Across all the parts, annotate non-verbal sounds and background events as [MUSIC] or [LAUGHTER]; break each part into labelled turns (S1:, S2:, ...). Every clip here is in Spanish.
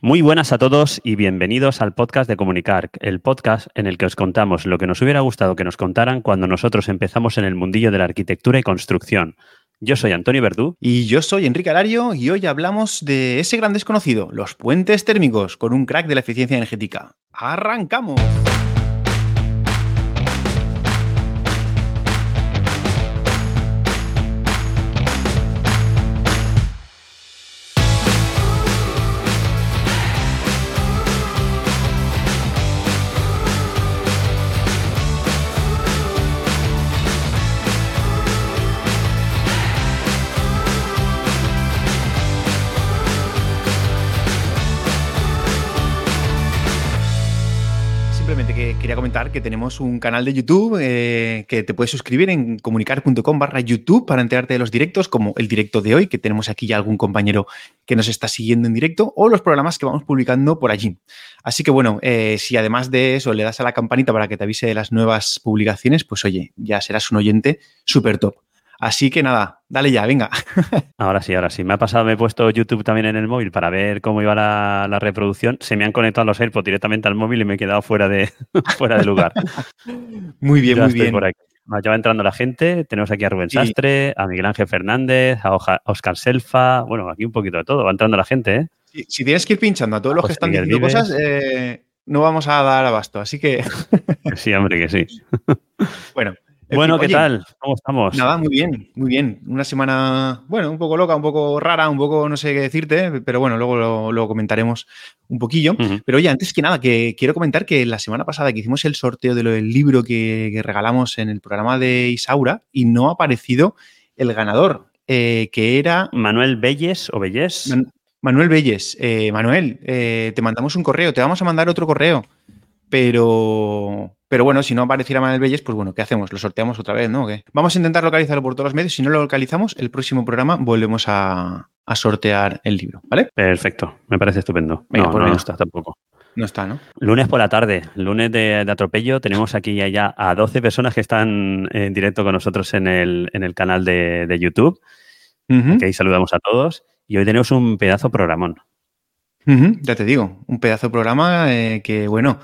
S1: Muy buenas a todos y bienvenidos al podcast de Comunicar, el podcast en el que os contamos lo que nos hubiera gustado que nos contaran cuando nosotros empezamos en el mundillo de la arquitectura y construcción. Yo soy Antonio Verdú.
S2: Y yo soy Enrique Alario y hoy hablamos de ese gran desconocido, los puentes térmicos, con un crack de la eficiencia energética. ¡Arrancamos! Que tenemos un canal de YouTube eh, que te puedes suscribir en comunicar.com barra YouTube para enterarte de los directos, como el directo de hoy, que tenemos aquí ya algún compañero que nos está siguiendo en directo, o los programas que vamos publicando por allí. Así que bueno, eh, si además de eso le das a la campanita para que te avise de las nuevas publicaciones, pues oye, ya serás un oyente súper top. Así que nada, dale ya, venga. [LAUGHS]
S1: Ahora sí, ahora sí. Me ha pasado, me he puesto YouTube también en el móvil para ver cómo iba la, reproducción. Se me han conectado los AirPods directamente al móvil y me he quedado fuera de, [LAUGHS] fuera de lugar.
S2: muy bien, muy bien.
S1: Ya va entrando la gente. Tenemos aquí a Rubén Sastre, a Miguel Ángel Fernández, a Oscar Selfa. Bueno, aquí un poquito de todo. Va entrando la gente, ¿eh?
S2: Si, tienes que ir pinchando a todos los que están diciendo cosas, eh, no vamos a dar abasto. Así que. [LAUGHS]
S1: sí, hombre, que sí.
S2: bueno,
S1: bueno, ¿qué tal? ¿Cómo estamos?
S2: Nada, muy bien, muy bien. Una semana, bueno, un poco loca, un poco rara, un poco no sé qué decirte, pero bueno, luego lo, comentaremos un poquillo. Pero oye, antes que nada, que quiero comentar que la semana pasada que hicimos el sorteo del libro que, regalamos en el programa de Isaura y no ha aparecido el ganador, eh, que era...
S1: Manuel Belles o Belles.
S2: Manuel Belles. Eh, Manuel, eh, te mandamos un correo, te vamos a mandar otro correo, pero pero bueno, si no apareciera Manuel Belles, pues bueno, ¿qué hacemos? ¿Lo sorteamos otra vez, no? Vamos a intentar localizarlo por todos los medios. Si no lo localizamos, el próximo programa volvemos a, sortear el libro, ¿vale?
S1: Perfecto, me parece estupendo. no, pues no, está tampoco.
S2: No está, ¿no?
S1: Lunes por la tarde, lunes de, atropello, tenemos aquí ya a 12 personas que están en directo con nosotros en el, en el canal de, YouTube. que ahí saludamos a todos. Y hoy tenemos un pedazo programón.
S2: ya te digo, un pedazo de programa eh, que, bueno,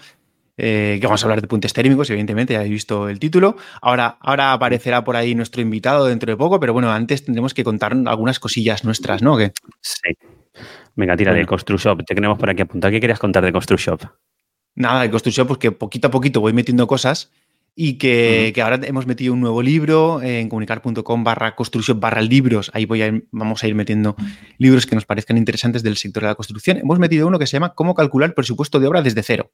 S2: eh, que vamos a hablar de puentes térmicos, evidentemente, ya habéis visto el título. Ahora, ahora aparecerá por ahí nuestro invitado dentro de poco, pero bueno, antes tendremos que contar algunas cosillas nuestras, ¿no?
S1: Sí. Venga, tira de ConstruShop. Te tenemos por aquí apuntar. ¿Qué querías contar de ConstruShop?
S2: Nada, de ConstruShop, pues que poquito a poquito voy metiendo cosas y que, ahora hemos metido un nuevo libro en comunicar.com barra construcción barra libros. Ahí voy a vamos a ir metiendo libros que nos parezcan interesantes del sector de la construcción. Hemos metido uno que se llama Cómo calcular presupuesto de obra desde cero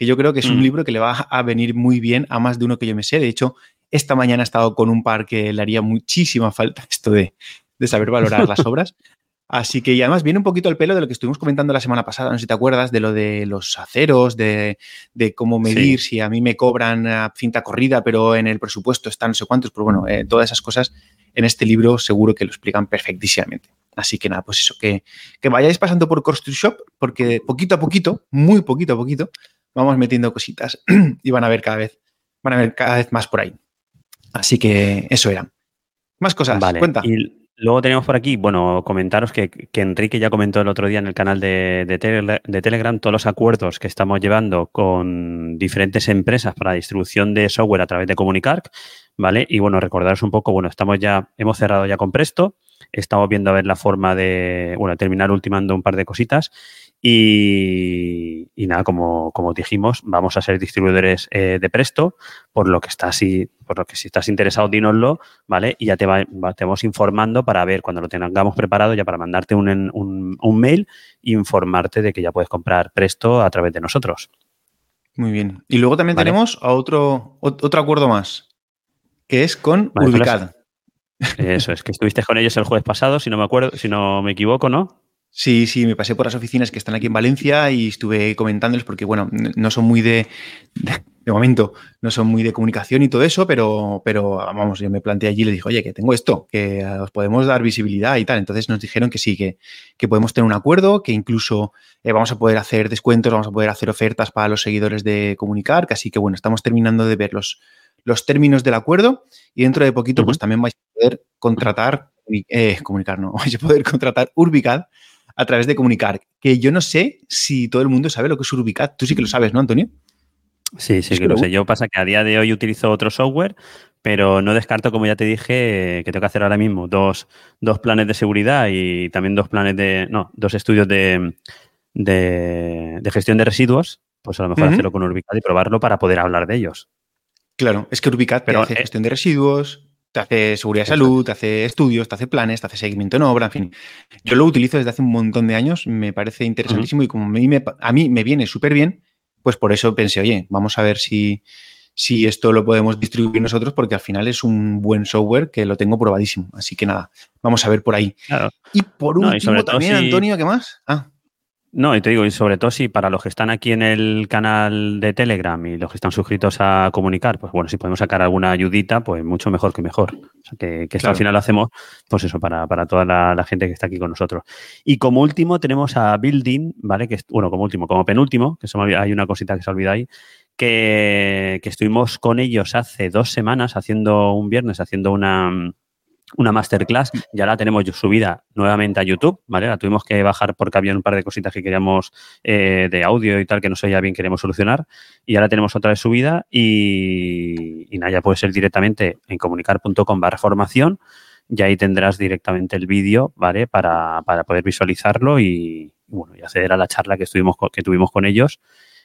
S2: que yo creo que es un mm. libro que le va a venir muy bien a más de uno que yo me sé. De hecho, esta mañana he estado con un par que le haría muchísima falta [LAUGHS] esto de, saber valorar las obras. Así que, y además viene un poquito al pelo de lo que estuvimos comentando la semana pasada, no sé si te acuerdas, de lo de los aceros, de, cómo medir, si a mí me cobran a cinta corrida, pero en el presupuesto están no sé cuántos, pero bueno, eh, todas esas cosas en este libro seguro que lo explican perfectísimamente. Así que nada, pues eso, que, que vayáis pasando por Shop, porque poquito a poquito, muy poquito a poquito, vamos metiendo cositas [CLEARS THROAT] y van a ver cada vez, van a ver cada vez más por ahí. Así que eso era. Más cosas, vale. cuenta.
S1: Y luego tenemos por aquí, bueno, comentaros que, Enrique ya comentó el otro día en el canal de, de, Telegram todos los acuerdos que estamos llevando con diferentes empresas para distribución de software a través de Comunicar, ¿vale? Y bueno, recordaros un poco, bueno, estamos ya, hemos cerrado ya con Presto, estamos viendo a ver la forma de, bueno, terminar ultimando un par de cositas y, nada, como, como, dijimos, vamos a ser distribuidores eh, de Presto, por lo que está por lo que si estás interesado, dínoslo, ¿vale? Y ya te, vamos informando para ver cuando lo tengamos preparado, ya para mandarte un, un, mail e informarte de que ya puedes comprar Presto a través de nosotros.
S2: Muy bien. Y luego también tenemos a otro, otro acuerdo más, que es con Ubicad.
S1: Eso es, que estuviste con ellos el jueves pasado, si no me acuerdo, si no me equivoco, ¿no?
S2: Sí, sí, me pasé por las oficinas que están aquí en Valencia y estuve comentándoles porque, bueno, no son muy de, de, momento, no son muy de comunicación y todo eso, pero, pero vamos, yo me planteé allí y le dije, oye, que tengo esto, que os podemos dar visibilidad y tal. Entonces nos dijeron que sí, que, que podemos tener un acuerdo, que incluso eh, vamos a poder hacer descuentos, vamos a poder hacer ofertas para los seguidores de comunicar, que así que, bueno, estamos terminando de ver los, los términos del acuerdo y dentro de poquito, pues también vais a poder contratar, eh, comunicar, no, [LAUGHS] vais a poder contratar Urbicad a través de comunicar. Que yo no sé si todo el mundo sabe lo que es Urubicat. Tú sí que lo sabes, ¿no, Antonio?
S1: Sí, sí, que lo sé. Yo pasa que a día de hoy utilizo otro software, pero no descarto, como ya te dije, que tengo que hacer ahora mismo dos, dos planes de seguridad y también dos planes de, no, dos estudios de, de, gestión de residuos, pues a lo mejor hacerlo con Urbicat y probarlo para poder hablar de ellos.
S2: Claro, es que Urbicat pero, hace eh, gestión de residuos, te hace seguridad de salud, te hace estudios, te hace planes, te hace seguimiento en obra, en fin. Yo lo utilizo desde hace un montón de años, me parece interesantísimo y como a mí me, a mí me viene súper bien, pues por eso pensé, oye, vamos a ver si, si esto lo podemos distribuir nosotros, porque al final es un buen software que lo tengo probadísimo. Así que nada, vamos a ver por ahí. Y por último también, Antonio, ¿qué más? Ah.
S1: No, y te digo, y sobre todo si para los que están aquí en el canal de Telegram y los que están suscritos a comunicar, pues bueno, si podemos sacar alguna ayudita, pues mucho mejor que mejor. O sea, que, esto al final lo hacemos, pues eso, para, toda la, gente que está aquí con nosotros. Y como último tenemos a Building, ¿vale? Que es, bueno, como último, como penúltimo, que hay una cosita que se olvida ahí, que, que estuvimos con ellos hace dos semanas haciendo un viernes, haciendo una una masterclass, ya la tenemos subida nuevamente a YouTube, ¿vale? La tuvimos que bajar porque había un par de cositas que queríamos eh, de audio y tal que no sé ya bien queremos solucionar y ahora tenemos otra vez subida y, y nada, ya puede ser directamente en comunicar.com barra formación y ahí tendrás directamente el vídeo, ¿vale? Para, para, poder visualizarlo y, bueno, y acceder a la charla que, estuvimos, que tuvimos con ellos,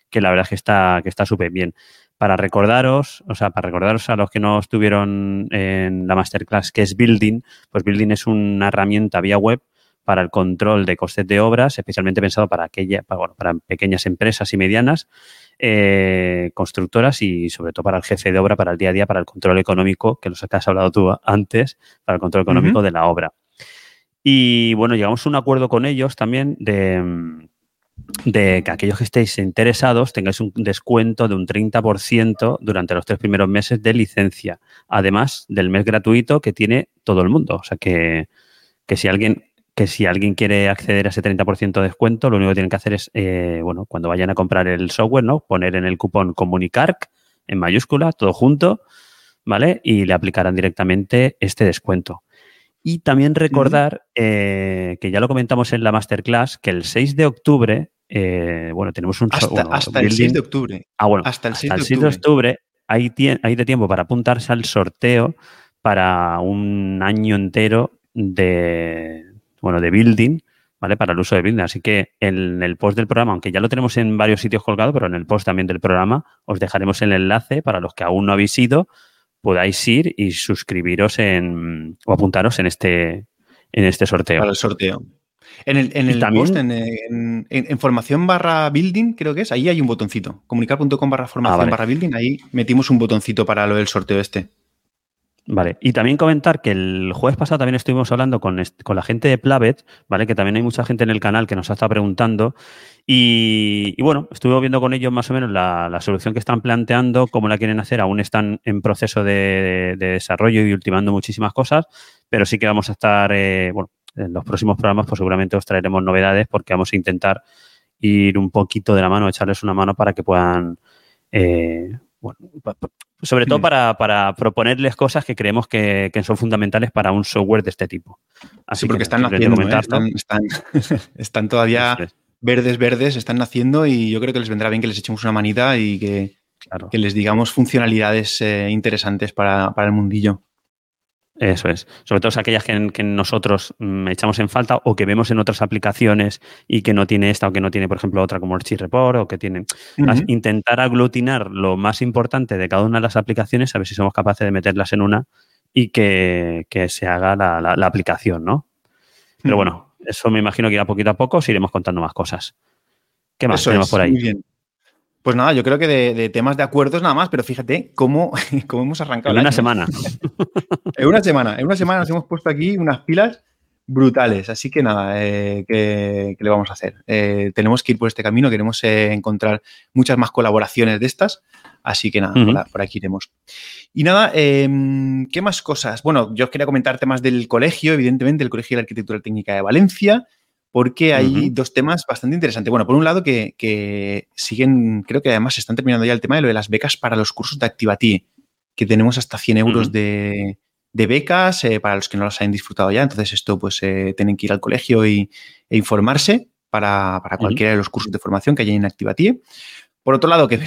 S1: que la verdad es que está que está súper bien para recordaros, o sea, para recordaros a los que no estuvieron en la masterclass, que es Building, pues Building es una herramienta vía web para el control de costes de obras, especialmente pensado para, aquella, para, pequeñas empresas y medianas, eh, constructoras y sobre todo para el jefe de obra, para el día a día, para el control económico, que los has hablado tú antes, para el control económico de la obra. Y bueno, llegamos a un acuerdo con ellos también de de que aquellos que estéis interesados tengáis un descuento de un 30% durante los tres primeros meses de licencia, además del mes gratuito que tiene todo el mundo. O sea que, si alguien que si alguien quiere acceder a ese 30% de descuento, lo único que tienen que hacer es, eh, bueno, cuando vayan a comprar el software, ¿no? Poner en el cupón Comunicarc en mayúscula, todo junto, ¿vale? Y le aplicarán directamente este descuento. Y también recordar, eh, que ya lo comentamos en la masterclass, que el 6 de octubre, eh, bueno, tenemos un...
S2: Hasta, el 6 de octubre.
S1: Ah, bueno, hasta el 6, de, octubre. hay, hay de tiempo para apuntarse al sorteo para un año entero de, bueno, de building, ¿vale? Para el uso de building. Así que en el post del programa, aunque ya lo tenemos en varios sitios colgado, pero en el post también del programa, os dejaremos el enlace para los que aún no habéis ido podáis ir y suscribiros en, o apuntaros en este, en este sorteo.
S2: Para el sorteo. En el, en el post, en, formación barra building, creo que es, ahí hay un botoncito. Comunicar.com barra formación ah, barra building, ahí metimos un botoncito para lo del sorteo este.
S1: Vale, y también comentar que el jueves pasado también estuvimos hablando con, la gente de Plavet, ¿vale? Que también hay mucha gente en el canal que nos estado preguntando. Y, bueno, estuve viendo con ellos más o menos la, solución que están planteando, cómo la quieren hacer. Aún están en proceso de, desarrollo y ultimando muchísimas cosas, pero sí que vamos a estar, eh, bueno, en los próximos programas, pues seguramente os traeremos novedades porque vamos a intentar ir un poquito de la mano, echarles una mano para que puedan, eh, bueno, sobre todo para, proponerles cosas que creemos que, son fundamentales para un software de este tipo.
S2: Así sí, porque están naciendo, ¿eh? [LAUGHS] están, todavía verdes, verdes, están naciendo y yo creo que les vendrá bien que les echemos una manita y que, que les digamos funcionalidades eh, interesantes para, para el mundillo.
S1: Eso es. Sobre todo aquellas que, nosotros mm, echamos en falta o que vemos en otras aplicaciones y que no tiene esta o que no tiene, por ejemplo, otra como Archie Report o que tienen. Intentar aglutinar lo más importante de cada una de las aplicaciones, a ver si somos capaces de meterlas en una y que, se haga la, aplicación, ¿no? Pero bueno, eso me imagino que irá poquito a poco, os iremos contando más cosas. ¿Qué más tenemos por ahí? Muy bien.
S2: Pues nada, yo creo que de, temas de acuerdos nada más, pero fíjate cómo, [LAUGHS] cómo hemos arrancado.
S1: En una semana. [LAUGHS]
S2: en una semana. En una semana nos hemos puesto aquí unas pilas brutales. Así que nada, eh, ¿qué, le vamos a hacer? Eh, tenemos que ir por este camino, queremos eh, encontrar muchas más colaboraciones de estas. Así que nada, por, aquí iremos. Y nada, em, ¿qué más cosas? Bueno, yo os quería comentar temas del colegio, evidentemente, el Colegio de Arquitectura Técnica de Valencia porque hay dos temas bastante interesantes. Bueno, por un lado que, siguen, creo que además se están terminando ya el tema de lo de las becas para los cursos de Activati, que tenemos hasta 100 euros de, becas para los que no las hayan disfrutado ya. Entonces, esto pues tienen que ir al colegio y, e informarse para, cualquiera de los cursos de formación que haya en Activatie. Por otro lado, que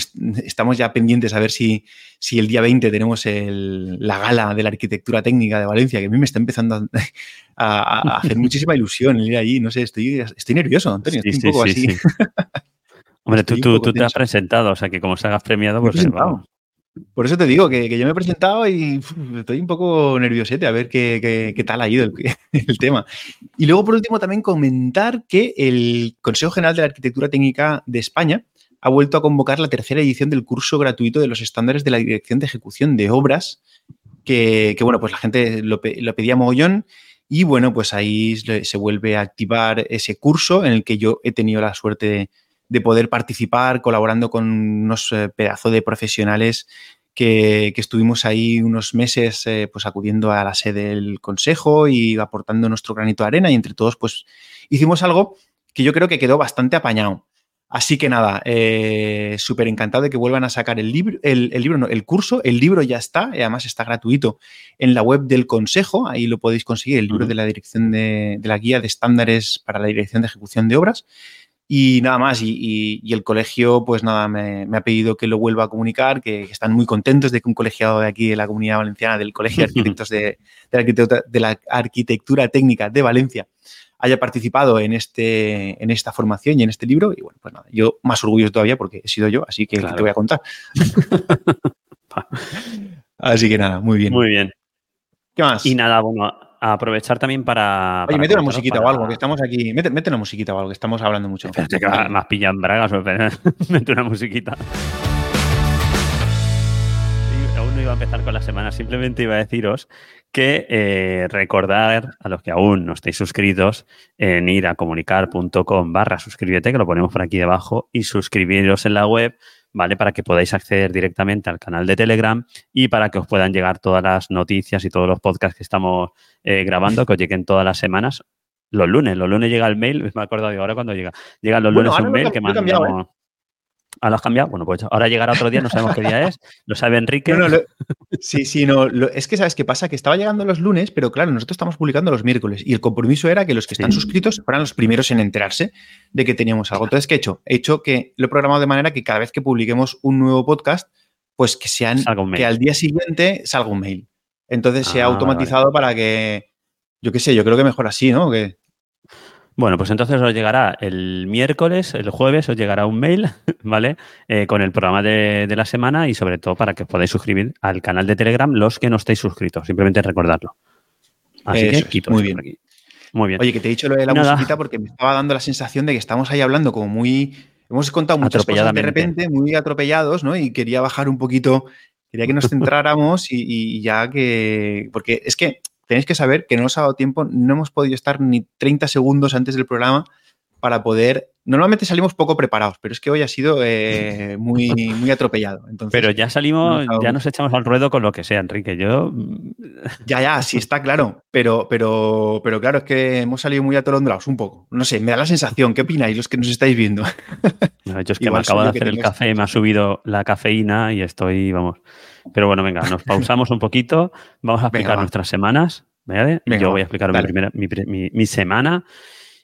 S2: estamos ya pendientes a ver si, si el día 20 tenemos la gala de la arquitectura técnica de Valencia, que a mí me está empezando a, hacer [LAUGHS] muchísima ilusión el ir allí. No sé, estoy, estoy nervioso, Antonio. estoy un poco así. [LAUGHS]
S1: Hombre, tú, tú, te has presentado, o sea que como se hagas premiado, pues eh,
S2: Por eso te digo que, yo me he presentado y estoy un poco nerviosete a ver qué, qué, tal ha ido el, [LAUGHS] el, tema. Y luego, por último, también comentar que el Consejo General de la Arquitectura Técnica de España ha vuelto a convocar la tercera edición del curso gratuito de los estándares de la Dirección de Ejecución de Obras, que, bueno, pues la gente lo, pedía mogollón y bueno, pues ahí se vuelve a activar ese curso en el que yo he tenido la suerte de, poder participar colaborando con unos eh, pedazos de profesionales que, estuvimos ahí unos meses eh, pues acudiendo a la sede del consejo y aportando nuestro granito de arena y entre todos pues hicimos algo que yo creo que quedó bastante apañado. Así que nada, eh, súper encantado de que vuelvan a sacar el libro, el, libro, no, el curso. El libro ya está, y además está gratuito en la web del Consejo. Ahí lo podéis conseguir, el libro de la dirección de, la guía de estándares para la dirección de ejecución de obras. Y nada más, y, el colegio, pues nada, me, ha pedido que lo vuelva a comunicar, que, están muy contentos de que un colegiado de aquí de la comunidad valenciana, del Colegio de [LAUGHS] Arquitectos de, de la Arquitectura Técnica de Valencia, haya participado en, este, en esta formación y en este libro. Y bueno, pues nada, yo más orgulloso todavía porque he sido yo, así que te voy a contar. [LAUGHS] así que nada, muy bien.
S1: Muy bien.
S2: ¿Qué más?
S1: Y nada, bueno, a aprovechar también para.
S2: Oye, mete una musiquita o algo, que estamos aquí. Mete, mete, una musiquita o algo, que estamos hablando mucho.
S1: Espérate que has pillado en bragas, [LAUGHS] mete una musiquita aún no iba a empezar con la semana, simplemente iba a deciros que eh, recordar a los que aún no estéis suscritos en ir a comunicar.com barra suscríbete, que lo ponemos por aquí debajo, y suscribiros en la web, ¿vale? Para que podáis acceder directamente al canal de Telegram y para que os puedan llegar todas las noticias y todos los podcasts que estamos eh, grabando, que os lleguen todas las semanas. Los lunes, los lunes llega el mail, me acuerdo de ahora cuando llega. Llegan los lunes un mail que mandamos. ¿Ah, lo has cambiado? Bueno, pues ahora llegará otro día, no sabemos qué día es, lo sabe Enrique. [LAUGHS]
S2: sí, sí, no, es que sabes qué pasa, que estaba llegando los lunes, pero claro, nosotros estamos publicando los miércoles y el compromiso era que los que están suscritos fueran los primeros en enterarse de que teníamos algo. Entonces, ¿qué he hecho? He hecho que lo he programado de manera que cada vez que publiquemos un nuevo podcast, pues que sean, que al día siguiente salga un mail. Entonces se ha ah, automatizado para que, yo qué sé, yo creo que mejor así, ¿no? Que,
S1: bueno, pues entonces os llegará el miércoles, el jueves, os llegará un mail, [LAUGHS] ¿vale? Eh, con el programa de, la semana y sobre todo para que os podáis suscribir al canal de Telegram los que no estéis suscritos. Simplemente recordarlo.
S2: Así que quito muy bien. Aquí. Muy bien. Oye, que te he dicho lo de la musiquita porque me estaba dando la sensación de que estamos ahí hablando como muy. Hemos contado muchas cosas de repente, muy atropellados, ¿no? Y quería bajar un poquito, quería que nos centráramos y ya que. Porque es que tenéis que saber que no nos ha dado tiempo, no hemos podido estar ni 30 segundos antes del programa para poder. Normalmente salimos poco preparados, pero es que hoy ha sido eh, [LAUGHS] muy, muy atropellado.
S1: pero ya salimos, ya nos echamos al ruedo con lo que sea, Enrique. Yo.
S2: Ya, ya, sí [LAUGHS] está claro. Pero, pero, pero claro, es que hemos salido muy atolondrados un poco. No sé, me da la sensación. ¿Qué opináis los que nos estáis viendo?
S1: yo es que me acabo de hacer el café, me ha subido la cafeína y estoy, vamos. Pero bueno, venga, nos [LAUGHS] pausamos un poquito, vamos a explicar nuestras semanas, ¿vale? Yo voy a explicar mi, primera, mi, semana.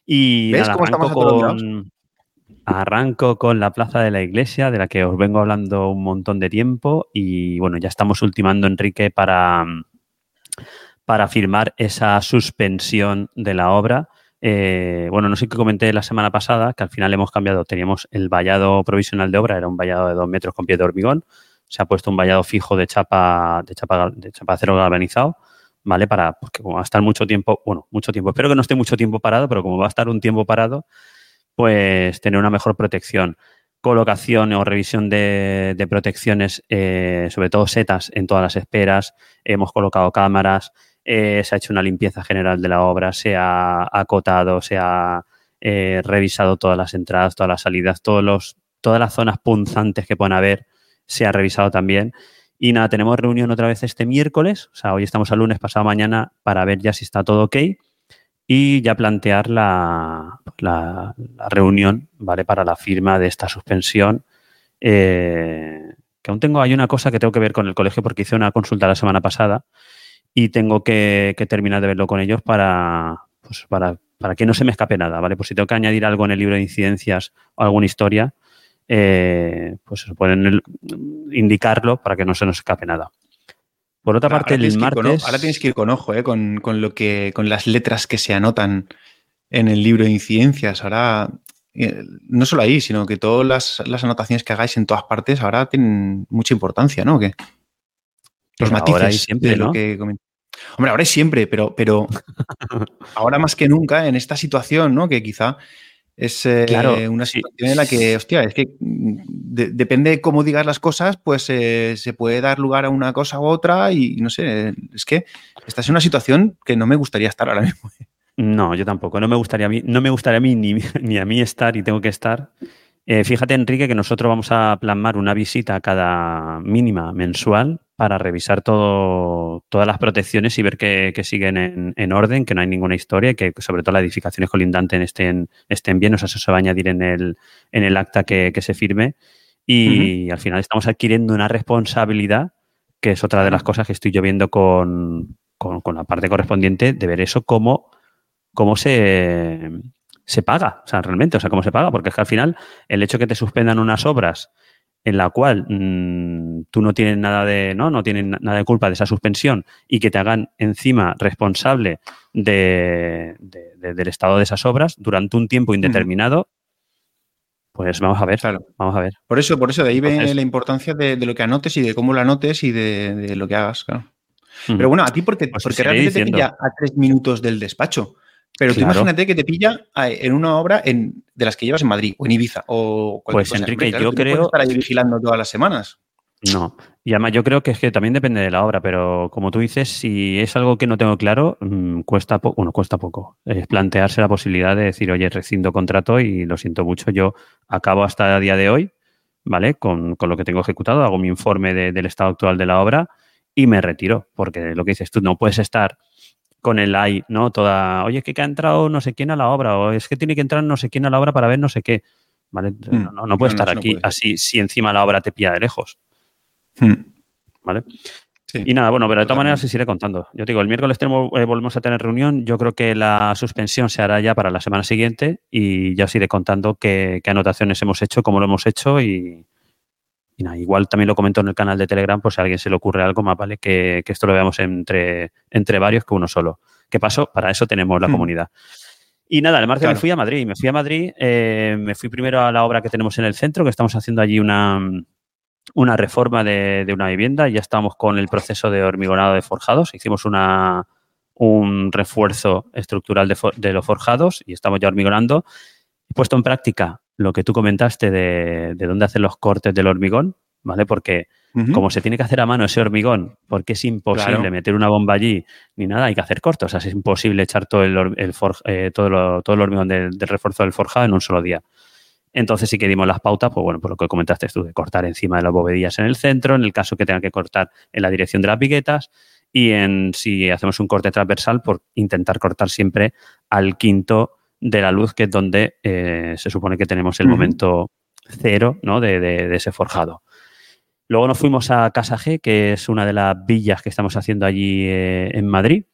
S1: Y nada, arranco, con, arranco con la plaza de la iglesia, de la que os vengo hablando un montón de tiempo. Y bueno, ya estamos ultimando, Enrique, para, para firmar esa suspensión de la obra. Eh, bueno, no sé qué comenté la semana pasada, que al final hemos cambiado, teníamos el vallado provisional de obra, era un vallado de dos metros con pie de hormigón, se ha puesto un vallado fijo de chapa, de chapa, de chapa acero galvanizado, ¿vale? Para, porque como va a estar mucho tiempo, bueno, mucho tiempo, espero que no esté mucho tiempo parado, pero como va a estar un tiempo parado, pues tener una mejor protección. Colocación o revisión de, protecciones, eh, sobre todo setas en todas las esperas. Hemos colocado cámaras, eh, se ha hecho una limpieza general de la obra, se ha acotado, se ha eh, revisado todas las entradas, todas las salidas, todos los, todas las zonas punzantes que pueden haber se ha revisado también. Y nada, tenemos reunión otra vez este miércoles, o sea, hoy estamos al lunes, pasado mañana, para ver ya si está todo ok y ya plantear la, la, reunión, ¿vale? Para la firma de esta suspensión. Eh, que aún tengo, hay una cosa que tengo que ver con el colegio porque hice una consulta la semana pasada y tengo que, terminar de verlo con ellos para, pues para, para, que no se me escape nada, ¿vale? Pues si tengo que añadir algo en el libro de incidencias o alguna historia, eh, pues se pueden indicarlo para que no se nos escape nada. Por otra parte, el martes.
S2: Ahora tienes que ir con ojo, ¿eh? con, lo que, con las letras que se anotan en el libro de incidencias. Ahora, eh, no solo ahí, sino que todas las, anotaciones que hagáis en todas partes ahora tienen mucha importancia, ¿no? Que los matices ahora siempre, de lo que Hombre, ahora es siempre, pero, pero [LAUGHS] ahora más que nunca en esta situación, ¿no? Que quizá es eh, una situación en la que, hostia, es que mm, depende de cómo digas las cosas, pues eh, se puede dar lugar a una cosa u otra y no sé, es que esta es una situación que no me gustaría estar ahora mismo. [LAUGHS]
S1: No, yo tampoco. No me gustaría a mí, no me gustaría a mí ni, [LAUGHS] ni a mí estar y tengo que estar. Eh, fíjate, Enrique, que nosotros vamos a plasmar una visita cada mínima mensual para revisar todo, todas las protecciones y ver que, siguen en, orden, que no hay ninguna historia y que sobre todo las edificaciones colindantes estén, estén bien. O sea, eso se va a añadir en el, en el acta que, se firme. Y al final estamos adquiriendo una responsabilidad, que es otra de las cosas que estoy yo viendo con, con la parte correspondiente, de ver eso como cómo se, se paga, o sea, realmente, o sea, cómo se paga, porque es que al final el hecho de que te suspendan unas obras en la cual mm, tú no tienes nada de, ¿no? No tienes nada de culpa de esa suspensión y que te hagan encima responsable de, del estado de esas obras durante un tiempo indeterminado, pues vamos a ver, vamos a ver.
S2: Por eso, por eso de ahí viene la importancia de, lo que anotes y de cómo lo anotes y de, lo que hagas, claro. Pero bueno, a ti porque, pues porque realmente te pilla a tres minutos del despacho. Pero tú imagínate que te pilla en una obra en, de las que llevas en Madrid o en Ibiza o
S1: Pues Enrique, yo creo.
S2: estar ahí vigilando todas las semanas.
S1: No. Y además yo creo que es que también depende de la obra, pero como tú dices, si es algo que no tengo claro, mm, cuesta poco, bueno, cuesta poco. Es plantearse la posibilidad de decir, oye, rescindo contrato y lo siento mucho, yo acabo hasta el día de hoy, ¿vale? Con, lo que tengo ejecutado, hago mi informe del estado actual de la obra y me retiro, porque lo que dices tú, no puedes estar con el AI, ¿no? Toda, oye, es que ha entrado no sé quién a la obra, o es que tiene que entrar no sé quién a la obra para ver no sé qué. ¿Vale? Hmm. No, no, puede estar aquí así si encima la obra te pilla de lejos. Hmm. ¿Vale? Y nada, bueno, pero de todas maneras se iré contando. Yo digo, el miércoles tenemos, eh, volvemos a tener reunión. Yo creo que la suspensión se hará ya para la semana siguiente y ya os iré contando qué, anotaciones hemos hecho, cómo lo hemos hecho y, nada, igual también lo comento en el canal de Telegram por si a alguien se le ocurre algo más, ¿vale? Que, esto lo veamos entre, entre varios que uno solo. ¿Qué pasó? Para eso tenemos la hmm. comunidad. Y nada, el martes me fui a Madrid. Me fui a Madrid, eh, me fui primero a la obra que tenemos en el centro, que estamos haciendo allí una, una reforma de, una vivienda. Ya estamos con el proceso de hormigonado de forjados. Hicimos una, un refuerzo estructural de, de los forjados y estamos ya hormigonando. He puesto en práctica lo que tú comentaste de, de dónde hacer los cortes del hormigón, ¿vale? Porque como se tiene que hacer a mano ese hormigón, porque es imposible meter una bomba allí ni nada, hay que hacer cortes. O sea, es imposible echar todo el, eh, todo, todo el hormigón del, refuerzo del forjado en un solo día. Entonces sí que dimos las pautas, pues bueno, por lo que comentaste tú, de cortar encima de las bovedillas en el centro, en el caso que tenga que cortar en la dirección de las viguetas, y en si hacemos un corte transversal, por intentar cortar siempre al quinto de la luz, que es donde eh, se supone que tenemos el momento cero ¿no? de, ese forjado. Luego nos fuimos a Casa G, que es una de las villas que estamos haciendo allí eh, en Madrid.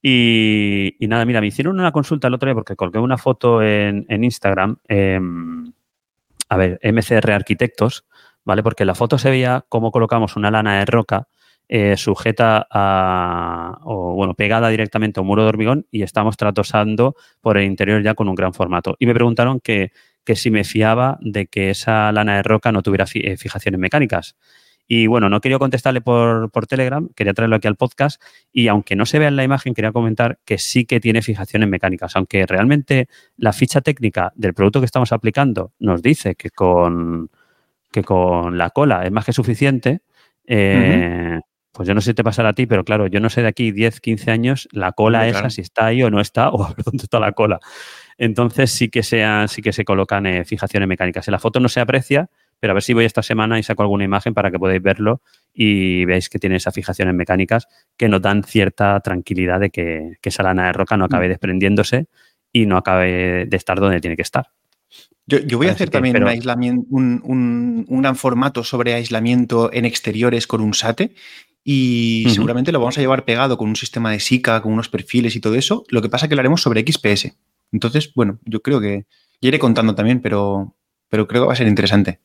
S1: Y, nada, mira, me hicieron una consulta el otro día porque colgué una foto en, Instagram. Em, a ver, MCR Arquitectos, ¿vale? Porque en la foto se veía cómo colocamos una lana de roca eh, sujeta a, o bueno, pegada directamente a un muro de hormigón y estamos tratosando por el interior ya con un gran formato. Y me preguntaron que, que si me fiaba de que esa lana de roca no tuviera eh, fijaciones mecánicas. Y bueno, no quería contestarle por, Telegram, quería traerlo aquí al podcast y aunque no se vea en la imagen, quería comentar que sí que tiene fijaciones mecánicas, aunque realmente la ficha técnica del producto que estamos aplicando nos dice que con, que con la cola es más que suficiente. Eh, pues yo no sé si te pasará a ti, pero claro, yo no sé de aquí 10, 15 años la cola esa, si está ahí o no está, [LAUGHS] o a ver dónde está la cola. Entonces sí que, sean, sí que se colocan eh, fijaciones mecánicas. En la foto no se aprecia, pero a ver si voy esta semana y saco alguna imagen para que podáis verlo y veáis que tiene esas fijaciones mecánicas que nos dan cierta tranquilidad de que, esa lana de roca no acabe mm. desprendiéndose y no acabe de estar donde tiene que estar.
S2: Yo, voy a hacer también un, aislamiento, un, gran formato sobre aislamiento en exteriores con un SATE y seguramente lo vamos a llevar pegado con un sistema de SICA, con unos perfiles y todo eso. Lo que pasa es que lo haremos sobre XPS. Entonces, bueno, yo creo que ya iré contando también, pero, pero creo que va a ser interesante.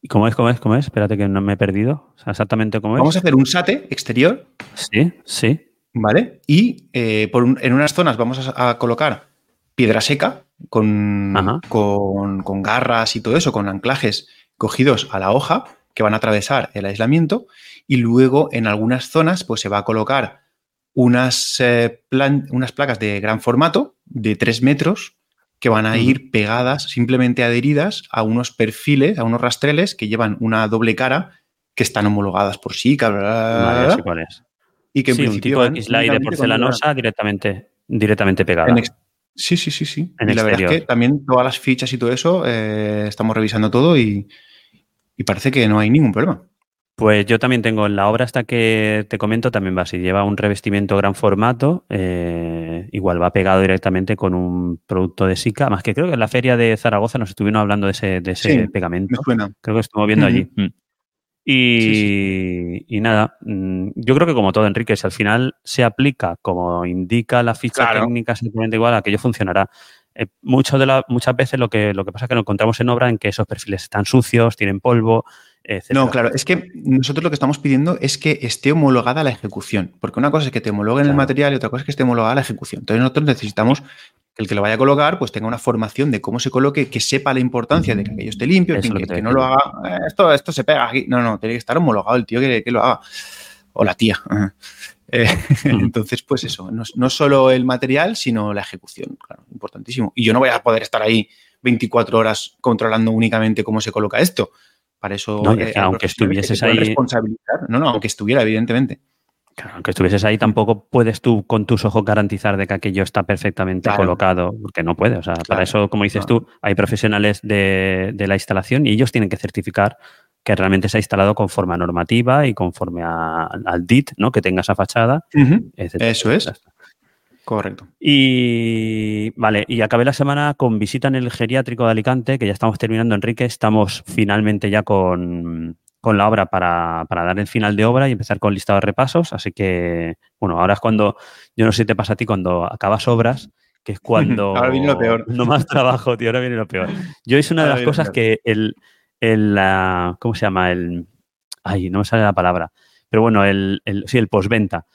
S1: ¿Y cómo es? ¿Cómo es? ¿Cómo es? Espérate que no me he perdido. exactamente cómo es.
S2: Vamos a hacer un SATE exterior.
S1: Sí, sí.
S2: ¿Vale? Y eh, en unas zonas vamos a, colocar piedra seca con, con, con, garras y todo eso, con anclajes cogidos a la hoja que van a atravesar el aislamiento. Y luego en algunas zonas pues se va a colocar unas, eh, unas placas de gran formato de 3 metros que van a ir pegadas, simplemente adheridas a unos perfiles, a unos rastreles que llevan una doble cara que están homologadas por sí,
S1: bla,
S2: Y que en
S1: sí, un tipo de de porcelanosa directamente, directamente pegada.
S2: Sí, sí, sí, sí. y la verdad es que también todas las fichas y todo eso, eh, estamos revisando todo y, y parece que no hay ningún problema.
S1: Pues yo también tengo en la obra hasta que te comento, también va así. Lleva un revestimiento gran formato, eh, igual va pegado directamente con un producto de SICA, más que creo que en la feria de Zaragoza nos estuvieron hablando de ese, de ese pegamento. Creo que estuvimos viendo allí. Mm. Y, nada, mm, yo creo que como todo, Enrique, si al final se aplica como indica la ficha técnica simplemente igual, aquello funcionará. Eh, de la, muchas veces lo que, lo que pasa es que nos encontramos en obra en que esos perfiles están sucios, tienen polvo,
S2: no, claro, es que nosotros lo que estamos pidiendo es que esté homologada la ejecución, porque una cosa es que te homologuen el material y otra cosa es que esté homologada la ejecución. Entonces nosotros necesitamos que el que lo vaya a colocar pues tenga una formación de cómo se coloque, que sepa la importancia de que aquello esté limpio, que, no lo haga, eh, esto, esto se pega aquí. No, no, tiene que estar homologado el tío que, lo haga. O la tía. Eh, [LAUGHS] entonces, pues eso, no, no, solo el material, sino la ejecución, claro, importantísimo. Y yo no voy a poder estar ahí 24 horas controlando únicamente cómo se coloca esto. Para eso,
S1: no, eh, aunque estuvieses ahí.
S2: Responsabilizar. No, no, aunque estuviera, evidentemente.
S1: Claro, aunque estuvieses ahí, tampoco puedes tú con tus ojos garantizar de que aquello está perfectamente colocado, porque no puede. O sea, para eso, como dices tú, hay profesionales de, la instalación y ellos tienen que certificar que realmente se ha instalado conforme a normativa y conforme al DIT, ¿no? Que tenga esa fachada.
S2: Eso es. Correcto.
S1: Y vale, y acabé la semana con visita en el geriátrico de Alicante, que ya estamos terminando, Enrique. Estamos finalmente ya con, la obra para, dar el final de obra y empezar con listado de repasos. Así que, bueno, ahora es cuando, yo no sé si te pasa a ti, cuando acabas obras, que es [LAUGHS] cuando...
S2: ahora viene lo peor.
S1: No más trabajo, tío, ahora viene lo peor. Yo hice una de las cosas que el, el ¿cómo se llama? El, ay, no me sale la palabra. Pero bueno, el, el sí, el postventa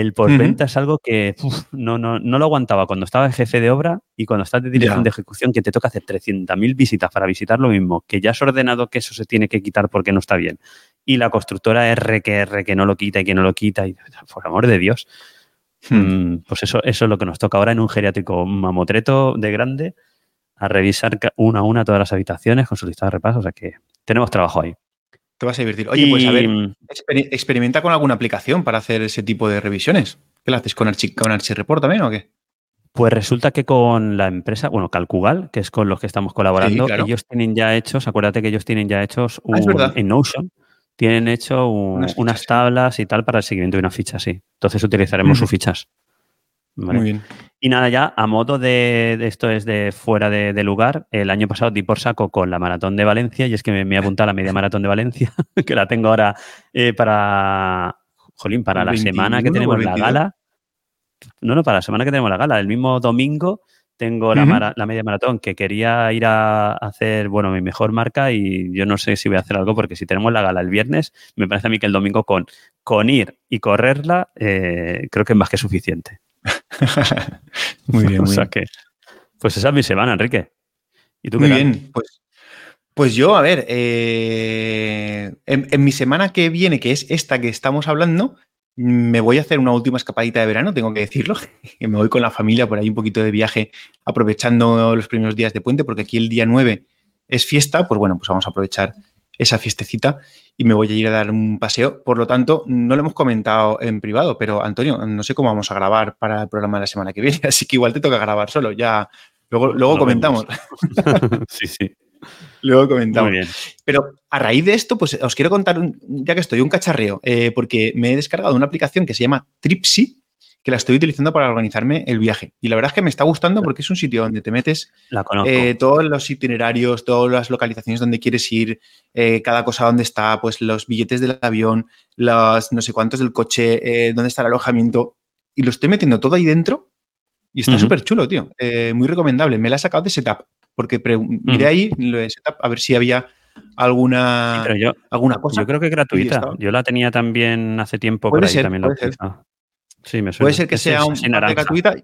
S1: el postventa es algo que no, no, no, lo aguantaba cuando estaba jefe de obra y cuando estás de dirección de ejecución, que te toca hacer 300.000 visitas para visitar lo mismo, que ya has ordenado que eso se tiene que quitar porque no está bien. Y la constructora R que R que no lo quita y que no lo quita, y por amor de Dios. Hmm. Mm, pues eso, eso es lo que nos toca ahora en un geriátrico mamotreto de grande, a revisar una a una todas las habitaciones con su lista de repasos. O sea que tenemos trabajo ahí.
S2: Te vas a divertir. Oye, pues a ver, experimenta con alguna aplicación para hacer ese tipo de revisiones. ¿Qué lo haces con, Archi, con Archireport también o qué?
S1: Pues resulta que con la empresa, bueno, Calcugal, que es con los que estamos colaborando, ellos tienen ya hechos, acuérdate que ellos tienen ya hechos
S2: ah,
S1: en Notion, tienen hecho unas, tablas y tal para el seguimiento de una ficha, sí. Entonces utilizaremos sus fichas.
S2: Muy bien.
S1: Y nada, ya a modo de, esto es de fuera de, lugar, el año pasado di por saco con la maratón de Valencia y es que me, me he apuntado a la media maratón de Valencia, [LAUGHS] que la tengo ahora eh, para, jolín, para la semana que tenemos la gala. No, no, para la semana que tenemos la gala. El mismo domingo tengo la, la, media maratón que quería ir a hacer, bueno, mi mejor marca y yo no sé si voy a hacer algo porque si tenemos la gala el viernes, me parece a mí que el domingo con, con ir y correrla, eh, creo que es más que suficiente. [LAUGHS]
S2: muy [LAUGHS] bien. o
S1: que, pues esa es mi semana, Enrique.
S2: ¿Y tú muy bien, pues, pues yo, a ver, eh, en, mi semana que viene, que es esta que estamos hablando, me voy a hacer una última escapadita de verano, tengo que decirlo. [LAUGHS] me voy con la familia por ahí un poquito de viaje, aprovechando los primeros días de puente, porque aquí el día 9 es fiesta, pues bueno, pues vamos a aprovechar esa fiestecita y me voy a ir a dar un paseo. Por lo tanto, no lo hemos comentado en privado, pero Antonio, no sé cómo vamos a grabar para el programa de la semana que viene, [LAUGHS] así que igual te toca grabar solo. Ya luego, luego comentamos. [LAUGHS]
S1: sí, sí.
S2: Luego comentamos. Muy bien. Pero a raíz de esto, pues os quiero contar, ya que estoy, un cacharreo, eh, porque me he descargado una aplicación que se llama Tripsy, que la estoy utilizando para organizarme el viaje. Y la verdad es que me está gustando porque es un sitio donde te metes eh, todos los itinerarios, todas las localizaciones donde quieres ir, eh, cada cosa donde está, pues los billetes del avión, los no sé cuántos del coche, dónde está el alojamiento. Y lo estoy metiendo todo ahí dentro y está súper chulo, tío. muy recomendable. Me la he sacado de setup porque miré ahí lo de setup a ver si había alguna, alguna cosa.
S1: Yo creo que es gratuita. Yo la tenía también hace tiempo, por ahí también la
S2: Sí, me suena. Puede ser que sea un, gratuita.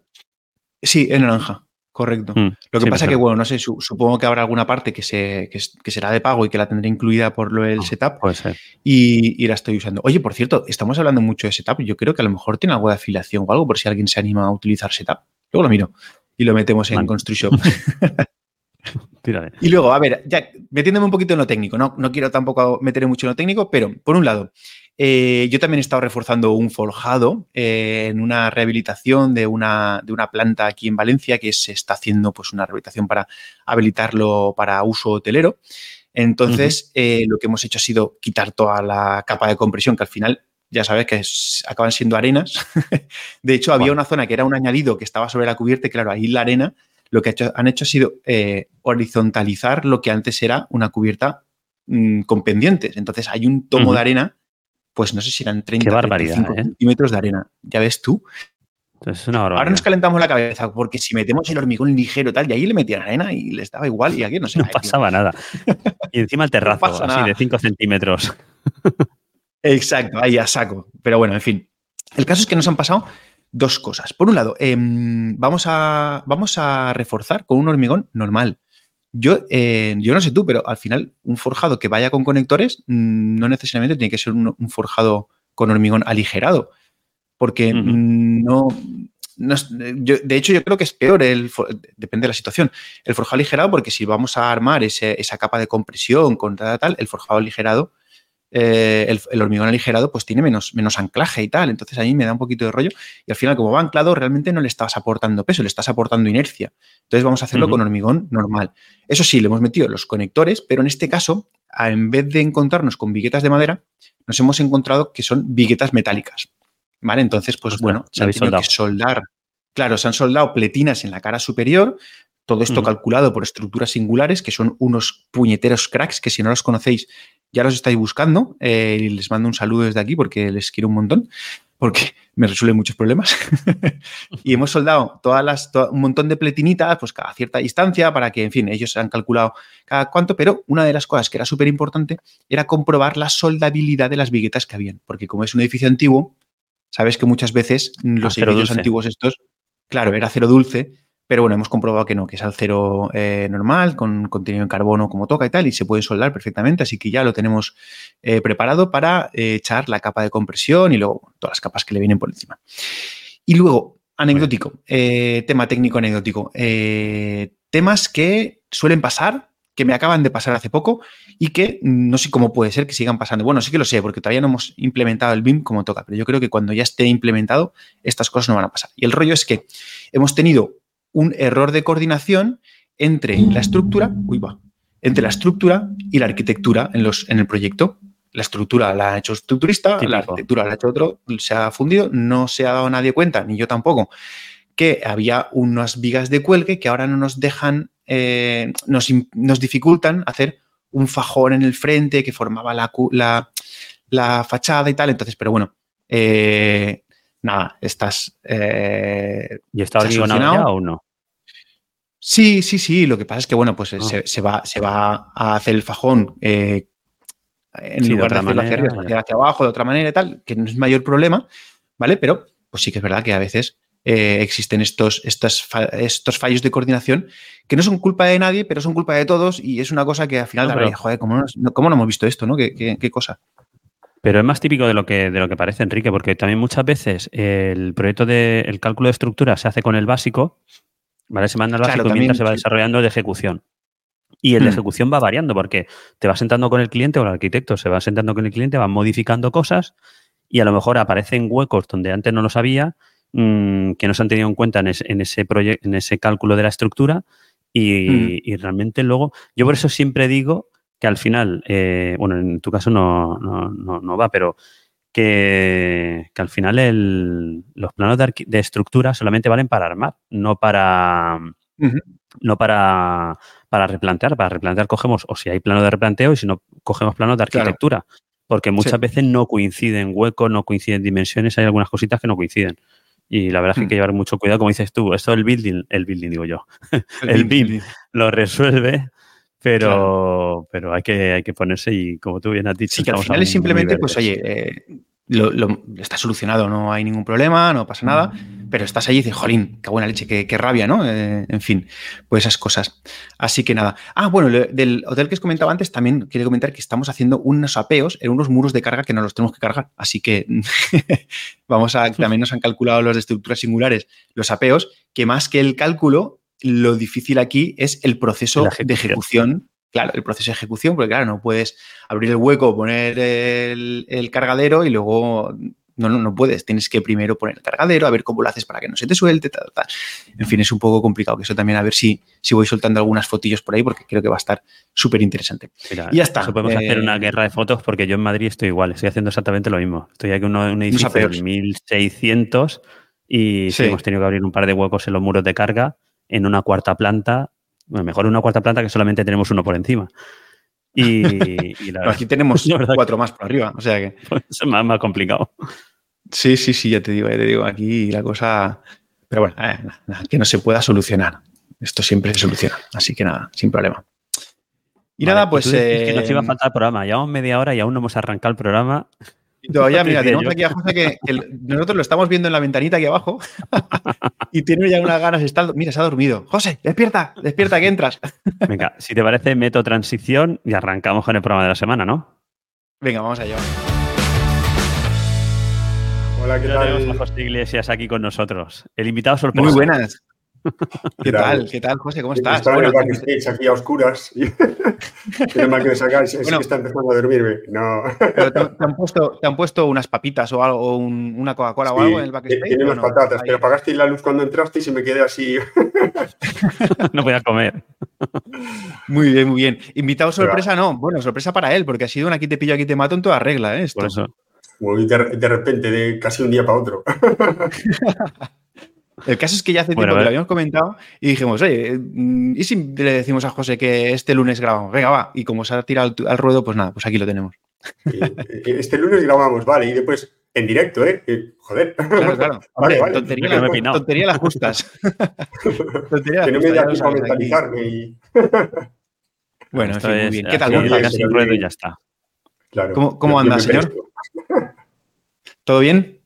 S2: Sí, en naranja. Correcto. Mm, lo que pasa es que, bueno, no sé, supongo que habrá alguna parte que, se, que, será de pago y que la tendré incluida por lo del ah, setup.
S1: Puede ser.
S2: Y, la estoy usando. Oye, por cierto, estamos hablando mucho de setup. Yo creo que a lo mejor tiene algo de afiliación o algo por si alguien se anima a utilizar setup. Luego lo miro y lo metemos en Construction. [LAUGHS] Y luego, a ver, ya metiéndome un poquito en lo técnico, no, no quiero tampoco meterme mucho en lo técnico, pero por un lado, eh, yo también he estado reforzando un forjado eh, en una rehabilitación de una, de una, planta aquí en Valencia que se está haciendo pues una rehabilitación para habilitarlo para uso hotelero. Entonces, eh, lo que hemos hecho ha sido quitar toda la capa de compresión, que al final ya sabes que acaban siendo arenas. [LAUGHS] de hecho, había una zona que era un añadido que estaba sobre la cubierta y claro, ahí la arena lo que han hecho ha sido eh, horizontalizar lo que antes era una cubierta mm, con pendientes. Entonces hay un tomo de arena, pues no sé si eran 30 35 ¿eh? centímetros de arena. Ya ves tú.
S1: es una
S2: Ahora nos calentamos la cabeza, porque si metemos el hormigón ligero tal, y ahí le metían arena y les daba igual, y aquí no sé.
S1: No pasaba nada. Y encima el [LAUGHS] terrazo, así de 5 centímetros.
S2: Exacto, ahí a saco. Pero bueno, en fin. El caso es que nos han pasado dos cosas. Por un lado, em, vamos, a, vamos a reforzar con un hormigón normal. Yo, eh, yo no sé tú, pero al final un forjado que vaya con conectores mm, no necesariamente tiene que ser un, forjado con hormigón aligerado, porque no, de hecho, yo creo que es peor, el, depende de la situación, el forjado aligerado, porque si vamos a armar esa capa de compresión con tal, tal, el forjado aligerado eh, el, hormigón aligerado pues tiene menos, menos anclaje y tal. Entonces a mí me da un poquito de rollo y al final como va anclado realmente no le estás aportando peso, le estás aportando inercia. Entonces vamos a hacerlo con hormigón normal. Eso sí, le hemos metido los conectores, pero en este caso, en vez de encontrarnos con viguetas de madera, nos hemos encontrado que son viguetas metálicas. ¿Vale? Entonces, pues bueno, se han tenido que soldar. Claro, se han soldado pletinas en la cara superior, todo esto calculado por estructuras singulares, que son unos puñeteros cracks que si no los conocéis ya los estáis buscando. Eh, y les mando un saludo desde aquí porque les quiero un montón, porque me resuelven muchos problemas. [LAUGHS] y hemos soldado todas las, un montón de pletinitas, pues cada cierta distancia, para que, en fin, ellos han calculado cada cuánto, pero una de las cosas que era súper importante era comprobar la soldabilidad de las viguetas que habían, porque como es un edificio antiguo, sabes que muchas veces los edificios antiguos estos, claro, era cero dulce, pero bueno, hemos comprobado que no, que es al cero eh, normal, con contenido en carbono como toca y tal, y se puede soldar perfectamente, así que ya lo tenemos eh, preparado para eh, echar la capa de compresión y luego todas las capas que le vienen por encima. Y luego, anecdótico, tema técnico anecdótico, temas que suelen pasar, que me acaban de pasar hace poco y que no sé cómo puede ser que sigan pasando. Bueno, sí que lo sé, porque todavía no hemos implementado el BIM como toca, pero yo creo que cuando ya esté implementado, estas cosas no van a pasar. Y el rollo es que hemos tenido un error de coordinación entre la estructura, entre la estructura y la arquitectura en, los, en el proyecto. La estructura la ha hecho estructurista, la arquitectura la ha hecho otro, se ha fundido, no se ha dado nadie cuenta, ni yo tampoco, que había unas vigas de cuelgue que ahora no nos dejan, eh, nos, dificultan hacer un fajón en el frente que formaba la, la, fachada y tal. Entonces, pero bueno, eh, nada, estás... Eh,
S1: ¿Y está ya o no?
S2: Sí, sí, sí. Lo que pasa es que, bueno, pues ah. se, va, se va a hacer el fajón eh, en lugar de, hacerlo hacia arriba, hacia abajo de otra manera y tal, que no es mayor problema, ¿vale? Pero pues sí que es verdad que a veces eh, existen estos, estos, estos fallos de coordinación que no son culpa de nadie, pero son culpa de todos y es una cosa que al final, joder, ¿cómo no, ¿cómo no, hemos visto esto, no? ¿Qué, qué cosa?
S1: Pero es más típico de lo que, de lo que parece, Enrique, porque también muchas veces el proyecto del cálculo de estructura se hace con el básico, ¿vale? Se manda el básico mientras se va desarrollando de ejecución. Y el de hmm. ejecución va variando porque te vas sentando con el cliente o el arquitecto se va sentando con el cliente, van modificando cosas y a lo mejor aparecen huecos donde antes no lo sabía, mm, que no se han tenido en cuenta en ese, en ese, en ese cálculo de la estructura y, hmm. y, realmente luego, yo por eso siempre digo que al final, eh, bueno, en tu caso no, no, no, va, pero que, al final los planos de, estructura solamente valen para armar, no para, no para, para replantear. Para replantear cogemos, o si hay plano de replanteo, y si no, cogemos planos de arquitectura. Porque muchas veces no coinciden huecos, no coinciden dimensiones, hay algunas cositas que no coinciden. Y la verdad es que hay que mm. llevar mucho cuidado, como dices tú, esto el building, el building digo yo, el, [LAUGHS] BIM lo resuelve, pero, pero hay, que, hay que ponerse y como tú bien has dicho.
S2: Sí, que al final es simplemente, pues oye, eh, lo, está solucionado, no hay ningún problema, no pasa nada, pero estás allí y dices, jolín, qué buena leche, qué, rabia, ¿no? Eh, en fin, pues esas cosas. Así que nada. Ah, bueno, del hotel que os comentaba antes, también quería comentar que estamos haciendo unos apeos en unos muros de carga que no los tenemos que cargar. Así que [LAUGHS] vamos a, también nos han calculado los de estructuras singulares, los apeos, que más que el cálculo, lo difícil aquí es el proceso de ejecución claro, el proceso de ejecución, porque claro, no puedes abrir el hueco, poner el, cargadero y luego no, no, no puedes. Tienes que primero poner el cargadero, a ver cómo lo haces para que no se te suelte. En fin, es un poco complicado, que eso también a ver si, si voy soltando algunas fotillos por ahí, porque creo que va a estar súper interesante.
S1: y ya está. podemos hacer una eh, guerra de fotos, porque yo en Madrid estoy igual, estoy haciendo exactamente lo mismo. Estoy aquí en un edificio de 1600 y hemos tenido que abrir un par de huecos en los muros de carga en una cuarta planta bueno, mejor una cuarta planta que solamente tenemos uno por encima. Y, [LAUGHS]
S2: aquí tenemos [LAUGHS] cuatro más por arriba, o sea que... [LAUGHS]
S1: Pues es más, complicado.
S2: Sí, sí, sí, ya te digo, ya te digo, aquí la cosa... Pero bueno, eh, que no se pueda solucionar. Esto siempre se soluciona, así que nada, sin problema.
S1: Y nada, pues... que nos iba a eh, faltar el programa. Llevamos media hora y aún no hemos arrancado el programa.
S2: Todavía, mira, tenemos aquí a José que, nosotros lo estamos viendo en la ventanita aquí abajo [LAUGHS] y tiene ya unas ganas. Está, mira, se ha dormido. José, despierta, despierta que entras. [LAUGHS]
S1: Venga, si te parece, meto transición y arrancamos con el programa de la semana, ¿no?
S2: Venga, vamos allá.
S1: Hola, ¿qué tal? Tenemos a José Iglesias aquí con nosotros. El invitado sorpresa.
S2: Muy buenas. ¿Qué tal? ¿Qué tal, José? ¿Cómo estás?
S3: Estaba en el backstage aquí a oscuras. [LAUGHS] Qué mal que me sacáis. Es que está empezando a dormirme. No.
S2: Pero te, han puesto, ¿Te han puesto unas papitas o algo, una Coca-Cola o algo en el backstage?
S3: Tiene unas patatas, pero apagasteis la luz cuando entrasteis y me quedé así. [LAUGHS]
S1: no voy a comer.
S2: Muy bien, muy bien. Invitado sorpresa, no. Bueno, sorpresa para él, porque ha sido un aquí te pillo, aquí te mato en toda regla. ¿eh? Esto.
S3: de, de repente, de casi un día para otro. [LAUGHS]
S2: El caso es que ya hace tiempo que lo habíamos comentado y dijimos, oye, mm, ¿y si le decimos a José que este lunes grabamos? Venga, va. Y como se ha tirado al, ruedo, pues nada, pues aquí lo tenemos.
S3: Este lunes grabamos, vale, y después en directo, ¿eh? Joder.
S2: Claro, claro. [LAUGHS] vale, vale. Tontería, la, tontería las justas. [LAUGHS]
S3: tontería que no me da tiempo a mentalizarme y... [LAUGHS]
S2: Bueno, Esto muy bien. ¿Qué tal?
S1: ruedo y ya está.
S2: Claro. ¿Cómo, cómo anda, señor? ¿Todo bien?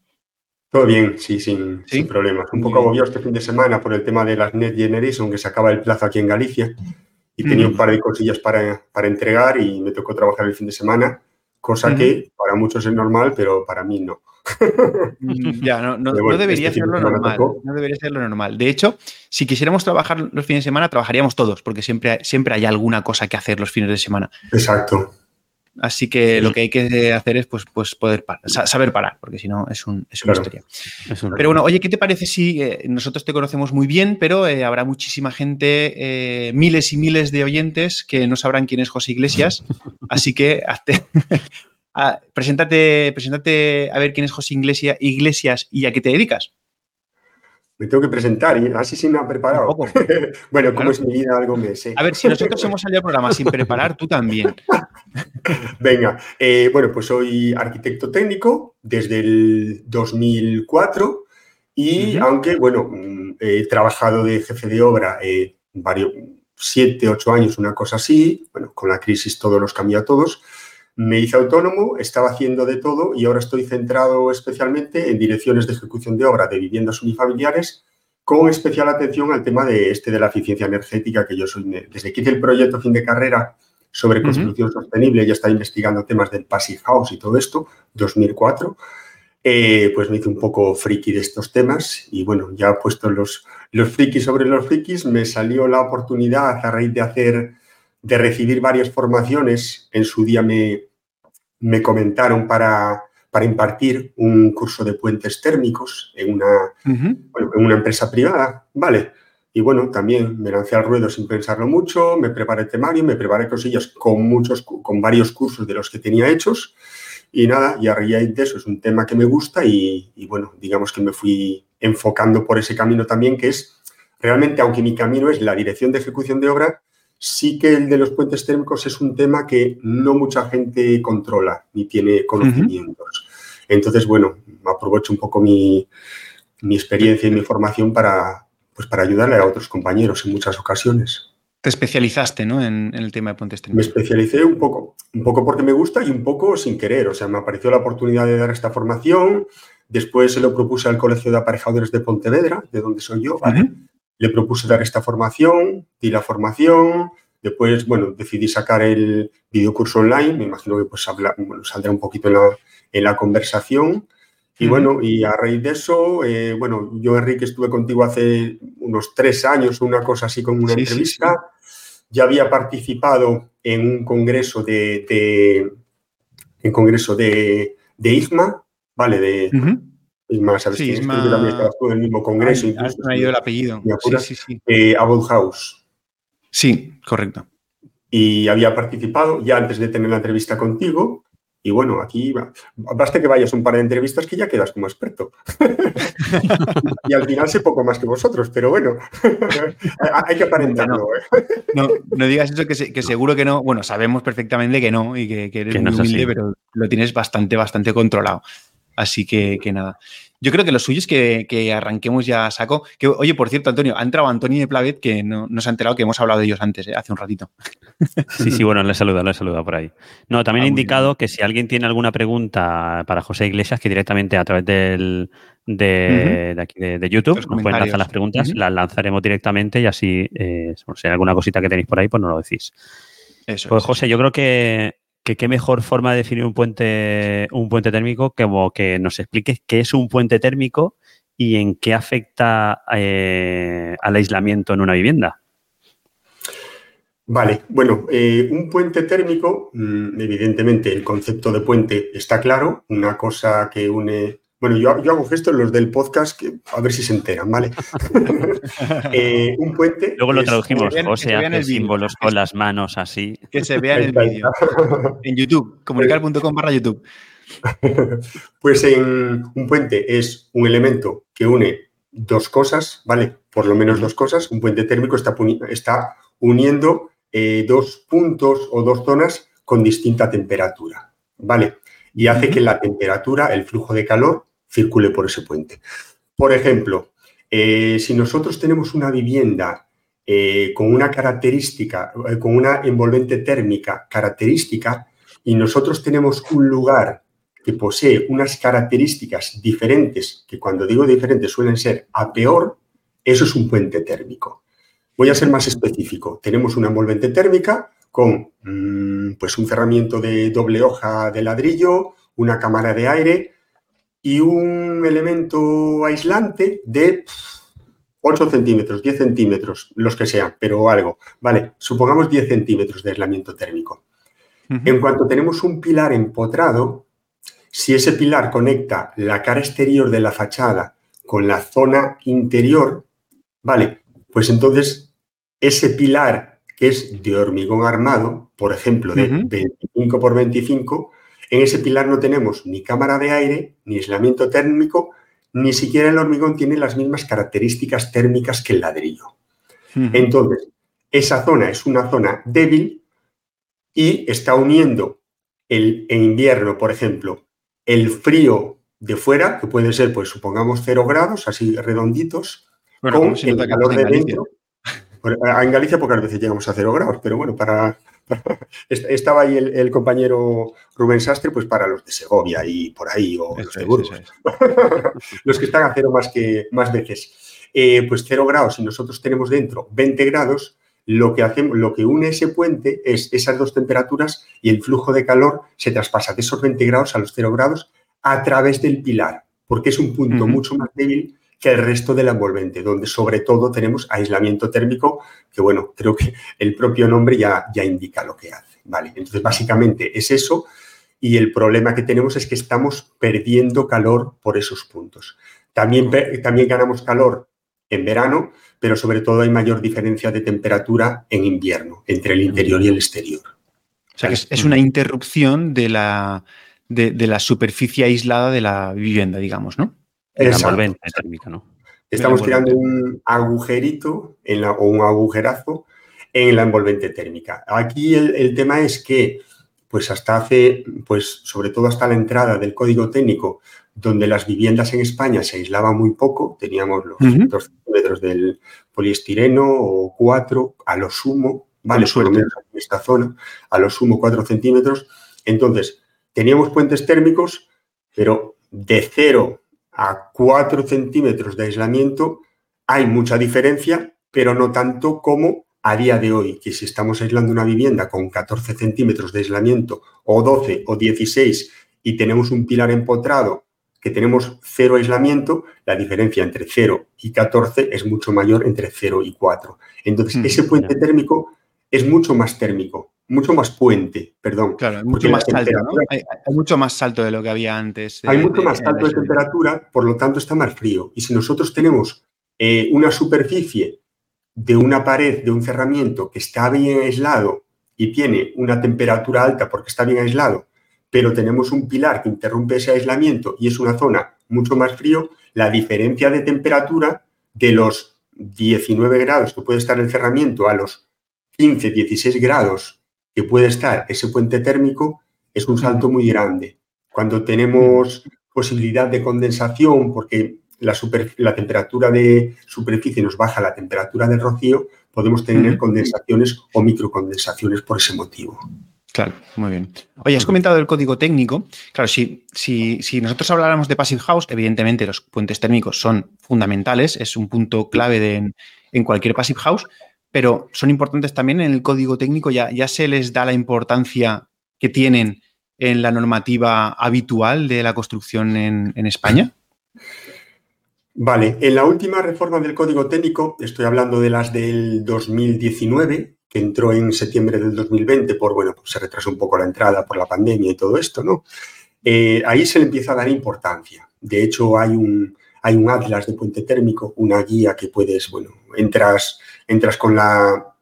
S3: Todo bien, sí, sin, problemas. Un poco agobiado este fin de semana por el tema de las Net Generation, que se acaba el plazo aquí en Galicia. Y tenía un par de cosillas para, para, entregar y me tocó trabajar el fin de semana, cosa que para muchos es normal, pero para mí no.
S2: Mm, ya, no, no, [LAUGHS] debería este ser lo normal. No debería ser lo normal. De hecho, si quisiéramos trabajar los fines de semana, trabajaríamos todos, porque siempre, siempre hay alguna cosa que hacer los fines de semana.
S3: Exacto.
S2: Así que lo que hay que hacer es pues, pues poder saber parar, porque si no es, un, es una historia. pero bueno, oye, ¿qué te parece si eh, nosotros te conocemos muy bien, pero eh, habrá muchísima gente, eh, miles y miles de oyentes que no sabrán quién es José Iglesias? [LAUGHS] Así que [LAUGHS] preséntate, preséntate a ver quién es José Iglesias, Iglesias y a qué te dedicas
S3: me tengo que presentar y así sin nada preparado. [LAUGHS] bueno, como es mi vida, algo me sé.
S2: A ver, si nosotros hemos salido al programa sin preparar, tú también. [LAUGHS]
S3: Venga, eh, bueno, pues soy arquitecto técnico desde el 2004 y aunque, bueno, mm, he trabajado de jefe de obra eh, varios, siete, ocho años, una cosa así, bueno, con la crisis todo los cambia a todos, me hice autónomo, estaba haciendo de todo y ahora estoy centrado especialmente en direcciones de ejecución de obra de viviendas unifamiliares, con especial atención al tema de este de la eficiencia energética, que yo soy, desde que hice el proyecto fin de carrera sobre construcción sostenible, ya estaba investigando temas del passive house y todo esto, 2004, eh, pues me hice un poco friki de estos temas y bueno, ya puesto los, los frikis sobre los frikis, me salió la oportunidad a raíz de hacer de recibir varias formaciones. En su día me, me comentaron para, para impartir un curso de puentes térmicos en una, en una empresa privada. Vale. Y bueno, también me lancé al ruedo sin pensarlo mucho, me preparé temario, me preparé cosillas con muchos, con varios cursos de los que tenía hechos. y nada, y a raíz de eso es un tema que me gusta y, bueno, digamos que me fui enfocando por ese camino también, que es realmente, aunque mi camino es la dirección de ejecución de obra, sí que el de los puentes térmicos es un tema que no mucha gente controla ni tiene conocimientos. Entonces, bueno, aprovecho un poco mi, experiencia y mi formación para, pues para ayudarle a otros compañeros en muchas ocasiones.
S2: Te especializaste ¿no? en, el tema de puentes.
S3: Me especialicé un poco, un poco porque me gusta y un poco sin querer. O sea, me apareció la oportunidad de dar esta formación. Después se lo propuse al Colegio de Aparejadores de Pontevedra, de donde soy yo. Le propuse dar esta formación, di la formación. Después, bueno, decidí sacar el videocurso online. Me imagino que pues saldrá un poquito en la, conversación. Y bueno, y a raíz de eso, eh, bueno, yo, Enrique, estuve contigo hace unos tres años, una cosa así como una entrevista ya había participado en un congreso de, en congreso de, de IGMA, ¿vale? De IGMA, ¿sabes? Sí, IGMA... Yo también estaba en el mismo congreso.
S2: Ay, incluso, el apellido.
S3: sí, sí, sí. Eh, House.
S2: Sí, correcto.
S3: Y había participado ya antes de tener la entrevista contigo y bueno, aquí basta que vayas un par de entrevistas que ya quedas como experto. [LAUGHS] y al final sé poco más que vosotros, pero bueno, [LAUGHS] hay que aparentarlo.
S2: ¿eh? No, no, digas eso, que, seguro que no. Bueno, sabemos perfectamente que no y que, eres muy humilde, pero lo tienes bastante, bastante controlado. Así que, que nada. Yo creo que lo suyo es que, arranquemos ya saco. Que, oye, por cierto, Antonio, ha entrado Antonio de Plavet que no, se ha enterado que hemos hablado de ellos antes, eh, hace un ratito.
S1: Sí, sí, bueno, le he saludado, le he saludado por ahí. No, también he ah, indicado que si alguien tiene alguna pregunta para José Iglesias, que directamente a través del, de, aquí de, YouTube nos pueden lanzar las preguntas, las lanzaremos directamente y así, eh, si hay alguna cosita que tenéis por ahí, pues nos lo decís. Eso pues José, yo creo que que qué mejor forma de definir un puente, un puente térmico que, que nos expliques qué es un puente térmico y en qué afecta eh, al aislamiento en una vivienda.
S3: Vale, bueno, eh, un puente térmico, mm, evidentemente el concepto de puente está claro, una cosa que une bueno, yo, hago gestos los del podcast que a ver si se enteran, ¿vale? [LAUGHS] Eh, un puente.
S1: Luego lo tradujimos, o sea, hace símbolos con las manos así.
S2: Que se vea en el vídeo. en YouTube, comunicar.com barra YouTube. [LAUGHS]
S3: Pues en un puente es un elemento que une dos cosas, ¿vale? Por lo menos dos cosas. Un puente térmico está, está uniendo eh, dos puntos o dos zonas con distinta temperatura, ¿vale? Y hace que la temperatura, el flujo de calor, circule por ese puente. Por ejemplo, eh, si nosotros tenemos una vivienda eh, con una característica, eh, con una envolvente térmica característica, y nosotros tenemos un lugar que posee unas características diferentes, que cuando digo diferentes suelen ser a peor, eso es un puente térmico. Voy a ser más específico. Tenemos una envolvente térmica con mm, pues un cerramiento de doble hoja de ladrillo, una cámara de aire, y un elemento aislante de 8 centímetros, 10 centímetros, los que sean, pero algo. Vale, supongamos 10 centímetros de aislamiento térmico. En cuanto tenemos un pilar empotrado, si ese pilar conecta la cara exterior de la fachada con la zona interior, vale, pues entonces ese pilar que es de hormigón armado, por ejemplo, de 25 por 25, en ese pilar no tenemos ni cámara de aire, ni aislamiento térmico, ni siquiera el hormigón tiene las mismas características térmicas que el ladrillo. Entonces, esa zona es una zona débil y está uniendo el, en invierno, por ejemplo, el frío de fuera, que puede ser, pues supongamos, cero grados, así redonditos, con el calor de dentro. En Galicia pocas veces llegamos a cero grados, pero bueno, para, [LAUGHS] Estaba ahí el, compañero Rubén Sastre, pues para los de Segovia y por ahí, o los de Burgos. [LAUGHS] los que están a cero más, que, más veces. Eh, pues cero grados, y nosotros tenemos dentro 20 grados, lo que, hacemos, lo que une ese puente es esas dos temperaturas y el flujo de calor se traspasa de esos 20 grados a los cero grados a través del pilar, porque es un punto mucho más débil que el resto del envolvente, donde sobre todo tenemos aislamiento térmico, que bueno, creo que el propio nombre ya, ya indica lo que hace. ¿vale? Entonces, básicamente es eso y el problema que tenemos es que estamos perdiendo calor por esos puntos. También, también ganamos calor en verano, pero sobre todo hay mayor diferencia de temperatura en invierno entre el interior y el exterior.
S2: O sea, que es, una interrupción de la, de, la superficie aislada de la vivienda, digamos, ¿no?
S1: La envolvente térmica, ¿no?
S3: Estamos creando un agujerito o un agujerazo en la envolvente térmica. Aquí el, tema es que, pues hasta hace, pues sobre todo hasta la entrada del código técnico, donde las viviendas en España se aislaban muy poco, teníamos los dos centímetros del poliestireno o cuatro, a lo sumo, vale, por lo menos en esta zona, a lo sumo cuatro centímetros. Entonces, teníamos puentes térmicos, pero de cero a 4 centímetros de aislamiento hay mucha diferencia, pero no tanto como a día de hoy, que si estamos aislando una vivienda con 14 centímetros de aislamiento o 12 o 16 y tenemos un pilar empotrado que tenemos cero aislamiento, la diferencia entre 0 y 14 es mucho mayor entre 0 y 4. Entonces, ese puente térmico es mucho más térmico mucho más puente, perdón.
S2: Claro, mucho más salto, hay, mucho más salto de lo que había antes.
S3: hay mucho más salto de, temperatura, por lo tanto está más frío. Y si nosotros tenemos eh, una superficie de una pared, de un cerramiento que está bien aislado y tiene una temperatura alta porque está bien aislado, pero tenemos un pilar que interrumpe ese aislamiento y es una zona mucho más frío, la diferencia de temperatura de los 19 grados que puede estar el cerramiento a los 15, 16 grados que puede estar ese puente térmico es un salto muy grande. Cuando tenemos posibilidad de condensación, porque la, la temperatura de superficie nos baja la temperatura del rocío, podemos tener condensaciones o microcondensaciones por ese motivo.
S2: Claro, muy bien. Oye, has comentado el código técnico. Claro, si, si, si, nosotros habláramos de Passive House, evidentemente los puentes térmicos son fundamentales, es un punto clave de, en cualquier Passive House, pero son importantes también en el código técnico, ya, ya se les da la importancia que tienen en la normativa habitual de la construcción en, España?
S3: Vale, en la última reforma del código técnico, estoy hablando de las del 2019, que entró en septiembre del 2020, por, bueno, pues se retrasó un poco la entrada por la pandemia y todo esto, ¿no? Eh, ahí se le empieza a dar importancia. De hecho, hay un, hay un atlas de puente térmico, una guía que puedes, bueno, entras entras con la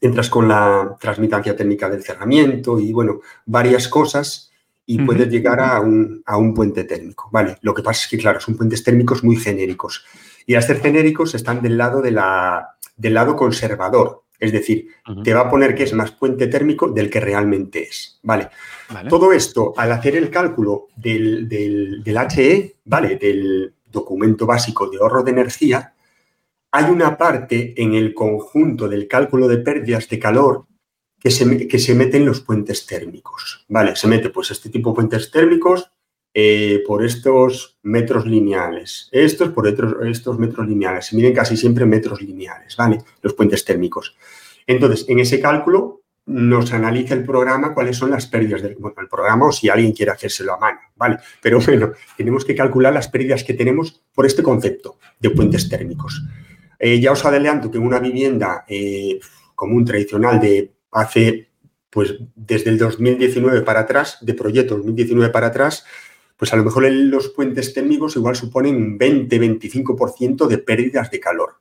S3: entras con la transmitancia técnica del cerramiento y, bueno, varias cosas y puedes llegar a un, puente térmico, ¿vale? Lo que pasa es que, claro, son puentes térmicos muy genéricos y al ser genéricos están del lado, de la, del lado conservador, es decir, te va a poner que es más puente térmico del que realmente es, ¿vale? Todo esto, al hacer el cálculo del, del, del HE, ¿vale? Del documento básico de ahorro de energía, hay una parte en el conjunto del cálculo de pérdidas de calor que se, que se mete en los puentes térmicos. Vale, se mete pues este tipo de puentes térmicos eh, por estos metros lineales, estos por estos, metros lineales. Se miden casi siempre metros lineales, ¿vale? Los puentes térmicos. Entonces, en ese cálculo nos analiza el programa cuáles son las pérdidas del programa o si alguien quiere hacérselo a mano, ¿vale? Pero [LAUGHS] bueno, tenemos que calcular las pérdidas que tenemos por este concepto de puentes térmicos. Eh, ya os adelanto que una vivienda eh, común tradicional de hace, pues desde el 2019 para atrás, de proyecto 2019 para atrás, pues a lo mejor los puentes térmicos igual suponen un 20-25% de pérdidas de calor.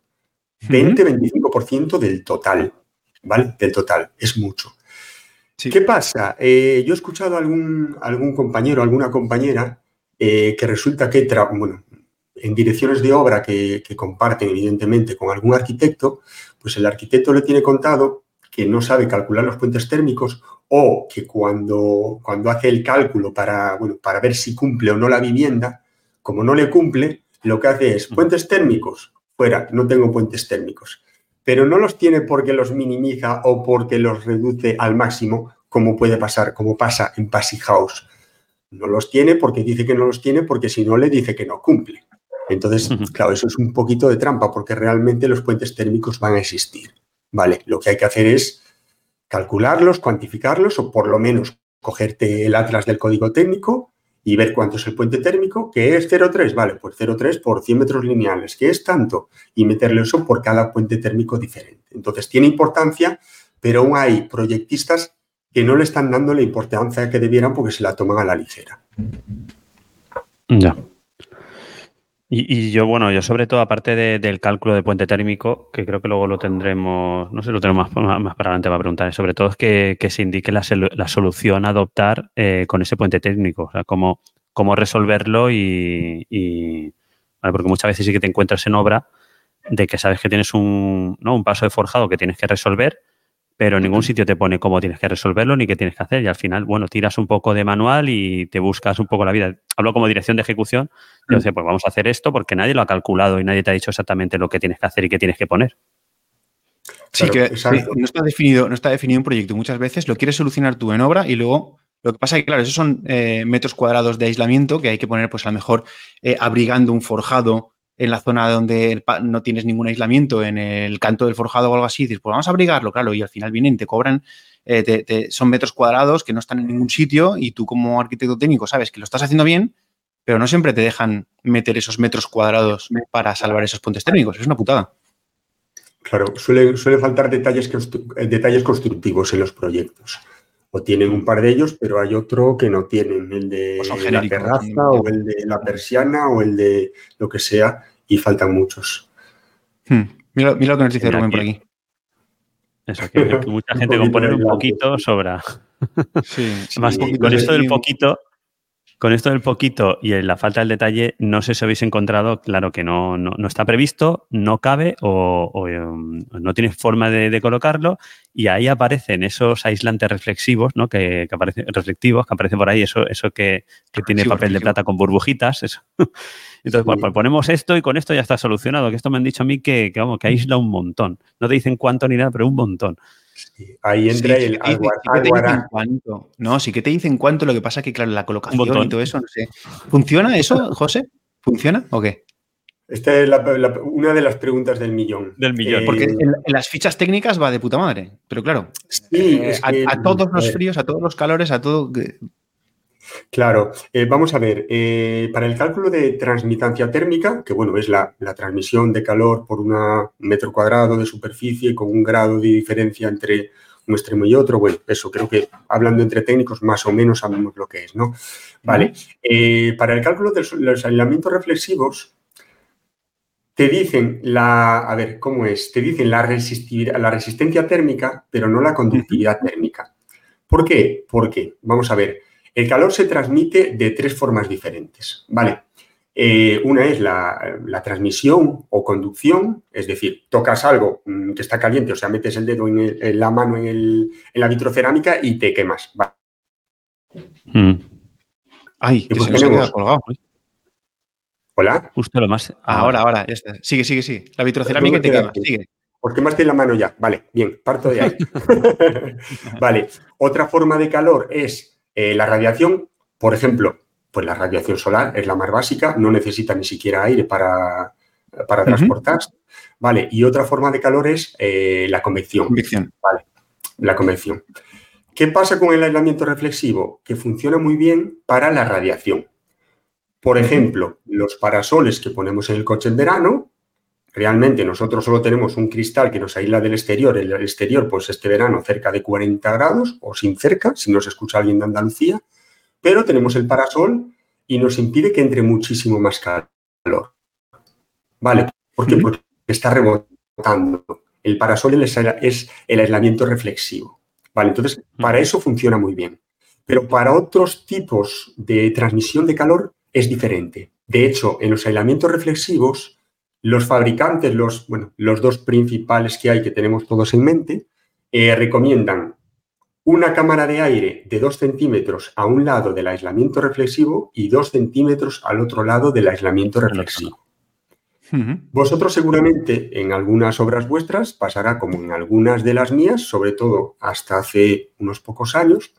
S3: 20-25% del total, ¿vale? Del total, es mucho. ¿Qué pasa? Eh, yo he escuchado a algún, algún compañero, alguna compañera, que resulta que, bueno, en direcciones de obra que, comparten, evidentemente, con algún arquitecto, pues el arquitecto le tiene contado que no sabe calcular los puentes térmicos o que cuando, cuando hace el cálculo para, bueno, para ver si cumple o no la vivienda, como no le cumple, lo que hace es puentes térmicos, fuera, no tengo puentes térmicos. Pero no los tiene porque los minimiza o porque los reduce al máximo, como puede pasar, como pasa en Passy House. No los tiene porque dice que no los tiene, porque si no le dice que no cumple. Entonces, claro, eso es un poquito de trampa porque realmente los puentes térmicos van a existir. Vale, lo que hay que hacer es calcularlos, cuantificarlos o por lo menos cogerte el atlas del código técnico y ver cuánto es el puente térmico, que es 0,3, vale, pues 0,3 por 100 metros lineales, que es tanto, y meterle eso por cada puente térmico diferente. Entonces, tiene importancia, pero aún hay proyectistas que no le están dando la importancia que debieran porque se la toman a la ligera.
S1: Ya. Y, yo, bueno, yo sobre todo, aparte del cálculo de puente térmico, que creo que luego lo tendremos, no sé, lo tenemos más, más para adelante para preguntar, sobre todo es que, se indique la, solución a adoptar eh, con ese puente técnico, o sea, cómo, cómo resolverlo y, porque muchas veces sí que te encuentras en obra de que sabes que tienes un, ¿no? un paso de forjado que tienes que resolver pero en ningún sitio te pone cómo tienes que resolverlo ni qué tienes que hacer. Y al final, bueno, tiras un poco de manual y te buscas un poco la vida. Hablo como dirección de ejecución. Yo sé, pues vamos a hacer esto porque nadie lo ha calculado y nadie te ha dicho exactamente lo que tienes que hacer y qué tienes que poner.
S2: Sí, que no está definido, no está definido un proyecto. Muchas veces lo quieres solucionar tú en obra y luego lo que pasa es que, claro, esos son eh, metros cuadrados de aislamiento que hay que poner, pues a lo mejor eh, abrigando un forjado en la zona donde no tienes ningún aislamiento, en el canto del forjado o algo así, dices, pues vamos a abrigarlo, claro, y al final vienen, te cobran, eh, son metros cuadrados que no están en ningún sitio y tú como arquitecto técnico sabes que lo estás haciendo bien, pero no siempre te dejan meter esos metros cuadrados para salvar esos puentes térmicos, es una putada.
S3: Claro, suele, suele faltar detalles, eh, detalles constructivos en los proyectos. O tienen un par de ellos, pero hay otro que no tienen, el de pues la terraza o el de la persiana o el de lo que sea, y faltan muchos.
S2: Hmm. Mira, lo que nos dice Rubén por aquí.
S1: Eso, que, mucha [LAUGHS] gente con poner un poquito sobra. Sí, [LAUGHS] con esto del poquito, con esto del poquito y la falta del detalle, no sé si habéis encontrado, claro que no, no, está previsto, no cabe o, em, no tienes forma de, colocarlo y ahí aparecen esos aislantes reflexivos, ¿no? Que, aparecen, reflectivos, que aparecen por ahí, eso, eso que, tiene papel de plata con burbujitas. Eso. [LAUGHS] Entonces, pues ponemos esto y con esto ya está solucionado. Que esto me han dicho a mí que, que, vamos, que aísla un montón. No te dicen cuánto ni nada, pero un montón.
S3: Ahí entra el
S2: cuánto. No, sí que te dicen cuánto, lo que pasa es que, claro, la colocación y todo eso, no sé. ¿Funciona eso, José? ¿Funciona o qué?
S3: Esta es una de las preguntas del millón.
S1: Del millón.
S2: Porque eh, en, las fichas técnicas va de puta madre. Pero claro, eh, a, todos los fríos, a todos los calores, a todo.
S3: Claro, eh, vamos a ver, eh, para el cálculo de transmitancia térmica, que bueno, es la, transmisión de calor por un metro cuadrado de superficie con un grado de diferencia entre un extremo y otro, bueno, eso creo que hablando entre técnicos más o menos sabemos lo que es, ¿no? Vale, eh, para el cálculo de los aislamientos reflexivos, te dicen la, a ver, ¿cómo es? Te dicen la, la resistencia térmica, pero no la conductividad térmica. ¿Por qué? Porque, vamos a ver, el calor se transmite de tres formas diferentes, ¿vale? Eh, una es la, transmisión o conducción, es decir, tocas algo mm, que está caliente, o sea, metes el dedo en, la mano en, la vitrocerámica y te quemas.
S2: Mm. Ay, que se nos colgado.
S3: Hola.
S1: Justo lo más.
S2: Ahora, ahora, ya está. Sigue, sigue, sigue. La vitrocerámica te quema, sigue.
S3: Pues quemaste la mano ya. Vale, bien, parto de ahí. [LAUGHS] [LAUGHS] vale. Otra forma de calor es eh, la radiación, por ejemplo, pues la radiación solar es la más básica, no necesita ni siquiera aire para, para transportarse. Vale, y otra forma de calor es eh, la convección.
S2: Convección.
S3: Vale, la convección. ¿Qué pasa con el aislamiento reflexivo? Que funciona muy bien para la radiación. Por ejemplo, los parasoles que ponemos en el coche en verano, realmente nosotros solo tenemos un cristal que nos aísla del exterior, el exterior pues este verano cerca de 40 grados o sin cerca, si nos escucha alguien de Andalucía, pero tenemos el parasol y nos impide que entre muchísimo más calor. ¿Vale? ¿Por qué? Porque está rebotando. El parasol es el aislamiento reflexivo. ¿Vale? Entonces, para eso funciona muy bien. Pero para otros tipos de transmisión de calor es diferente. De hecho, en los aislamientos reflexivos, los fabricantes, los, bueno, los dos principales que hay que tenemos todos en mente, eh, recomiendan una cámara de aire de 2 centímetros a un lado del aislamiento reflexivo y 2 centímetros al otro lado del aislamiento reflexivo. Vosotros seguramente en algunas obras vuestras pasará como en algunas de las mías, sobre todo hasta hace unos pocos años,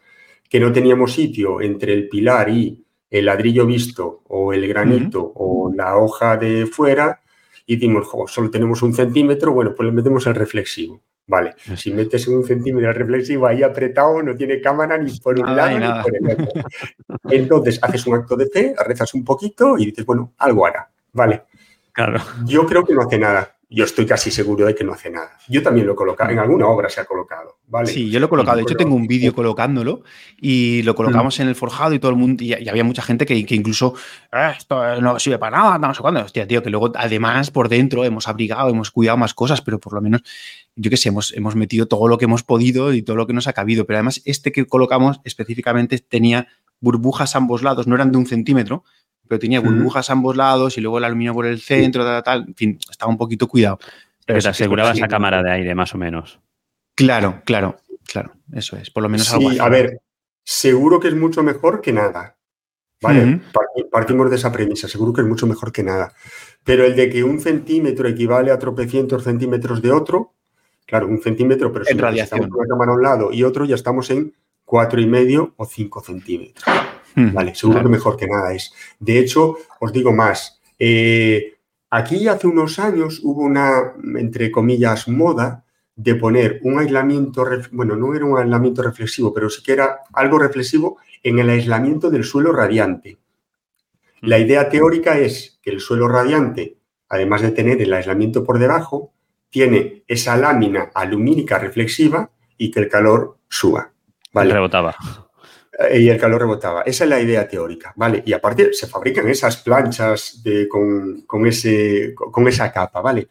S3: que no teníamos sitio entre el pilar y el ladrillo visto o el granito o la hoja de fuera y dimos, solo tenemos un centímetro, bueno, pues le metemos el reflexivo. Vale, si metes un centímetro el reflexivo ahí apretado, no tiene cámara ni por un lado ni por el otro. [LAUGHS] Entonces haces un acto de fe, rezas un poquito y dices, bueno, algo hará. Vale.
S1: Claro.
S3: Yo creo que no hace nada. Yo estoy casi seguro de que no hace nada. Yo también lo he colocado, en alguna obra se ha colocado, ¿vale?
S2: Sí, yo lo he colocado. De hecho, tengo un vídeo colocándolo y lo colocamos en el forjado y todo el mundo, y, había mucha gente que, incluso, ah, esto no sirve para nada, no sé cuándo. Hostia, tío, que luego además por dentro hemos abrigado, hemos cuidado más cosas, pero por lo menos, yo qué sé, hemos, hemos metido todo lo que hemos podido y todo lo que nos ha cabido. Pero además, este que colocamos específicamente tenía burbujas a ambos lados, no eran de un centímetro, pero tenía burbujas a ambos lados y luego el aluminio por el centro, tal, tal, en fin, estaba un poquito cuidado.
S1: Pero te aseguraba esa cámara de aire, más o menos.
S2: Claro, claro, claro, eso es, por lo menos
S3: sí, a ver, seguro que es mucho mejor que nada. Vale, partimos de esa premisa, seguro que es mucho mejor que nada. Pero el de que un centímetro equivale a tropecientos centímetros de otro, claro, un centímetro, pero si
S2: en radiación.
S3: una cámara a un lado y otro, ya estamos en cuatro y medio o cinco centímetros. Hmm, vale, seguro que mejor que nada es. De hecho, os digo más. Eh, aquí hace unos años hubo una, entre comillas, moda de poner un aislamiento, bueno, no era un aislamiento reflexivo, pero sí que era algo reflexivo en el aislamiento del suelo radiante. Hmm. La idea teórica es que el suelo radiante, además de tener el aislamiento por debajo, tiene esa lámina alumínica reflexiva y que el calor suba.
S1: Vale. Rebotaba.
S3: Eh, y el calor rebotaba. Esa es la idea teórica, ¿vale? Y aparte se fabrican esas planchas con, ese, con esa capa, ¿vale?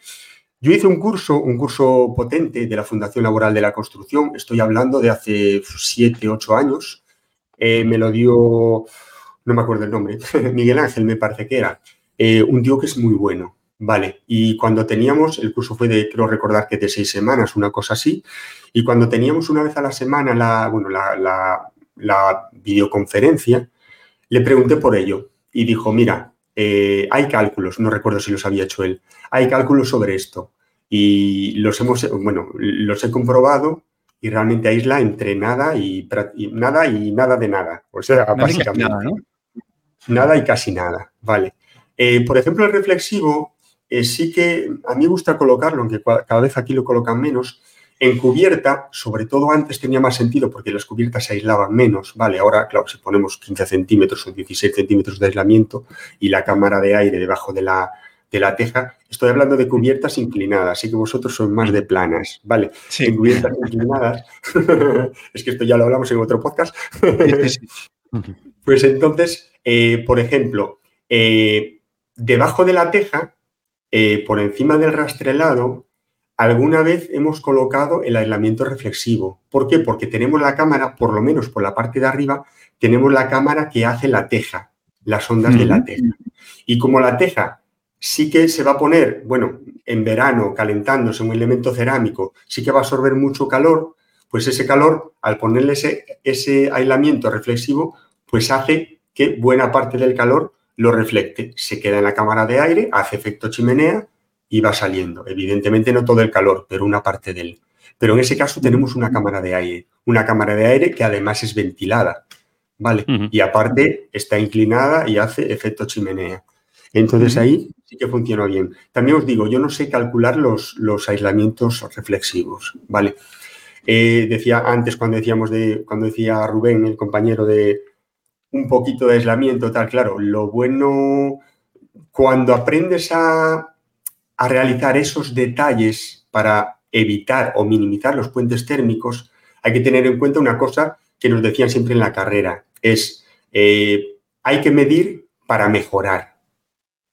S3: Yo hice un curso, un curso potente de la Fundación Laboral de la Construcción, estoy hablando de hace siete, ocho años. Eh, me lo dio, no me acuerdo el nombre, [LAUGHS] Miguel Ángel me parece que era, eh, un tío que es muy bueno, ¿vale? Y cuando teníamos, el curso fue de, creo recordar que de seis semanas, una cosa así, y cuando teníamos una vez a la semana la, bueno, la la videoconferencia, le pregunté por ello y dijo, mira, eh, hay cálculos, no recuerdo si los había hecho él, hay cálculos sobre esto y los hemos, bueno, los he comprobado y realmente aísla entre nada y, nada y nada de nada. O sea, básicamente. Nada, y casi nada, vale. Eh, por ejemplo, el reflexivo eh, sí que a mí me gusta colocarlo, aunque cada vez aquí lo colocan menos, en cubierta, sobre todo antes tenía más sentido porque las cubiertas se aislaban menos, ¿vale? Ahora, claro, si ponemos 15 centímetros o 16 centímetros de aislamiento y la cámara de aire debajo de la, de la teja, estoy hablando de cubiertas inclinadas, así que vosotros sois más de planas, ¿vale? Sí. En cubiertas inclinadas, [LAUGHS] es que esto ya lo hablamos en otro podcast, [LAUGHS] pues entonces, eh, por ejemplo, eh, debajo de la teja, eh, por encima del rastrelado, alguna vez hemos colocado el aislamiento reflexivo. ¿Por qué? Porque tenemos la cámara, por lo menos por la parte de arriba, tenemos la cámara que hace la teja, las ondas de la teja. Y como la teja sí que se va a poner, bueno, en verano calentándose un elemento cerámico, sí que va a absorber mucho calor, pues ese calor, al ponerle ese, ese aislamiento reflexivo, pues hace que buena parte del calor lo reflecte. Se queda en la cámara de aire, hace efecto chimenea y va saliendo. Evidentemente no todo el calor, pero una parte de él. Pero en ese caso tenemos una cámara de aire, una cámara de aire que además es ventilada, ¿vale? Y aparte está inclinada y hace efecto chimenea. Entonces ahí sí que funciona bien. También os digo, yo no sé calcular los, los aislamientos reflexivos, ¿vale? Eh, decía antes cuando decíamos de, cuando decía Rubén, el compañero de un poquito de aislamiento, tal, claro, lo bueno cuando aprendes a a realizar esos detalles para evitar o minimizar los puentes térmicos, hay que tener en cuenta una cosa que nos decían siempre en la carrera, es eh, hay que medir para mejorar.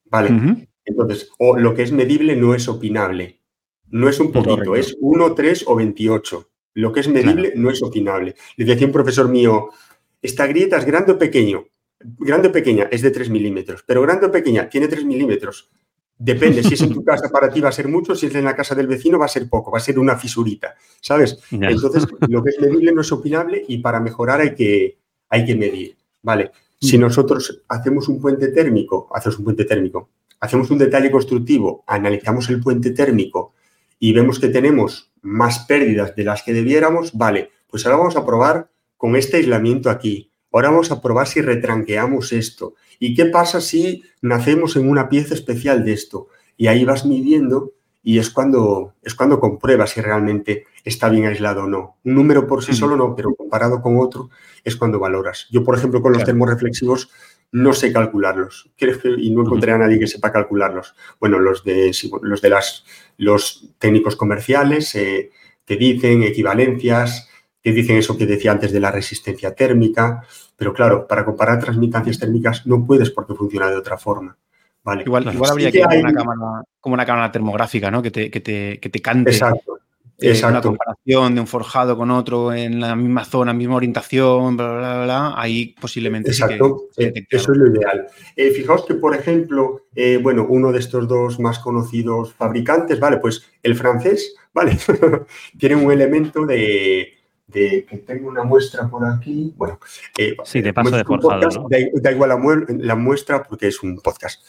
S3: ¿Vale? Entonces, o lo que es medible no es opinable. No es un poquito, es 1, 3 o 28. Lo que es medible no es opinable. Le decía un profesor mío, esta grieta es grande o pequeño. Grande o pequeña es de 3 milímetros, pero grande o pequeña tiene 3 milímetros. Depende, si es en [LAUGHS] tu casa para ti va a ser mucho, si es en la casa del vecino va a ser poco, va a ser una fisurita, ¿sabes? Entonces, lo que es medible no es opinable y para mejorar hay que, hay que medir, ¿vale? Si nosotros hacemos un puente térmico, hacemos un puente térmico, hacemos un detalle constructivo, analizamos el puente térmico y vemos que tenemos más pérdidas de las que debiéramos, vale, pues ahora vamos a probar con este aislamiento aquí. Ahora vamos a probar si retranqueamos esto. ¿Y qué pasa si nacemos en una pieza especial de esto? Y ahí vas midiendo y es cuando, es cuando compruebas si realmente está bien aislado o no. Un número por sí solo no, pero comparado con otro es cuando valoras. Yo, por ejemplo, con los termoreflexivos no sé calcularlos. Y no encontré a nadie que sepa calcularlos. Bueno, los de, los, de las, los técnicos comerciales eh, te dicen equivalencias, te dicen eso que decía antes de la resistencia térmica, pero claro, para comparar transmitancias térmicas no puedes porque funciona de otra forma. Vale.
S2: Igual, habría que, una cámara, como una cámara termográfica, ¿no? Que te, que te, que te cante.
S3: Exacto.
S2: Eh, Exacto. una comparación de un forjado con otro en la misma zona, misma orientación, bla, bla, bla, ahí posiblemente
S3: Exacto. Sí que, Eso es lo ideal. Eh, fijaos que, por ejemplo, eh, bueno, uno de estos dos más conocidos fabricantes, ¿vale? Pues el francés, ¿vale? [LAUGHS] Tiene un elemento de, de, que tengo una muestra por aquí. Bueno,
S1: sí, de paso de forjado.
S3: da, igual la, la, muestra porque es un podcast.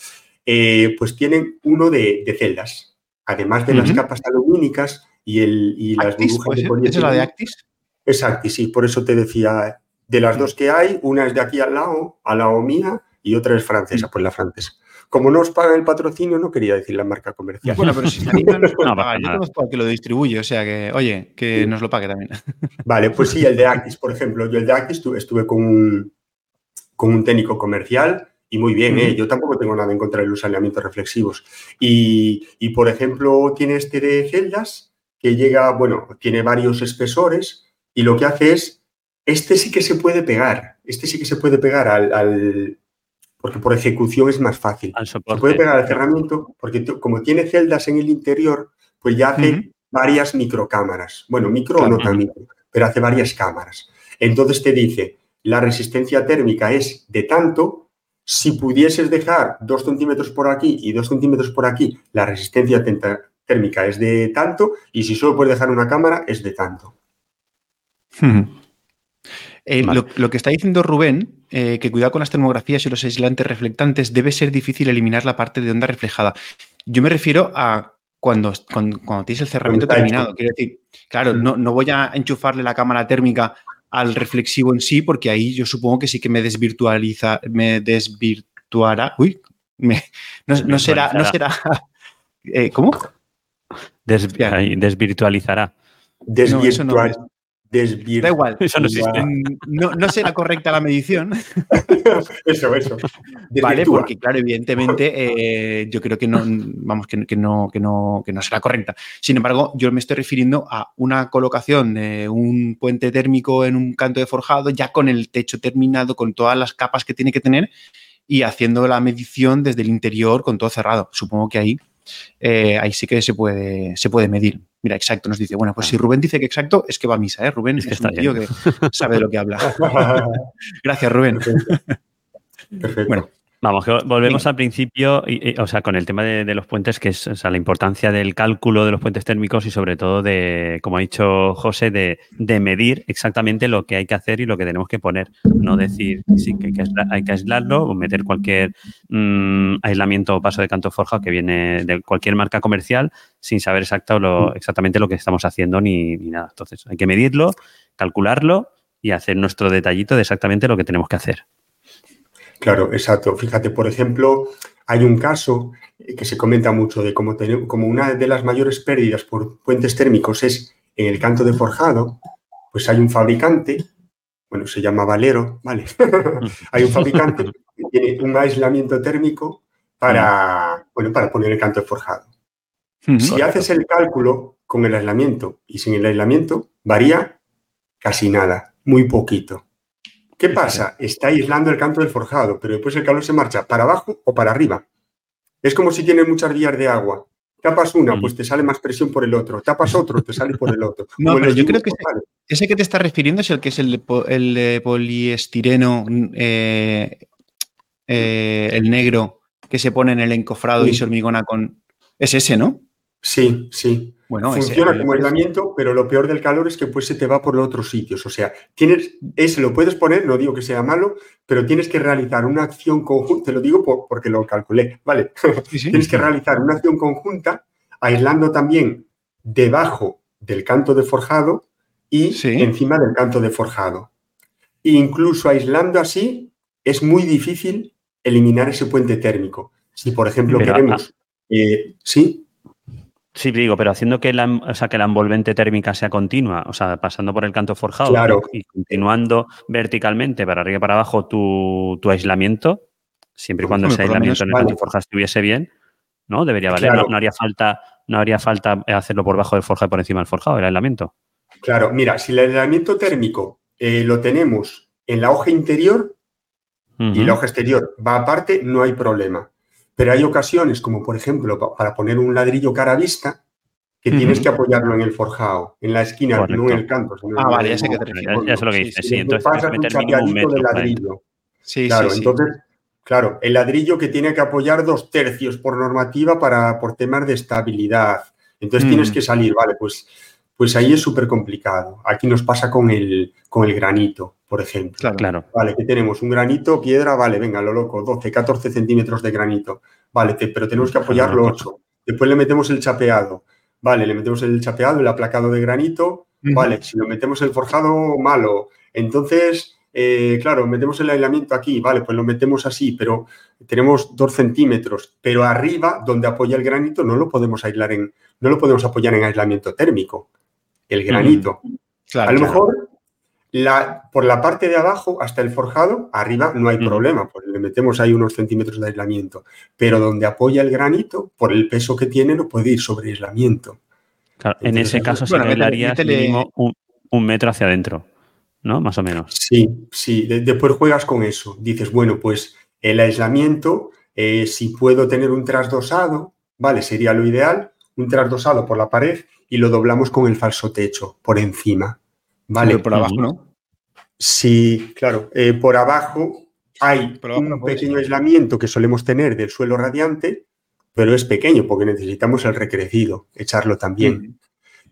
S3: pues tienen uno de, de celdas. Además de uh -huh. las capas alumínicas, y, el, y las
S2: Actis, burbujas de poliéster. ¿Es la de Actis?
S3: Es Actis, sí, por eso te decía, de las dos que hay, una es de aquí al lado, al lado mía, y otra es francesa, pues la francesa. Como no os paga el patrocinio, no quería decir la marca comercial.
S2: Bueno, pero si no nos [LAUGHS] puede pagar. Yo conozco al que lo distribuye, o sea que, oye, que sí. nos lo pague también. [LAUGHS]
S3: Vale, pues sí, el de Actis, por ejemplo. Yo el de Actis estuve, estuve con, un, con un técnico comercial y muy bien, ¿eh? yo tampoco tengo nada en contra de los alineamientos reflexivos. Y, y, por ejemplo, tiene este de celdas, que llega, bueno, tiene varios espesores y lo que hace es, este sí que se puede pegar, este sí que se puede pegar al, al porque por ejecución es más fácil. Se puede pegar al cerramiento porque como tiene celdas en el interior, pues ya hace uh -huh. varias microcámaras. Bueno, micro claro. o no tan micro, pero hace varias cámaras. Entonces te dice, la resistencia térmica es de tanto, si pudieses dejar dos centímetros por aquí y dos centímetros por aquí, la resistencia térmica es de tanto y si solo puedes dejar una cámara es de tanto.
S2: Eh, vale. lo, lo, que está diciendo Rubén, eh, que cuidado con las termografías y los aislantes reflectantes, debe ser difícil eliminar la parte de onda reflejada. Yo me refiero a cuando, cuando, cuando tienes el cerramiento terminado. Quiero decir, claro, no, no voy a enchufarle la cámara térmica al reflexivo en sí, porque ahí yo supongo que sí que me desvirtualiza, me desvirtuará. Uy, me, no, no, será, no será. [LAUGHS] Eh, ¿Cómo?
S1: Des, desvirtualizará.
S3: Desvirtual.
S2: No, Da igual.
S1: Eso no existe. [LAUGHS]
S2: No, no, será correcta la medición. [LAUGHS]
S3: eso, eso.
S2: Vale, porque claro, evidentemente eh, yo creo que no, vamos, que, que, no, que, no, que no será correcta. Sin embargo, yo me estoy refiriendo a una colocación de un puente térmico en un canto de forjado, ya con el techo terminado, con todas las capas que tiene que tener y haciendo la medición desde el interior con todo cerrado. Supongo que ahí eh, ahí sí que se puede, se puede medir. Mira, exacto, nos dice, bueno, pues si Rubén dice que exacto, es que va a misa, ¿eh? Rubén es, es un tío que sabe de lo que habla. [LAUGHS] Gracias, Rubén.
S1: Perfecto. Bueno, Vamos, que volvemos al principio, y, y, o sea, con el tema de, de, los puentes, que es o sea, la importancia del cálculo de los puentes térmicos y sobre todo de, como ha dicho José, de, de, medir exactamente lo que hay que hacer y lo que tenemos que poner. No decir sí, que hay que, hay que aislarlo o meter cualquier mmm, aislamiento o paso de canto forjado que viene de cualquier marca comercial sin saber exacto lo, exactamente lo que estamos haciendo ni, ni nada. Entonces, hay que medirlo, calcularlo y hacer nuestro detallito de exactamente lo que tenemos que hacer.
S3: Claro, exacto. Fíjate, por ejemplo, hay un caso que se comenta mucho de cómo, tener, como una de las mayores pérdidas por puentes térmicos es en el canto de forjado, pues hay un fabricante, bueno, se llama Valero, ¿vale? [LAUGHS] hay un fabricante que tiene un aislamiento térmico para, bueno, para poner el canto de forjado. Si haces el cálculo con el aislamiento y sin el aislamiento, varía casi nada, muy poquito. ¿Qué pasa? Está aislando el canto del forjado, pero después el calor se marcha para abajo o para arriba. Es como si tienes muchas vías de agua. Tapas una, pues te sale más presión por el otro. Tapas otro, te sale por el otro. [LAUGHS]
S2: No, pero yo creo que ese, ese, que te estás refiriendo es el que es el poliestireno, eh, eh, el negro, que se pone en el encofrado sí. y se hormigona con... Es ese, ¿no?
S3: Sí, sí. Bueno, Funciona ese, como aislamiento, pero lo peor del calor es que pues se te va por los otros sitios. O sea, tienes, ese lo puedes poner, no digo que sea malo, pero tienes que realizar una acción conjunta, te lo digo por, porque lo calculé, ¿vale? [LAUGHS] Sí, sí, tienes que realizar una acción conjunta aislando también debajo del canto de forjado y encima del canto de forjado. E incluso aislando así, es muy difícil eliminar ese puente térmico. Si, por ejemplo, pero, queremos... Eh, ¿Sí?
S1: Sí, digo, pero haciendo que la, o sea, que la envolvente térmica sea continua, o sea, pasando por el canto forjado
S3: claro.
S1: y continuando verticalmente para arriba y para abajo tu, tu aislamiento, Siempre y cuando ese aislamiento en el canto forja estuviese bien, ¿no? Debería valer. No, haría falta, no haría falta hacerlo por bajo del forja y por encima del forjado, el aislamiento.
S3: Claro, mira, si el aislamiento térmico eh, lo tenemos en la hoja interior y la hoja exterior va aparte, no hay problema. Pero hay ocasiones, como por ejemplo, para poner un ladrillo cara a vista, que tienes que apoyarlo en el forjado, en la esquina, no en el canto.
S2: ah, vale, ya sé que te
S1: Ya, lo que dices, sí. Entonces, pasas
S3: un chapeadito de ladrillo. Sí, claro, entonces, claro, el ladrillo que tiene que apoyar dos tercios por normativa para, por temas de estabilidad. Entonces tienes mm. que salir, vale, pues, pues ahí es súper complicado. Aquí nos pasa con el, con el granito, por ejemplo.
S1: Claro, claro.
S3: Vale, que tenemos un granito, piedra, vale, venga, lo loco, 12, 14 centímetros de granito. Vale, pero tenemos que apoyarlo 8. Después le metemos el chapeado Vale, le metemos el chapeado, el aplacado de granito. Vale, si lo metemos el forjado, malo. Entonces, eh, claro, metemos el aislamiento aquí. Vale, pues lo metemos así, pero tenemos dos centímetros. Pero arriba, donde apoya el granito, no lo podemos aislar en, no lo podemos apoyar en aislamiento térmico. El granito. a lo mejor la, por la parte de abajo hasta el forjado, arriba no hay problema, pues le metemos ahí unos centímetros de aislamiento. Pero donde apoya el granito, por el peso que tiene, no puede ir sobre aislamiento.
S1: en ese caso se mínimo un, metro hacia adentro, ¿no? Más o menos.
S3: Sí, sí. después juegas con eso. Dices, bueno, pues el aislamiento, eh, si puedo tener un trasdosado, vale, sería lo ideal, un trasdosado por la pared y lo doblamos con el falso techo por encima. Vale.
S2: por abajo, ¿no?
S3: Sí, claro. Eh, por abajo hay un pequeño aislamiento que solemos tener del suelo radiante, pero es pequeño porque necesitamos el recrecido, echarlo también.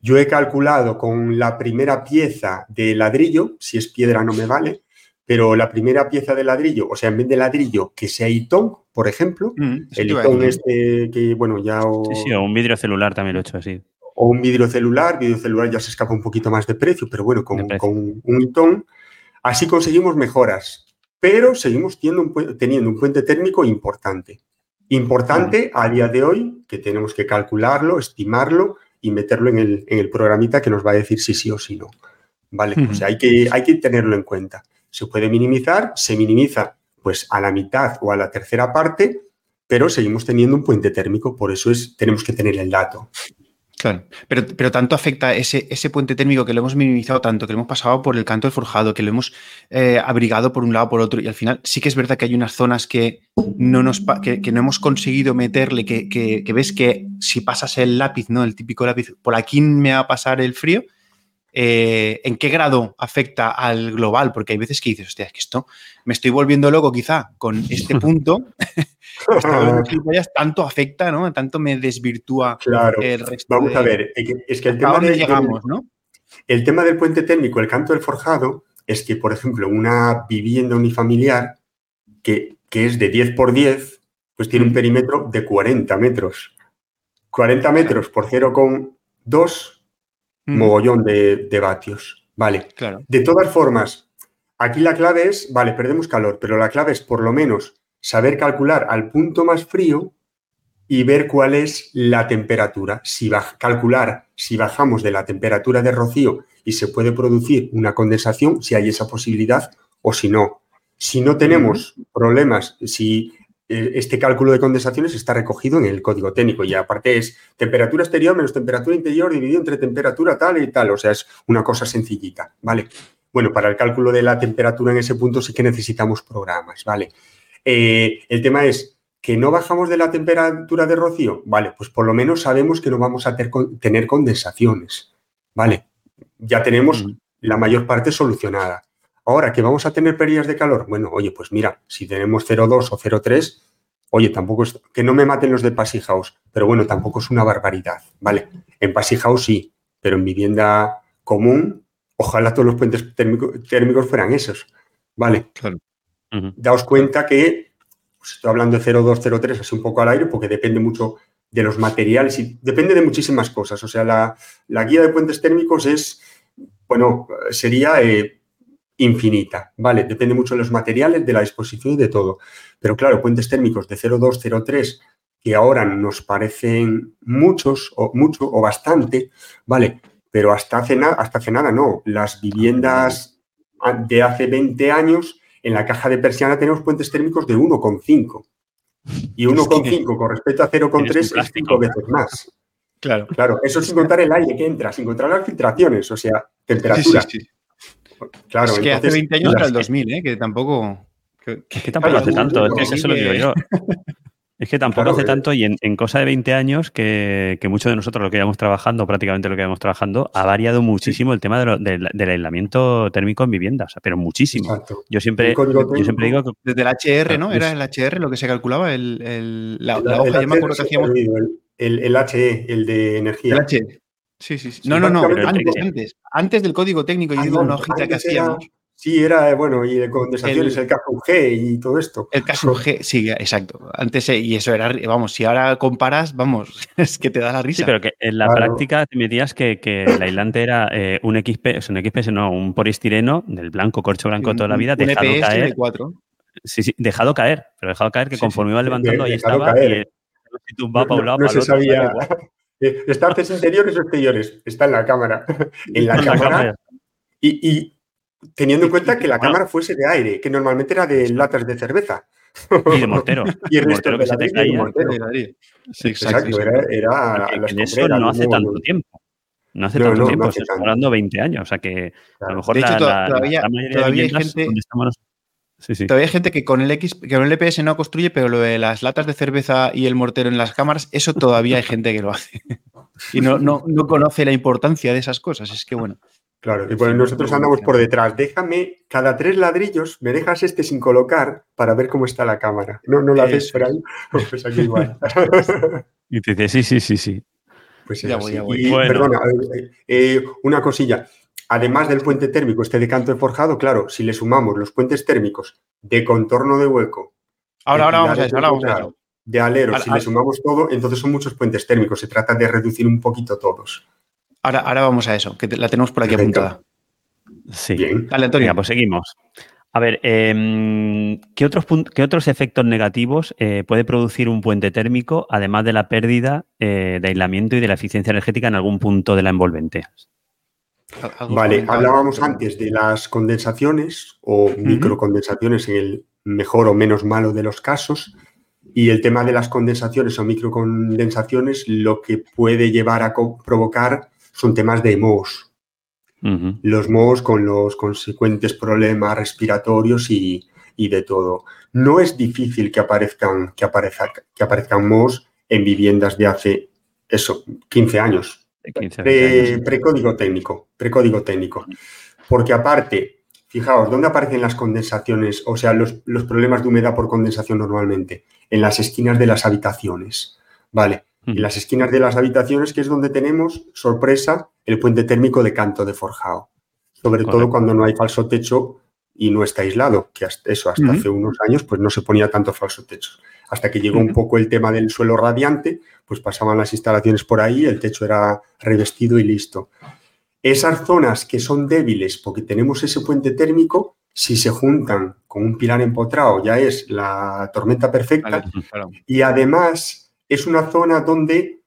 S3: Yo he calculado con la primera pieza de ladrillo, si es piedra no me vale, pero la primera pieza de ladrillo, o sea, en vez de ladrillo, que sea itón, por ejemplo, el itón este que, bueno, ya...
S1: Sí, sí, o un vidrio celular también lo he hecho así
S3: o un vidrio celular, vidrio celular ya se escapa un poquito más de precio, pero bueno, con, un itón, así conseguimos mejoras, pero seguimos teniendo un, puente térmico importante. Importante a día de hoy, que tenemos que calcularlo, estimarlo y meterlo en el, programita que nos va a decir si sí o si no. ¿Vale? O sea, hay que, hay que tenerlo en cuenta. Se puede minimizar, se minimiza pues a la mitad o a la tercera parte, pero seguimos teniendo un puente térmico, por eso es, tenemos que tener el dato.
S2: Claro, pero, pero tanto afecta ese, ese, puente térmico que lo hemos minimizado tanto, que lo hemos pasado por el canto del forjado, que lo hemos eh, abrigado por un lado por otro, y al final sí que es verdad que hay unas zonas que no, nos, que, no hemos conseguido meterle, que, que, ves que si pasas el lápiz, ¿no? El típico lápiz, por aquí me va a pasar el frío, eh, en qué grado afecta al global, porque hay veces que dices, hostia, es que esto me estoy volviendo loco quizá con este [LAUGHS] punto, [LAUGHS] tanto afecta, ¿no? Tanto me desvirtúa
S3: claro. el resto. Vamos a ver, es que el tema,
S2: del, llegamos, ¿no?
S3: el tema del puente térmico, el canto del forjado, es que, por ejemplo, una vivienda unifamiliar que, que es de 10 por 10, pues tiene un mm. perímetro de 40 metros. 40 metros por 0,2 mogollón de, vatios. Vale.
S2: Claro.
S3: De todas formas, aquí la clave es, vale, perdemos calor, pero la clave es por lo menos saber calcular al punto más frío y ver cuál es la temperatura. Si calcular si bajamos de la temperatura de rocío y se puede producir una condensación, si hay esa posibilidad o si no. Si no tenemos problemas, si eh, este cálculo de condensaciones está recogido en el código técnico y aparte es temperatura exterior menos temperatura interior dividido entre temperatura tal y tal, o sea, es una cosa sencillita, ¿vale? Bueno, para el cálculo de la temperatura en ese punto sí que necesitamos programas, ¿vale? Eh, el tema es que no bajamos de la temperatura de rocío, vale, pues por lo menos sabemos que no vamos a tener condensaciones, ¿vale? Ya tenemos la mayor parte solucionada. Ahora, ¿que vamos a tener pérdidas de calor? Bueno, oye, pues mira, si tenemos 0,2 o 0,3, oye, tampoco es, que no me maten los de Passy House, pero bueno, tampoco es una barbaridad, ¿vale? En Passy House sí, pero en vivienda común, ojalá todos los puentes térmicos fueran esos, ¿vale?
S2: Claro.
S3: Daos cuenta que, pues estoy hablando de 0,2, 0,3, así un poco al aire, porque depende mucho de los materiales y depende de muchísimas cosas. O sea, la, guía de puentes térmicos es, bueno, sería... Eh, infinita, ¿vale? Depende mucho de los materiales, de la disposición y de todo. Pero claro, puentes térmicos de 0,2, 0,3, que ahora nos parecen muchos o mucho o bastante, ¿vale? Pero hasta hace, hasta hace nada no. Las viviendas de hace 20 años en la caja de persiana tenemos puentes térmicos de 1,5. Y 1,5 con respecto a 0,3 es 5 veces más. Claro. Claro, eso sin contar el aire que entra, sin contar las filtraciones, o sea, temperatura. Sí, sí,
S2: claro, es que hace 20 años era el 2000, ¿eh? que tampoco.
S1: Que, que tampoco hace tanto, es que eso lo digo yo. [LAUGHS] Es que tampoco hace tanto y en, cosa de 20 años que, muchos de nosotros lo que íbamos trabajando, prácticamente lo que íbamos trabajando, ha variado muchísimo el tema del aislamiento térmico en viviendas, pero muchísimo. Yo siempre, yo siempre digo que...
S2: Desde el HR, ¿no? Era el HR lo que se calculaba, el, la, hoja, yo me acuerdo que hacíamos...
S3: El, el, HE, el de energía.
S2: El HE. Sí, sí, sí. No, no, no, antes, antes, antes del código técnico, yo digo una hojita que hacíamos.
S3: Sí, era, eh, bueno, y de condensaciones, el, caso G y todo esto.
S2: El caso G, sí, exacto. Antes, eh, y eso era, vamos, si ahora comparas, vamos, [LAUGHS] es que te da la risa.
S1: Sí, pero que en la práctica te metías que, que el aislante era eh, un XP, sea, un XP, no, un polistireno del blanco, corcho blanco toda la vida,
S2: un dejado EPS caer. De 4.
S1: Sí, sí, dejado caer, pero dejado caer que conforme iba levantando ahí estaba
S3: caer. y tumbaba para un lado, no para se otro, sabía. ¿Está interiores o exteriores? Está en la cámara. [LAUGHS] En la, cámara. Y, y, teniendo en cuenta que la cámara fuese de aire, que normalmente era de latas de cerveza.
S1: Y de mortero. [LAUGHS]
S3: y el resto que se te caía.
S1: Sí, exacto. Era, era eso no hace tanto tiempo. No hace tanto tiempo, estamos hablando 20 años. O sea que a lo mejor
S2: de hecho, la, todavía, todavía hay gente. Sí, sí. Todavía hay gente que con el X, que con el EPS no construye, pero lo de las latas de cerveza y el mortero en las cámaras, eso todavía hay gente que lo hace. [LAUGHS] y no, no, no conoce la importancia de esas cosas. Es que bueno.
S3: Claro, y pues nosotros andamos por detrás. Déjame, cada tres ladrillos, me dejas este sin colocar para ver cómo está la cámara. No, no lo haces por ahí, [LAUGHS] pues aquí igual. [LAUGHS]
S1: y te dice, sí, sí, sí, sí.
S3: Pues ya voy, ya voy. Y, Perdona, eh, eh, una cosilla. Además del puente térmico, este de canto de forjado, claro, si le sumamos los puentes térmicos de contorno de hueco.
S2: Ahora, ahora vamos a eso, ahora vamos a eso.
S3: De aleros, si le sumamos todo, entonces son muchos puentes térmicos. Se trata de reducir un poquito todos.
S2: Ahora, ahora vamos a eso, que la tenemos por aquí apuntada.
S1: Sí. Dale, Antonio. pues seguimos. A ver, em, ¿qué, otros ¿qué otros efectos negativos eh, puede producir un puente térmico, además de la pérdida eh, de aislamiento y de la eficiencia energética en algún punto de la envolvente?
S3: Vale, hablábamos antes de las condensaciones o microcondensaciones en el mejor o menos malo de los casos. Y el tema de las condensaciones o microcondensaciones lo que puede llevar a provocar son temas de mohos. Los mohos con los consecuentes problemas respiratorios y, de todo. No es difícil que aparezcan, que que aparezcan mohos en viviendas de hace, eso, 15 años. Precódigo técnico, precódigo técnico. Porque aparte, fijaos, ¿dónde aparecen las condensaciones? O sea, los, los problemas de humedad por condensación normalmente. En las esquinas de las habitaciones. Vale en las esquinas de las habitaciones, que es donde tenemos, sorpresa, el puente térmico de canto de forjado. Sobre todo cuando no hay falso techo y no está aislado, que eso hasta hace unos años pues no se ponía tanto falso techo. Hasta que llegó un poco el tema del suelo radiante, pues pasaban las instalaciones por ahí, el techo era revestido y listo. Esas zonas que son débiles porque tenemos ese puente térmico, si se juntan con un pilar empotrado, ya es la tormenta perfecta. Y además es una zona donde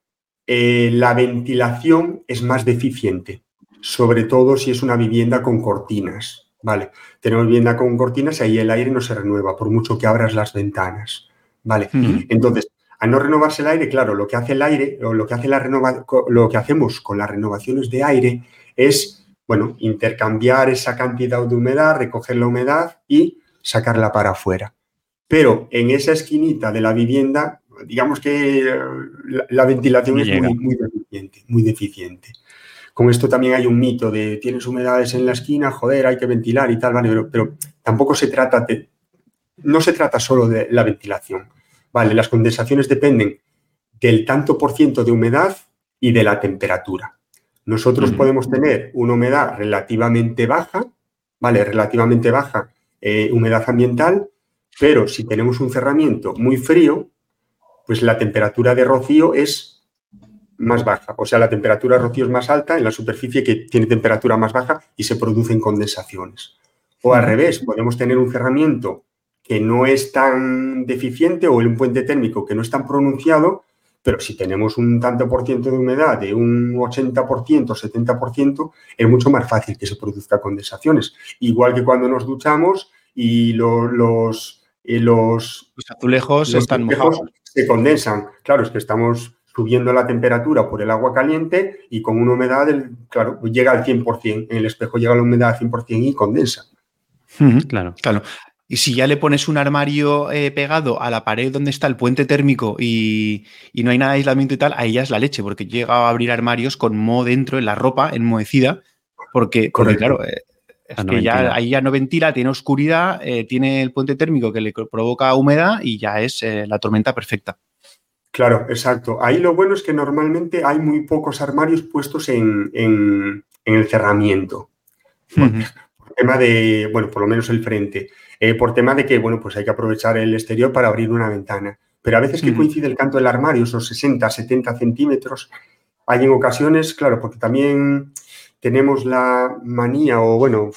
S3: eh, la ventilación es más deficiente, sobre todo si es una vivienda con cortinas. Vale, tenemos vivienda con cortinas y ahí el aire no se renueva, por mucho que abras las ventanas. Vale, entonces, al no renovarse el aire, claro, lo que hace el aire, o lo que, hace la lo que hacemos con las renovaciones de aire es, bueno, intercambiar esa cantidad de humedad, recoger la humedad y sacarla para afuera. Pero en esa esquinita de la vivienda digamos que eh, la, ventilación es muy, deficiente, muy deficiente. Con esto también hay un mito de tienes humedades en la esquina, joder, hay que ventilar y tal, ¿vale? Pero, tampoco se trata de, no se trata solo de la ventilación, ¿vale? Las condensaciones dependen del tanto por ciento de humedad y de la temperatura. Nosotros podemos tener una humedad relativamente baja, ¿vale? Relativamente baja eh, humedad ambiental, pero si tenemos un cerramiento muy frío, pues la temperatura de rocío es más baja. O sea, la temperatura de rocío es más alta en la superficie que tiene temperatura más baja y se producen condensaciones. O al revés, podemos tener un cerramiento que no es tan deficiente o un puente térmico que no es tan pronunciado, pero si tenemos un tanto por ciento de humedad de un 80%, 70%, es mucho más fácil que se produzcan condensaciones. Igual que cuando nos duchamos y los,
S2: eh, los, los, azulejos están mojados.
S3: Se condensan. Claro, es que estamos subiendo la temperatura por el agua caliente y con una humedad, del, claro, llega al 100%. En el espejo llega la humedad al 100% y condensa.
S2: Claro. Claro. Y si ya le pones un armario eh, pegado a la pared donde está el puente térmico y, no hay nada de aislamiento y tal, ahí ya es la leche, porque llega a abrir armarios con moho dentro en la ropa enmohecida, porque, claro, eh, es que ya, ahí ya no ventila, tiene oscuridad, eh, tiene el puente térmico que le provoca humedad y ya es la tormenta perfecta.
S3: Claro, exacto. Ahí lo bueno es que normalmente hay muy pocos armarios puestos en, el cerramiento. Por tema de, bueno, por lo menos el frente. Eh, por tema de que, bueno, pues hay que aprovechar el exterior para abrir una ventana. Pero a veces que coincide el canto del armario, esos 60, 70 centímetros, hay en ocasiones, claro, porque también tenemos la manía o, bueno,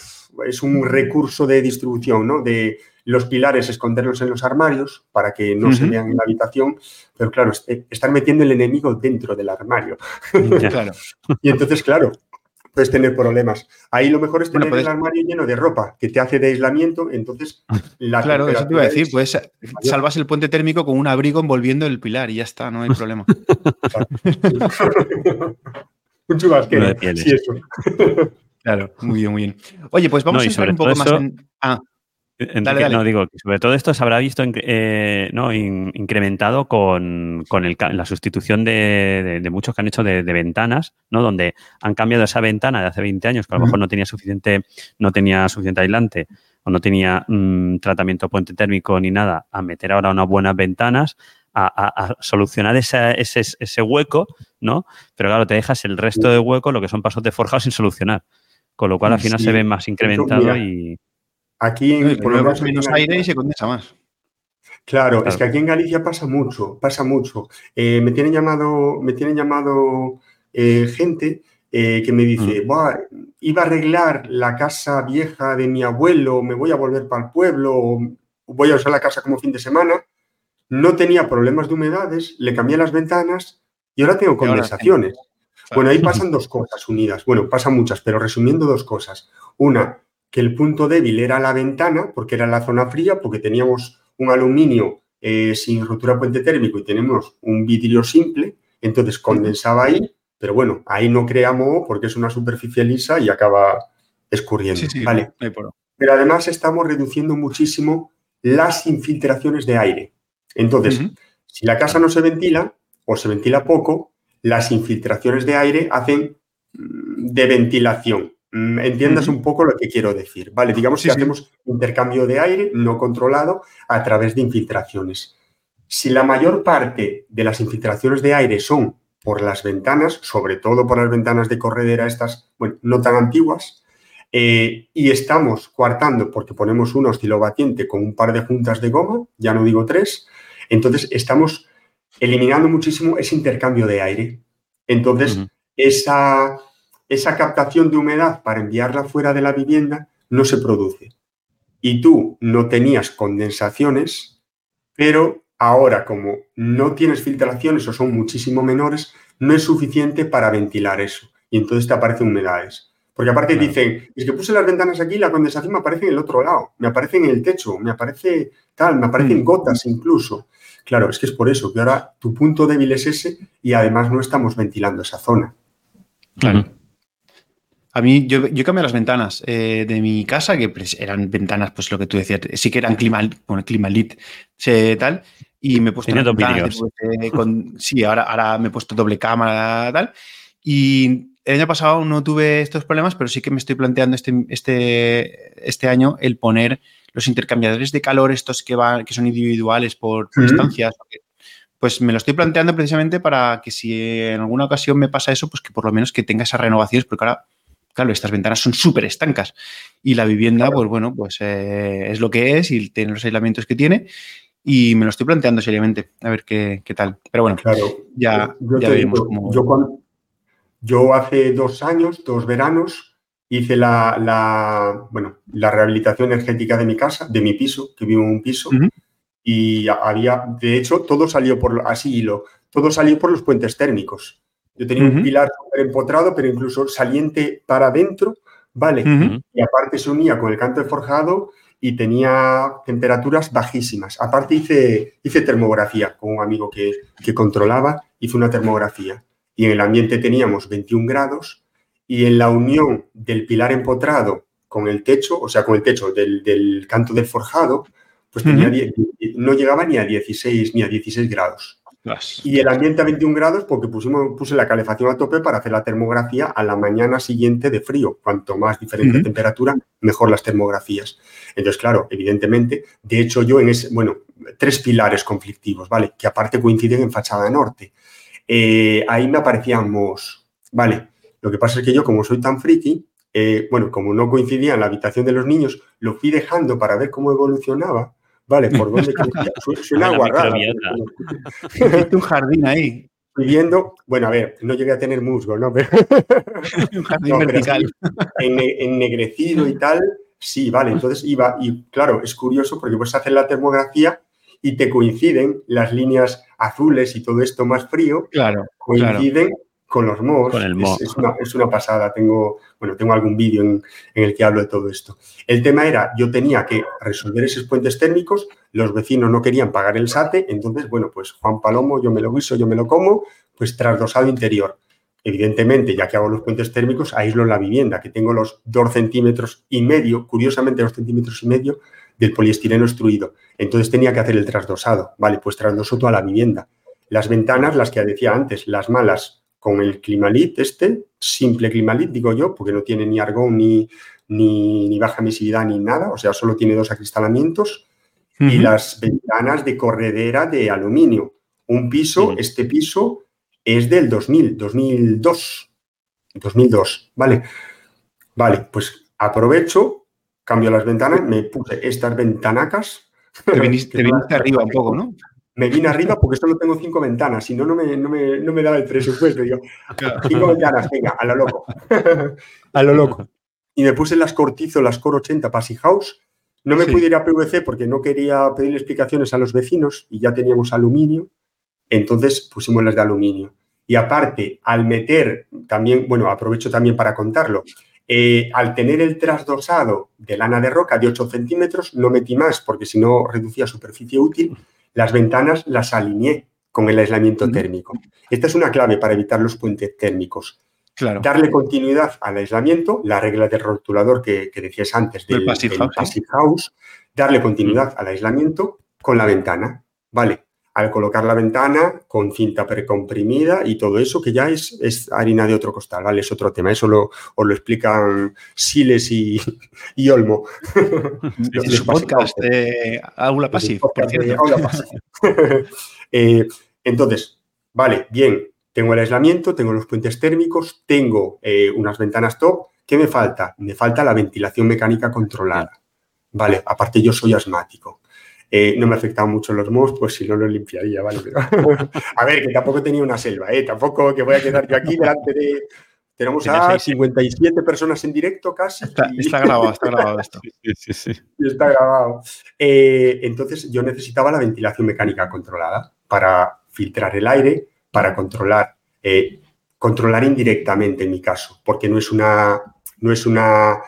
S3: es un recurso de distribución, ¿no? De los pilares esconderlos en los armarios para que no se vean en la habitación, pero claro, están metiendo el enemigo dentro del armario. [LAUGHS] claro. y entonces, claro, puedes tener problemas. Ahí lo mejor es tener el armario lleno de ropa que te hace de aislamiento, entonces
S2: la [LAUGHS] Claro, eso te iba a decir, pues salvas el puente térmico con un abrigo envolviendo el pilar y ya está, no hay [LAUGHS] problema.
S3: Un chubasquero, sí, eso. [LAUGHS]
S2: Claro, muy bien, muy bien. Oye, pues vamos a entrar un poco más en... Ah.
S1: No, digo que sobre todo esto se habrá visto eh, ¿no? incrementado con, la sustitución de, muchos que han hecho de, ventanas, ¿no? donde han cambiado esa ventana de hace 20 años, que a lo mejor no tenía suficiente, no tenía suficiente aislante o no tenía mm, tratamiento puente térmico ni nada, a meter ahora unas buenas ventanas, a, solucionar ese, ese, hueco, ¿no? Pero claro, te dejas el resto de hueco, lo que son pasos de forjado, sin solucionar. Con lo cual al final se ve más incrementado y
S3: Aquí en,
S2: por lo menos aire y se condensa más.
S3: Claro, es que aquí en Galicia pasa mucho, pasa mucho. Eh, me tienen llamado, me tienen llamado eh, gente eh, que me dice, mm. iba a arreglar la casa vieja de mi abuelo, me voy a volver para el pueblo, voy a usar la casa como fin de semana. No tenía problemas de humedades, le cambié las ventanas y ahora tengo condensaciones. Bueno, ahí pasan dos cosas unidas. Bueno, pasan muchas, pero resumiendo dos cosas. Una, que el punto débil era la ventana, porque era la zona fría, porque teníamos un aluminio eh, sin rotura puente térmico y tenemos un vidrio simple, entonces condensaba ahí, pero bueno, ahí no creamos porque es una superficie lisa y acaba escurriendo. vale. Pero además estamos reduciendo muchísimo las infiltraciones de aire. Entonces, si la casa no se ventila o se ventila poco, las infiltraciones de aire hacen mm, de ventilación. Mm, entiendas un poco lo que quiero decir. Vale, digamos que hacemos intercambio de aire no controlado a través de infiltraciones. Si la mayor parte de las infiltraciones de aire son por las ventanas, sobre todo por las ventanas de corredera, estas, bueno, no tan antiguas, eh, y estamos coartando porque ponemos un oscilobatiente con un par de juntas de goma, ya no digo tres, entonces estamos eliminando muchísimo ese intercambio de aire. Entonces, esa esa captación de humedad para enviarla fuera de la vivienda no se produce. Y tú no tenías condensaciones, pero ahora como no tienes filtraciones o son muchísimo menores, no es suficiente para ventilar eso. Y entonces te aparecen humedades. Porque aparte dicen, es que puse las ventanas aquí y la condensación me aparece en el otro lado, me aparece en el techo, me aparece tal, me aparecen mm. gotas incluso. Claro, es que es por eso que ahora tu punto débil es ese y además no estamos ventilando esa zona.
S2: Claro. A mí, yo, yo cambié las ventanas eh, de mi casa, que pues, eran ventanas, pues lo que tú decías, sí que eran clima, bueno, clima lit, tal, y me he puesto [LAUGHS] sí, ahora, ahora me he puesto doble cámara, tal, y el año pasado no tuve estos problemas, pero sí que me estoy planteando este, este, este año el poner los intercambiadores de calor, estos que van, que son individuales por, estancias, pues me lo estoy planteando precisamente para que si en alguna ocasión me pasa eso, pues que por lo menos que tenga esas renovaciones, porque ahora claro, estas ventanas son súper estancas y la vivienda, pues bueno, pues eh, es lo que es y tiene los aislamientos que tiene y me lo estoy planteando seriamente, a ver qué, tal. Pero bueno,
S3: claro, ya, veremos cómo... Yo, yo, hace dos años, dos veranos, hice la, bueno, la rehabilitación energética de mi casa, de mi piso, que vivo en un piso, y había, de hecho, todo salió por, así lo todo salió por los puentes térmicos. Yo tenía un pilar empotrado, pero incluso saliente para adentro, ¿vale? Y aparte se unía con el canto de forjado y tenía temperaturas bajísimas. Aparte hice, hice termografía con un amigo que, que controlaba, hice una termografía y en el ambiente teníamos 21 grados y en la unión del pilar empotrado con el techo, o sea, con el techo del, canto del forjado, pues tenía no llegaba ni a 16 ni a 16 grados. Y el ambiente a 21 grados porque pusimos, puse la calefacción a tope para hacer la termografía a la mañana siguiente de frío. Cuanto más diferente temperatura, mejor las termografías. Entonces, claro, evidentemente, de hecho yo en ese, bueno, tres pilares conflictivos, ¿vale? Que aparte coinciden en fachada norte. Eh, ahí me aparecíamos, ¿vale? Lo que pasa es que yo, como soy tan friki, eh, bueno, como no coincidía en la habitación de los niños, lo fui dejando para ver cómo evolucionaba Vale, ¿por [LAUGHS] dónde Suena guarrada.
S2: un jardín ahí.
S3: Viviendo, bueno, a ver, no llegué a tener musgo, ¿no? [LAUGHS]
S2: un jardín vertical.
S3: ennegrecido y tal, sí, vale. Entonces iba, y claro, es curioso porque puedes hacer la termografía y te coinciden las líneas azules y todo esto más frío.
S2: Claro.
S3: Coinciden con los MOS. Es, una, pasada. Tengo, bueno, tengo algún vídeo en, el que hablo de todo esto. El tema era, yo tenía que resolver esos puentes térmicos, los vecinos no querían pagar el SATE, entonces, bueno, pues Juan Palomo, yo me lo guiso, yo me lo como, pues trasdosado interior. Evidentemente, ya que hago los puentes térmicos, aíslo la vivienda, que tengo los dos centímetros y medio, curiosamente dos centímetros y medio del poliestireno extruido. Entonces tenía que hacer el trasdosado. Vale, pues trasdoso toda la vivienda. Las ventanas, las que decía antes, las malas, con el Climalit este, simple Climalit, digo yo, porque no tiene ni argón ni, ni, baja emisividad ni nada, o sea, solo tiene dos acristalamientos y las ventanas de corredera de aluminio. Un piso, este piso es del 2000, 2002, 2002, ¿vale? Vale, pues aprovecho, cambio las ventanas, me puse estas ventanacas.
S2: Te viniste, [LAUGHS] arriba un poco, ¿no?
S3: Me vine arriba porque solo tengo cinco ventanas, si no, no me, no me, daba el presupuesto. Yo, cinco ventanas, venga, a lo loco. [LAUGHS] a lo loco. Y me puse las cortizo, las Core 80 Passy House. No me pude ir a PVC porque no quería pedirle explicaciones a los vecinos y ya teníamos aluminio. Entonces pusimos las de aluminio. Y aparte, al meter también, bueno, aprovecho también para contarlo, eh, al tener el trasdosado de lana de roca de 8 centímetros, no metí más porque si no reducía superficie útil las ventanas las alineé con el aislamiento térmico. Esta es una clave para evitar los puentes térmicos. Claro. Darle continuidad al aislamiento, la regla del rotulador que, decías antes del, passive, house, darle continuidad al aislamiento con la ventana. Vale, al colocar la ventana con cinta precomprimida y todo eso, que ya es, es harina de otro costal, ¿vale? Es otro tema. Eso lo, os lo explican Siles y, Olmo. [LAUGHS]
S2: Podcast de Aula Pasiva, [LAUGHS]
S3: eh, entonces, vale, bien, tengo el aislamiento, tengo los puentes térmicos, tengo eh, unas ventanas top. ¿Qué me falta? Me falta la ventilación mecánica controlada. Vale, aparte yo soy asmático. Eh, no me afectaban mucho los mos, pues si no lo limpiaría, ¿vale? [LAUGHS] a ver, que tampoco tenía una selva, ¿eh? Tampoco que voy a quedar yo aquí delante de... Tenemos a 57 personas en directo casi.
S2: Está, grabado, está grabado esto. [LAUGHS]
S3: Sí, sí, sí. Está grabado. Eh, entonces yo necesitaba la ventilación mecánica controlada para filtrar el aire, para controlar, eh, controlar indirectamente en mi caso, porque no es una, no es una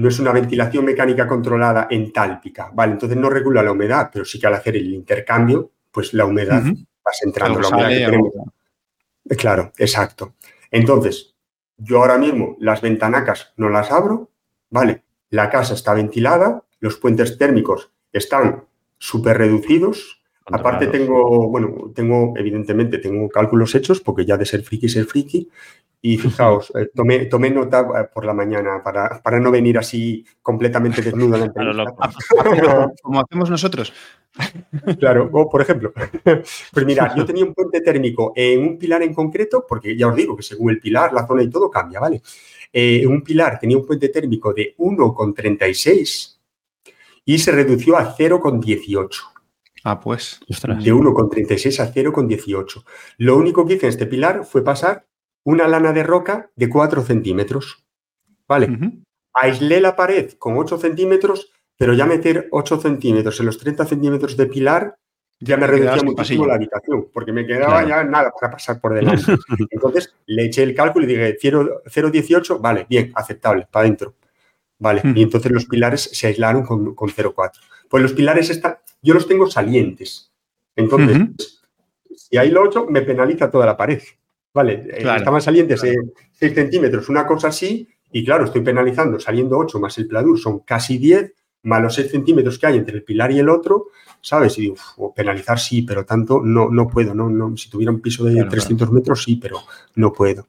S3: no es una ventilación mecánica controlada entálpica, ¿vale? Entonces no regula la humedad, pero sí que al hacer el intercambio, pues la humedad va entrando. La humedad que Claro, exacto. Entonces, yo ahora mismo las ventanacas no las abro, ¿vale? La casa está ventilada, los puentes térmicos están súper reducidos. Aparte tengo, bueno, tengo, evidentemente, tengo cálculos hechos, porque ya de ser friki, ser friki, y fijaos, eh, tomé, tomé, nota eh, por la mañana para, para no venir así completamente desnudo la [LAUGHS] [LAUGHS]
S2: Como hacemos nosotros.
S3: Claro, o por ejemplo, [LAUGHS] pues mira, yo tenía un puente térmico en un pilar en concreto, porque ya os digo que según el pilar, la zona y todo cambia, ¿vale? Eh, un pilar tenía un puente térmico de 1,36 y se redució a 0,18.
S2: Ah, pues.
S3: De 1,36 a 0,18. Lo único que hice en este pilar fue pasar una lana de roca de 4 centímetros. ¿Vale? Aislé la pared con 8 centímetros, pero ya meter 8 centímetros en los 30 centímetros de pilar ya me reducía muchísimo la habitación, porque me quedaba ya nada para pasar por [LAUGHS] delante. Entonces le eché el cálculo y dije 0,18, vale, bien, aceptable, para adentro. ¿vale? Y entonces los pilares se aislaron con, con 0,4. Pues los pilares están, yo los tengo salientes. Entonces, si ahí lo 8, me penaliza toda la pared. Vale, eh, estaban salientes 6 centímetros, una cosa así, y claro, estoy penalizando saliendo 8 más el pladur, son casi 10, más los 6 centímetros que hay entre el pilar y el otro, ¿sabes? Y digo, penalizar sí, pero tanto no, no puedo, no, no, si tuviera un piso de 300 metros sí, pero no puedo.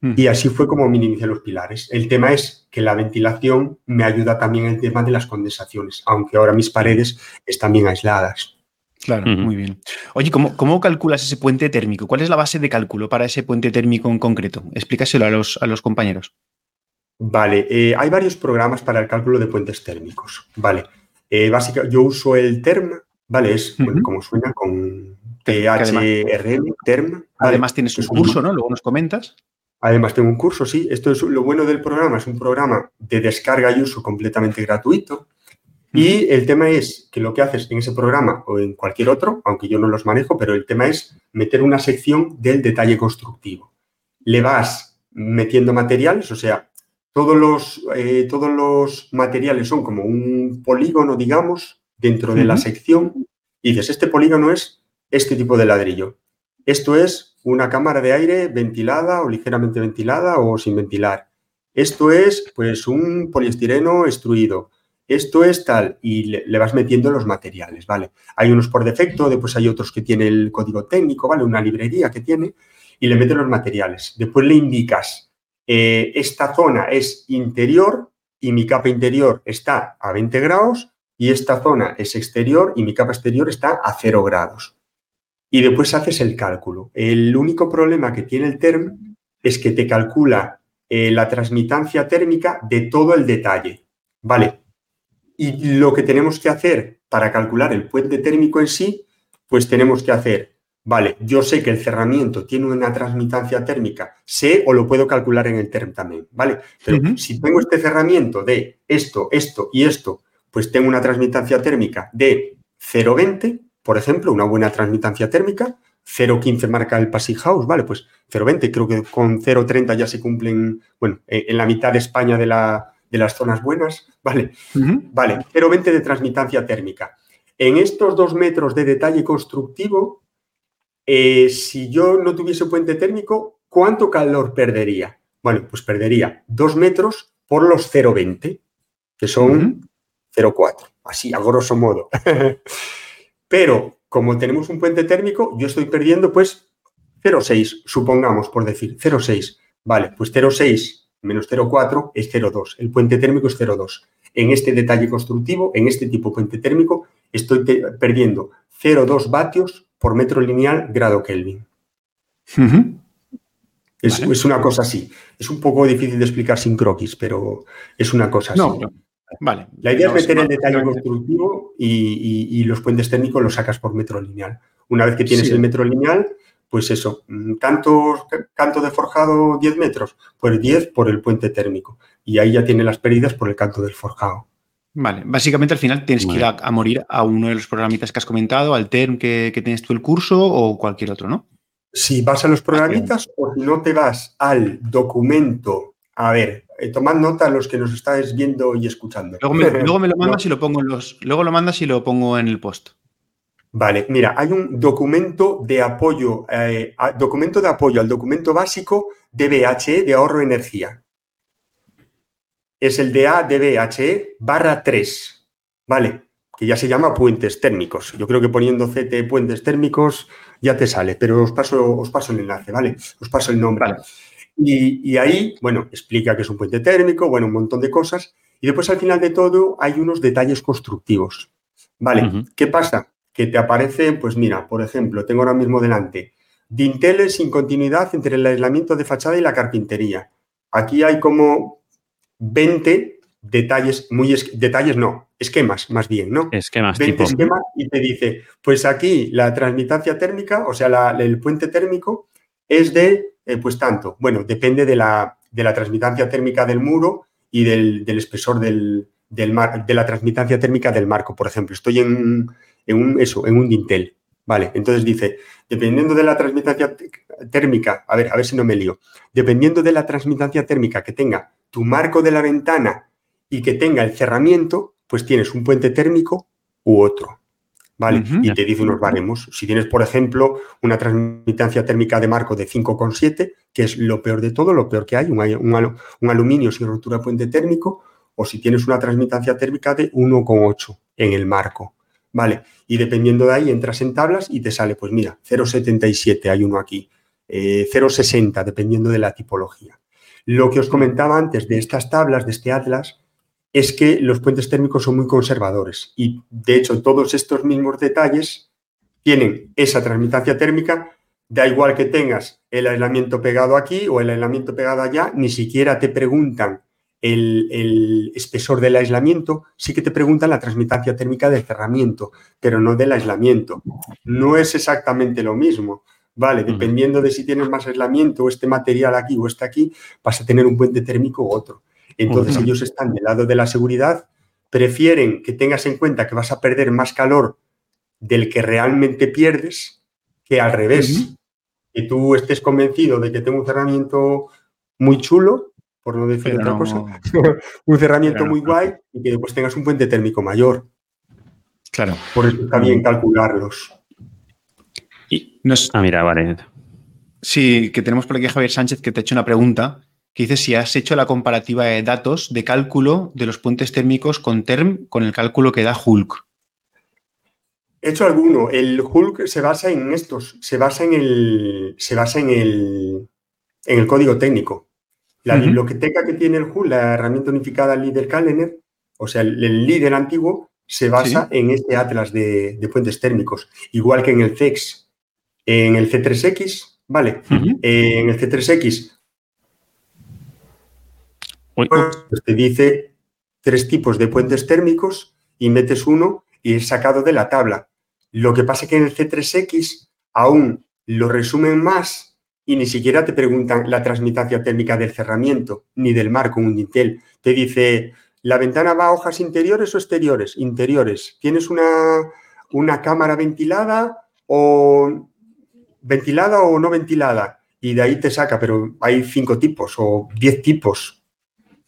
S3: Y así fue como minimicé los pilares. El tema es que la ventilación me ayuda también en el tema de las condensaciones, aunque ahora mis paredes están bien aisladas.
S2: Claro, muy bien. Oye, ¿cómo, ¿cómo, calculas ese puente térmico? ¿Cuál es la base de cálculo para ese puente térmico en concreto? Explícaselo a los, a los compañeros.
S3: Vale, eh, hay varios programas para el cálculo de puentes térmicos. Vale, eh, básicamente yo uso el TERM, ¿vale? Es como suena con THRM, TERM.
S2: Además tienes un curso, ¿no? Luego nos comentas.
S3: Además tengo un curso, sí. Esto es lo bueno del programa, es un programa de descarga y uso completamente gratuito. Y el tema es que lo que haces en ese programa o en cualquier otro, aunque yo no los manejo, pero el tema es meter una sección del detalle constructivo. Le vas metiendo materiales, o sea, todos los, eh, todos los materiales son como un polígono, digamos, dentro de la sección. Y dices, este polígono es este tipo de ladrillo. Esto es una cámara de aire ventilada o ligeramente ventilada o sin ventilar. Esto es, pues, un poliestireno extruido esto es tal, y le, vas metiendo los materiales, ¿vale? Hay unos por defecto, después hay otros que tiene el código técnico, ¿vale? Una librería que tiene, y le metes los materiales. Después le indicas, eh, esta zona es interior y mi capa interior está a 20 grados, y esta zona es exterior y mi capa exterior está a 0 grados. Y después haces el cálculo. El único problema que tiene el TERM es que te calcula eh, la transmitancia térmica de todo el detalle. Vale, y lo que tenemos que hacer para calcular el puente térmico en sí, pues tenemos que hacer, vale, yo sé que el cerramiento tiene una transmitancia térmica, sé o lo puedo calcular en el TERM también, ¿vale? Pero si tengo este cerramiento de esto, esto y esto, pues tengo una transmitancia térmica de 0,20, por ejemplo, una buena transmitancia térmica, 0,15 marca el Passy House, ¿vale? Pues 0,20, creo que con 0,30 ya se cumplen, bueno, en la mitad de España de la, de las zonas buenas, [LAUGHS] ¿vale? Vale, 0,20 de transmitancia térmica. En estos dos metros de detalle constructivo, eh, si yo no tuviese puente térmico, ¿cuánto calor perdería? Bueno, pues perdería dos metros por los 0,20, que son 0,4, así a grosso modo. [LAUGHS] Pero como tenemos un puente térmico, yo estoy perdiendo pues 0,6, supongamos, por decir, 0,6. Vale, pues 0,6 menos 0,4 es 0,2. El puente térmico es 0,2. En este detalle constructivo, en este tipo de puente térmico, estoy perdiendo 0,2 vatios por metro lineal grado Kelvin. es, una cosa así. Es un poco difícil de explicar sin croquis, pero es una cosa así.
S2: Vale.
S3: La idea es meter el detalle constructivo y, los puentes térmicos los sacas por metro lineal. Una vez que tienes el metro lineal, pues eso, mm, canto, canto de forjado 10 metros, pues 10 por el puente térmico. Y ahí ya tiene las pérdidas por el canto del forjado.
S2: Vale, básicamente al final tienes que ir a, morir a uno de los programitas que has comentado, al TERM que, tienes tú el curso o cualquier otro, ¿no?
S3: Si vas a los programitas o si no te vas al documento, a ver, eh, tomad nota los que nos estáis viendo y escuchando.
S2: Luego me, lo [LAUGHS] mandas y lo pongo en los. Luego lo mandas y lo pongo en el post.
S3: Vale, mira, hay un documento de apoyo, eh, documento de apoyo al documento básico DBHE de ahorro de energía. Es el DA DBHE barra 3, ¿vale? Que ya se llama puentes térmicos. Yo creo que poniendo CT puentes térmicos ya te sale, pero os paso, os paso el enlace, ¿vale? Os paso el nombre. Y, ahí, bueno, explica que es un puente térmico, bueno, un montón de cosas. Y después al final de todo hay unos detalles constructivos. ¿Vale? ¿Qué pasa? Que te aparecen, pues mira, por ejemplo, tengo ahora mismo delante, dinteles sin continuidad entre el aislamiento de fachada y la carpintería. Aquí hay como 20 detalles, muy detalles no, esquemas más bien, ¿no?
S1: Esquemas
S3: 20 esquemas y te dice, pues aquí la transmitancia térmica, o sea, el puente térmico es de, eh, pues tanto, bueno, depende de la, de la transmitancia térmica del muro y del, espesor del, del mar, de la transmitancia térmica del marco, por ejemplo. Estoy en, en un, eso, en un dintel. Vale, entonces dice, dependiendo de la transmitancia térmica, a ver, a ver si no me lío, dependiendo de la transmitancia térmica que tenga tu marco de la ventana y que tenga el cerramiento, pues tienes un puente térmico u otro. ¿Vale? Y te dice unos baremos. Si tienes, por ejemplo, una transmitancia térmica de marco de 5,7, que es lo peor de todo, lo peor que hay, un, aluminio sin rotura puente térmico, o si tienes una transmitancia térmica de 1,8 en el marco. ¿Vale? Y dependiendo de ahí entras en tablas y te sale, pues mira, 0,77 hay uno aquí, 0,60 eh, dependiendo de la tipología. Lo que os comentaba antes de estas tablas, de este atlas, es que los puentes térmicos son muy conservadores y de hecho todos estos mismos detalles tienen esa transmitancia térmica, da igual que tengas el aislamiento pegado aquí o el aislamiento pegado allá, ni siquiera te preguntan el, espesor del aislamiento, sí que te preguntan la transmitancia térmica del cerramiento, pero no del aislamiento. No es exactamente lo mismo. Vale, dependiendo de si tienes más aislamiento o este material aquí o este aquí, vas a tener un puente térmico u otro. Entonces ellos están del lado de la seguridad, prefieren que tengas en cuenta que vas a perder más calor del que realmente pierdes que al revés. Que tú estés convencido de que tengo un cerramiento muy chulo, por no decir otra cosa, [LAUGHS] un cerramiento muy guay y que después tengas un puente térmico mayor.
S2: Claro.
S3: Por eso está bien calcularlos.
S2: Y Ah, mira, vale. Sí, que tenemos por aquí a Javier Sánchez que te ha hecho una pregunta que dice si has hecho la comparativa de datos de cálculo de los puentes térmicos con TERM con el cálculo que da Hulk.
S3: He hecho alguno. El Hulk se basa en estos, se basa en el, se basa en el, en el código técnico. La biblioteca que tiene el Hulk, la herramienta unificada Líder Calendar, o sea, el, líder antiguo, se basa en este atlas de, puentes térmicos, igual que en el CEX. En el C3X, ¿vale? en el C3X pues te dice tres tipos de puentes térmicos y metes uno y es sacado de la tabla. Lo que pasa es que en el C3X aún lo resumen más y ni siquiera te preguntan la transmitancia térmica del cerramiento ni del marco, un Intel. Te dice, ¿la ventana va a hojas interiores o exteriores? Interiores. ¿Tienes una, una cámara ventilada o ventilada o no ventilada? Y de ahí te saca, pero hay cinco tipos o diez tipos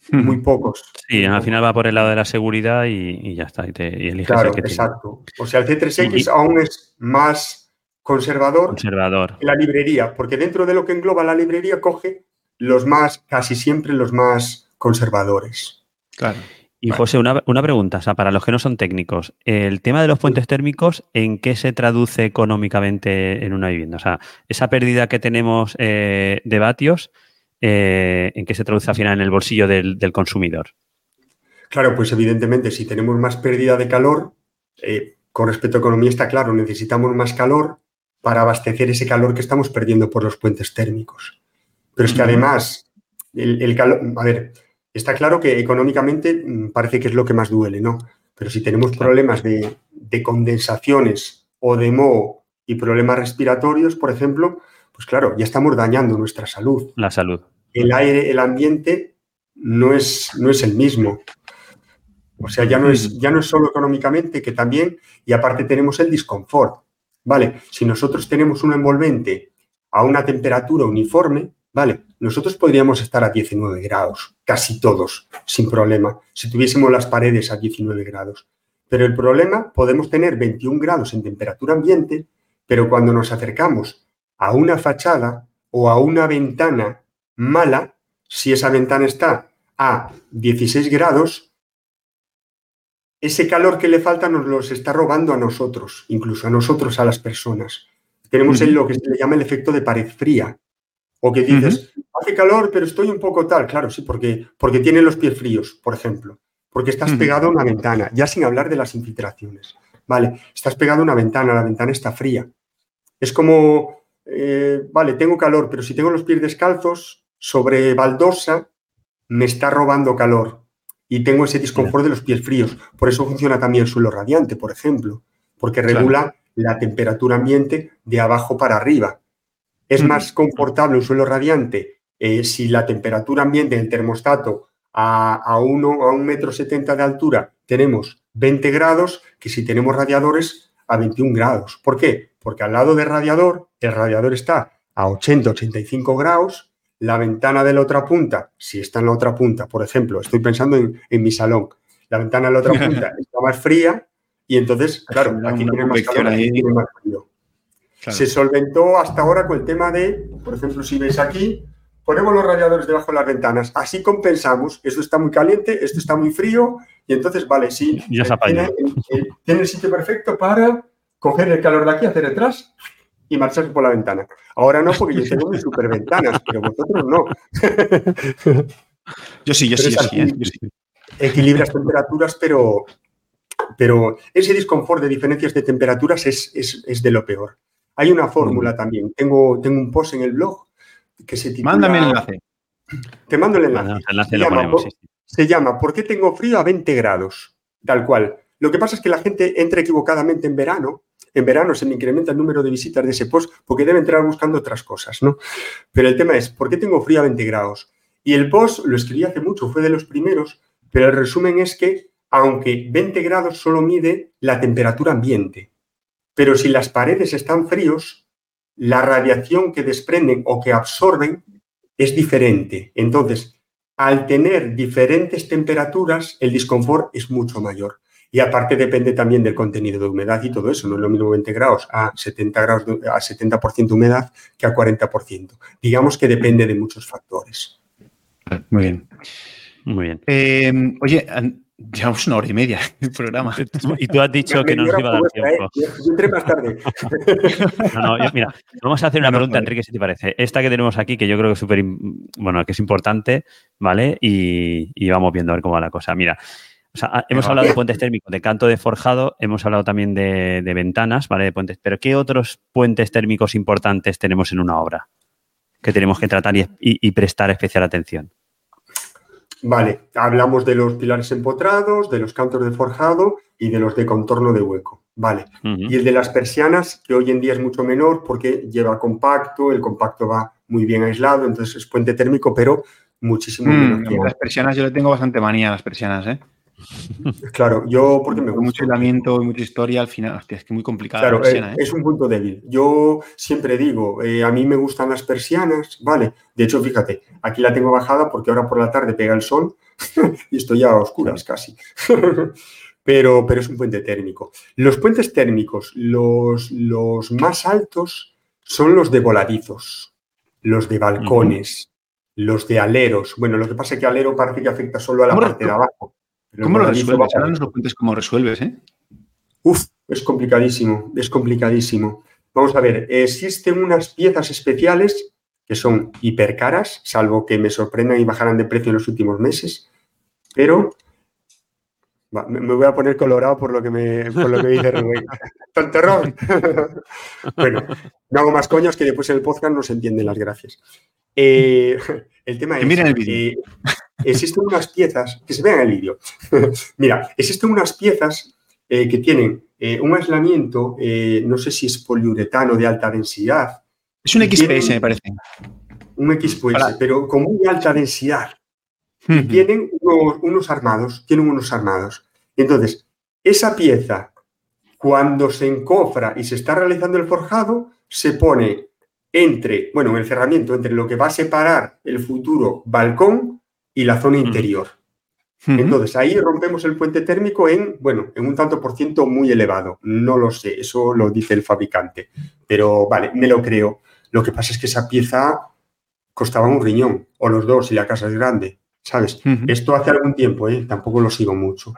S3: muy pocos.
S1: Sí, al final va por el lado de la seguridad y, ya está. Y, te, eliges
S3: claro, exacto. O sea, el C3X aún es más conservador,
S1: conservador
S3: que la librería, porque dentro de lo que engloba la librería coge los más, casi siempre los más conservadores.
S1: Claro. Y José, una, pregunta, o sea, para los que no son técnicos, el tema de los puentes térmicos, ¿en qué se traduce económicamente en una vivienda? O sea, esa pérdida que tenemos eh, de vatios, eh, en qué se traduce al final en el bolsillo del, consumidor.
S3: Claro, pues evidentemente si tenemos más pérdida de calor, eh, con respecto a economía está claro, necesitamos más calor para abastecer ese calor que estamos perdiendo por los puentes térmicos. Pero es que además, el, calor, a ver, está claro que económicamente mm, parece que es lo que más duele, ¿no? Pero si tenemos problemas de, de condensaciones o de moho y problemas respiratorios, por ejemplo, pues claro, ya estamos dañando nuestra salud.
S1: La salud.
S3: El aire, el ambiente no es, no es el mismo. O sea, ya no, es, ya no es solo económicamente, que también, y aparte tenemos el disconfort. Vale, si nosotros tenemos un envolvente a una temperatura uniforme, vale, nosotros podríamos estar a 19 grados, casi todos, sin problema, si tuviésemos las paredes a 19 grados. Pero el problema, podemos tener 21 grados en temperatura ambiente, pero cuando nos acercamos a una fachada o a una ventana mala, si esa ventana está a 16 grados, ese calor que le falta nos los está robando a nosotros, incluso a nosotros, a las personas. Tenemos lo que se le llama el efecto de pared fría. O que dices, hace calor, pero estoy un poco tal. Claro, sí, porque, porque tiene los pies fríos, por ejemplo. Porque estás pegado a una ventana, ya sin hablar de las infiltraciones. Vale, estás pegado a una ventana, la ventana está fría. Es como eh, vale, tengo calor, pero si tengo los pies descalzos sobre baldosa, me está robando calor y tengo ese disconfort de los pies fríos. Por eso funciona también el suelo radiante, por ejemplo, porque regula la temperatura ambiente de abajo para arriba. Es más confortable un suelo radiante eh, si la temperatura ambiente del termostato a, a, uno, a un metro setenta de altura tenemos 20 grados que si tenemos radiadores a 21 grados. ¿Por qué? Porque al lado del radiador, el radiador está a 80-85 grados, la ventana de la otra punta, si está en la otra punta, por ejemplo, estoy pensando en, mi salón, la ventana de la otra punta [LAUGHS] está más fría y entonces, claro, aquí tiene más calor, aquí tiene más frío. Se solventó hasta ahora con el tema de, por ejemplo, si veis aquí, ponemos los radiadores debajo de las ventanas, así compensamos, esto está muy caliente, esto está muy frío, y entonces, vale, sí, tiene, tiene, el sitio perfecto para coger el calor de aquí, hacer detrás y marcharse por la ventana. Ahora no, porque yo tengo mis [LAUGHS] superventanas, pero vosotros no. [LAUGHS]
S2: yo sí, yo sí, ¿eh? yo sí,
S3: Equilibras temperaturas, pero, pero ese disconfort de diferencias de temperaturas es, es, de lo peor. Hay una fórmula también. Tengo, tengo un post en el blog que se titula...
S2: Mándame el enlace.
S3: Te mando el enlace. se, llama, se llama ¿Por qué tengo frío a 20 grados? Tal cual. Lo que pasa es que la gente entra equivocadamente en verano en verano se me incrementa el número de visitas de ese post porque debe entrar buscando otras cosas, ¿no? Pero el tema es, ¿por qué tengo frío a 20 grados? Y el post lo escribí hace mucho, fue de los primeros, pero el resumen es que aunque 20 grados solo mide la temperatura ambiente, pero si las paredes están fríos, la radiación que desprenden o que absorben es diferente. Entonces, al tener diferentes temperaturas, el disconfort es mucho mayor. Y aparte depende también del contenido de humedad y todo eso. No es lo mismo 20 grados a 70 grados a 70% de humedad que a 40%. Digamos que depende de muchos factores.
S2: Muy bien.
S1: Muy bien.
S2: Eh, oye, llevamos una hora y media [LAUGHS] el programa.
S1: Y tú has dicho que no nos iba a dar tiempo.
S3: Yo entré más tarde. [LAUGHS]
S1: No, no, mira, vamos a hacer una pregunta, Enrique, si te parece. Esta que tenemos aquí, que yo creo que es súper, bueno, que es importante, ¿vale? Y, y, vamos viendo a ver cómo va la cosa. Mira, Ah, hemos hablado de puentes térmicos, de canto de forjado, hemos hablado también de, ventanas, ¿vale? De puentes. Pero ¿qué otros puentes térmicos importantes tenemos en una obra que tenemos que tratar y, prestar especial atención?
S3: Vale, hablamos de los pilares empotrados, de los cantos de forjado y de los de contorno de hueco. Vale. Y el de las persianas, que hoy en día es mucho menor porque lleva compacto, el compacto va muy bien aislado, entonces es puente térmico, pero muchísimo mm,
S2: menos. Las persianas yo le tengo bastante manía a las persianas, ¿eh? [LAUGHS]
S3: Claro, yo porque me
S2: gusta. Mucho aislamiento y mucha historia al final, hostia, es que muy complicado.
S3: Claro, eh, ¿eh? es un punto débil. Yo siempre digo, eh, a mí me gustan las persianas, ¿vale? De hecho, fíjate, aquí la tengo bajada porque ahora por la tarde pega el sol [LAUGHS] y estoy ya a oscuras casi. [LAUGHS] pero, pero es un puente térmico. Los puentes térmicos, los, los más altos son los de voladizos, los de balcones. Los de aleros. Bueno, lo que pasa es que alero parece que afecta solo a la parte de abajo.
S2: ¿Cómo lo resuelves? Ahora nos lo cuentes cómo resuelves, ¿eh?
S3: Uf, es complicadísimo, es complicadísimo. Vamos a ver, existen unas piezas especiales que son hipercaras, salvo que me sorprendan y bajaran de precio en los últimos meses, pero me voy a poner colorado por lo que me, por lo que dice [LAUGHS] Rubén. [LAUGHS] ¡Tonterrón! [LAUGHS] bueno, no hago más coñas que después en el podcast no se entienden las gracias. Eh, el tema es...
S2: Miren el vídeo.
S3: Existen unas piezas, que se vean el vídeo. [LAUGHS] Mira, existen unas piezas eh, que tienen eh, un aislamiento, no sé si es poliuretano de alta densidad.
S2: Es un XPS, me parece.
S3: Un XPS, pero con muy alta densidad. tienen unos, armados, tienen unos armados. Entonces, esa pieza, cuando se encofra y se está realizando el forjado, se pone entre, bueno, el cerramiento, entre lo que va a separar el futuro balcón y la zona interior. Entonces, ahí rompemos el puente térmico en, bueno, en un tanto por ciento muy elevado. No lo sé, eso lo dice el fabricante. Pero vale, me lo creo. Lo que pasa es que esa pieza costaba un riñón, o los dos si la casa es grande, ¿sabes? Esto hace algún tiempo, ¿eh? Tampoco lo sigo mucho.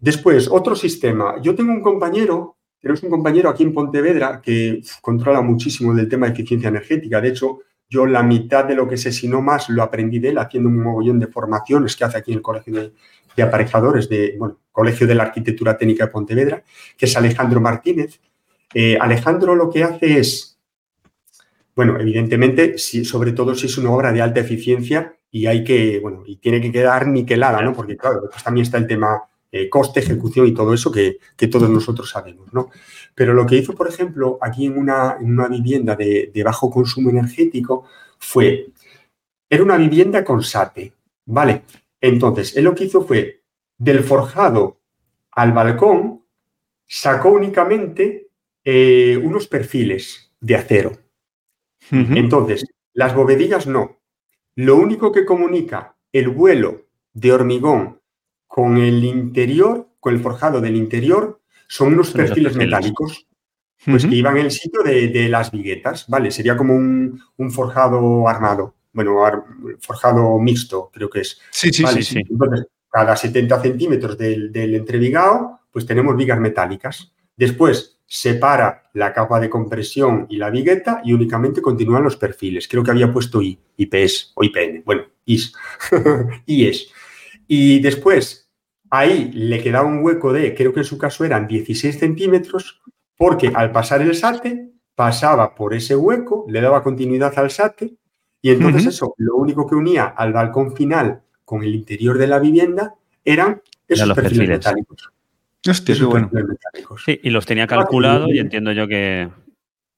S3: Después, otro sistema. Yo tengo un compañero tenemos un compañero aquí en Pontevedra que controla muchísimo del tema de eficiencia energética. De hecho, yo la mitad de lo que sé, si no más, lo aprendí de él haciendo un mogollón de formaciones que hace aquí en el Colegio de, Aparejadores, de, Colegio de la Arquitectura Técnica de Pontevedra, que es Alejandro Martínez. Eh, Alejandro lo que hace es, bueno, evidentemente, si, sobre todo si es una obra de alta eficiencia y hay que, bueno, y tiene que quedar niquelada, ¿no? Porque, claro, pues también está el tema eh, coste, ejecución y todo eso que, todos nosotros sabemos, ¿no? Pero lo que hizo, por ejemplo, aquí en una, una vivienda de, bajo consumo energético fue, era una vivienda con SATE, ¿vale? Entonces, él lo que hizo fue, del forjado al balcón, sacó únicamente eh, unos perfiles de acero. Entonces, las bovedillas no. lo único que comunica el vuelo de hormigón con el interior, con el forjado del interior, son unos perfiles metálicos pues que iban en el sitio de, las viguetas, ¿vale? Sería como un, forjado armado, bueno, forjado mixto, creo que es.
S2: Sí, sí, sí, sí.
S3: Entonces, cada 70 centímetros del, del entrevigado, pues tenemos vigas metálicas. Después, separa la capa de compresión y la vigueta y únicamente continúan los perfiles. Creo que había puesto I, IPS o IPN. Bueno, IS. [LAUGHS] IS. Y después, ahí le quedaba un hueco de, creo que en su caso eran 16 centímetros, porque al pasar el SATE, pasaba por ese hueco, le daba continuidad al SATE, y entonces eso, lo único que unía al balcón final con el interior de la vivienda eran esos perfiles metálicos.
S2: Hostia, qué bueno.
S1: Sí, y los tenía calculado y entiendo yo que,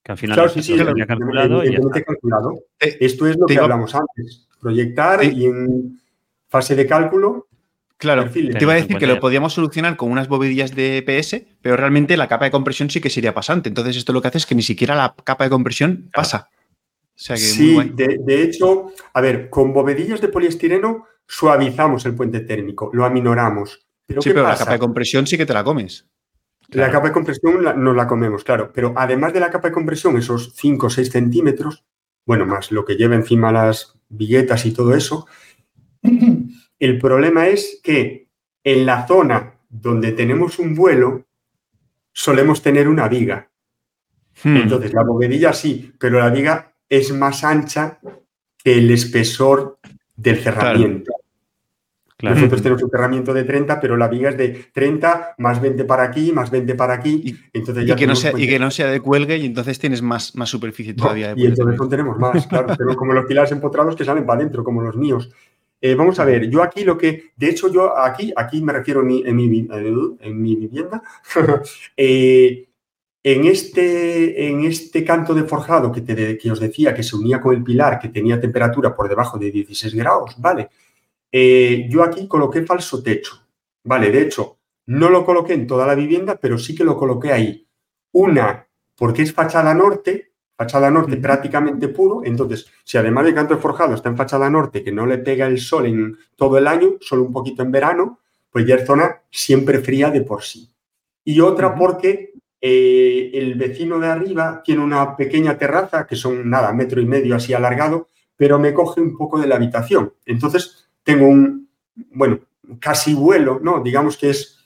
S1: al final
S3: claro, sí, sí, los tenía calculado. Y calculado. Esto es lo que hablamos antes. Proyectar y en fase de cálculo
S2: Claro, te iba a decir que lo podíamos solucionar con unas bobillas de PS, pero realmente la capa de compresión sí que sería pasante. Entonces, esto lo que hace es que ni siquiera la capa de compresión pasa.
S3: sí, de, hecho, a ver, con bovedillas de poliestireno suavizamos el puente térmico, lo aminoramos.
S2: Pero sí, pero la capa de compresión sí que te la comes.
S3: La capa de compresión no nos la comemos, claro. Pero además de la capa de compresión, esos 5 o 6 centímetros, bueno, más lo que lleva encima las viguetas y todo eso, el problema es que en la zona donde tenemos un vuelo, solemos tener una viga. Hmm. Entonces, la bovedilla sí, pero la viga es más ancha que el espesor del cerramiento. Nosotros tenemos un cerramiento de 30, pero la viga es de 30 más 20 para aquí, más 20 para aquí.
S2: Y, entonces ya que, no sea, y que no sea de cuelgue y entonces tienes más, más superficie todavía.
S3: y entonces no tenemos más, claro. pero como los pilares empotrados que salen para adentro, como los míos. Eh, vamos a ver, yo aquí lo que, de hecho yo aquí, aquí me refiero en mi, en mi, vivienda, [LAUGHS] eh, en, este, en este canto de forjado que, te, que os decía que se unía con el pilar, que tenía temperatura por debajo de 16 grados, ¿vale? Eh, yo aquí coloqué falso techo, ¿vale? De hecho, no lo coloqué en toda la vivienda, pero sí que lo coloqué ahí. Una, porque es fachada norte, fachada norte prácticamente puro, entonces, si además de canto forjado está en fachada norte, que no le pega el sol en todo el año, solo un poquito en verano, pues ya es zona siempre fría de por sí. Y otra porque eh, el vecino de arriba tiene una pequeña terraza, que son nada, metro y medio así alargado, pero me coge un poco de la habitación. Entonces, tengo un, bueno, casi vuelo, ¿no? Digamos que es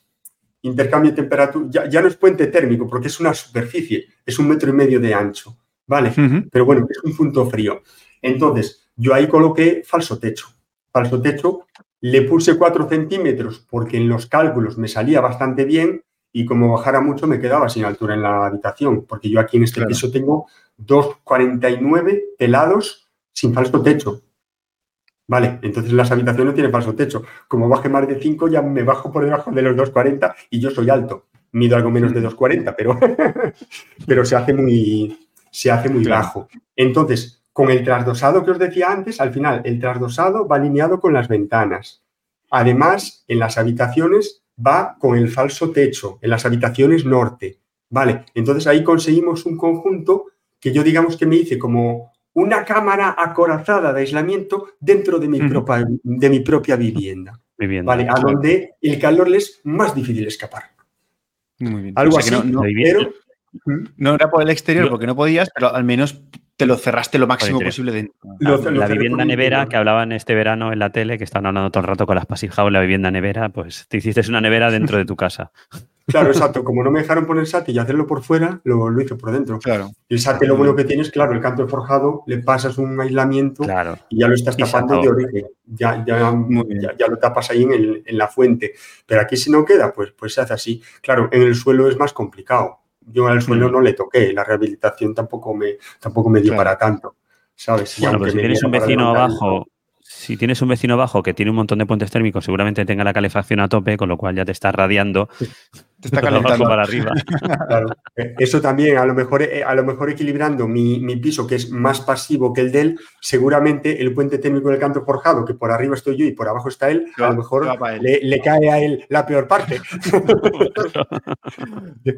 S3: intercambio de temperatura, ya, no es puente térmico porque es una superficie, es un metro y medio de ancho, ¿vale? Pero bueno, es un punto frío. Entonces, yo ahí coloqué falso techo. Falso techo, le puse 4 centímetros porque en los cálculos me salía bastante bien y como bajara mucho me quedaba sin altura en la habitación, porque yo aquí en este piso tengo 2,49 pelados sin falso techo. Vale, entonces las habitaciones no tienen falso techo. Como baje más de 5, ya me bajo por debajo de los 2,40 y yo soy alto. Mido algo menos de 2,40, pero, [LAUGHS] pero se hace muy, se hace muy bajo. Entonces, con el trasdosado que os decía antes, al final el trasdosado va alineado con las ventanas. Además, en las habitaciones va con el falso techo, en las habitaciones norte. Vale, entonces ahí conseguimos un conjunto que yo digamos que me hice como una cámara acorazada de aislamiento dentro de mi, propia, de mi propia vivienda. ¿vale? A donde el calor le es más difícil escapar.
S2: Muy bien. Algo así, no, no, era por el exterior porque no podías, pero al menos te lo cerraste lo máximo posible dentro.
S1: la vivienda nevera que hablaban este verano en la tele, que estaban hablando todo el rato con las House, la vivienda nevera, pues te hiciste una nevera dentro de tu casa. [LAUGHS]
S3: Claro, exacto. Como no me dejaron poner SAT y hacerlo por fuera, lo, lo hice por dentro.
S2: Claro.
S3: El SAT lo bueno que tienes, claro, el canto forjado, le pasas un aislamiento y ya lo estás tapando de origen. Ya, ya, ya, lo tapas ahí en, en, la fuente. Pero aquí si no queda, pues, pues se hace así. Claro, en el suelo es más complicado yo al suelo mm. no le toqué, la rehabilitación tampoco me, tampoco me dio para tanto, ¿sabes?
S1: Bueno, pues si tienes un vecino abajo, si tienes un vecino abajo que tiene un montón de puentes térmicos, seguramente tenga la calefacción a tope, con lo cual ya te está radiando.
S2: Está [LAUGHS] calentando.
S1: para arriba. [LAUGHS]
S3: Claro. Eh, Eso también, a lo mejor, eh, a lo mejor equilibrando mi, mi piso, que es más pasivo que el de él, seguramente el puente térmico del canto forjado, que por arriba estoy yo y por abajo está él, a lo mejor le, le cae a él la peor parte. [LAUGHS]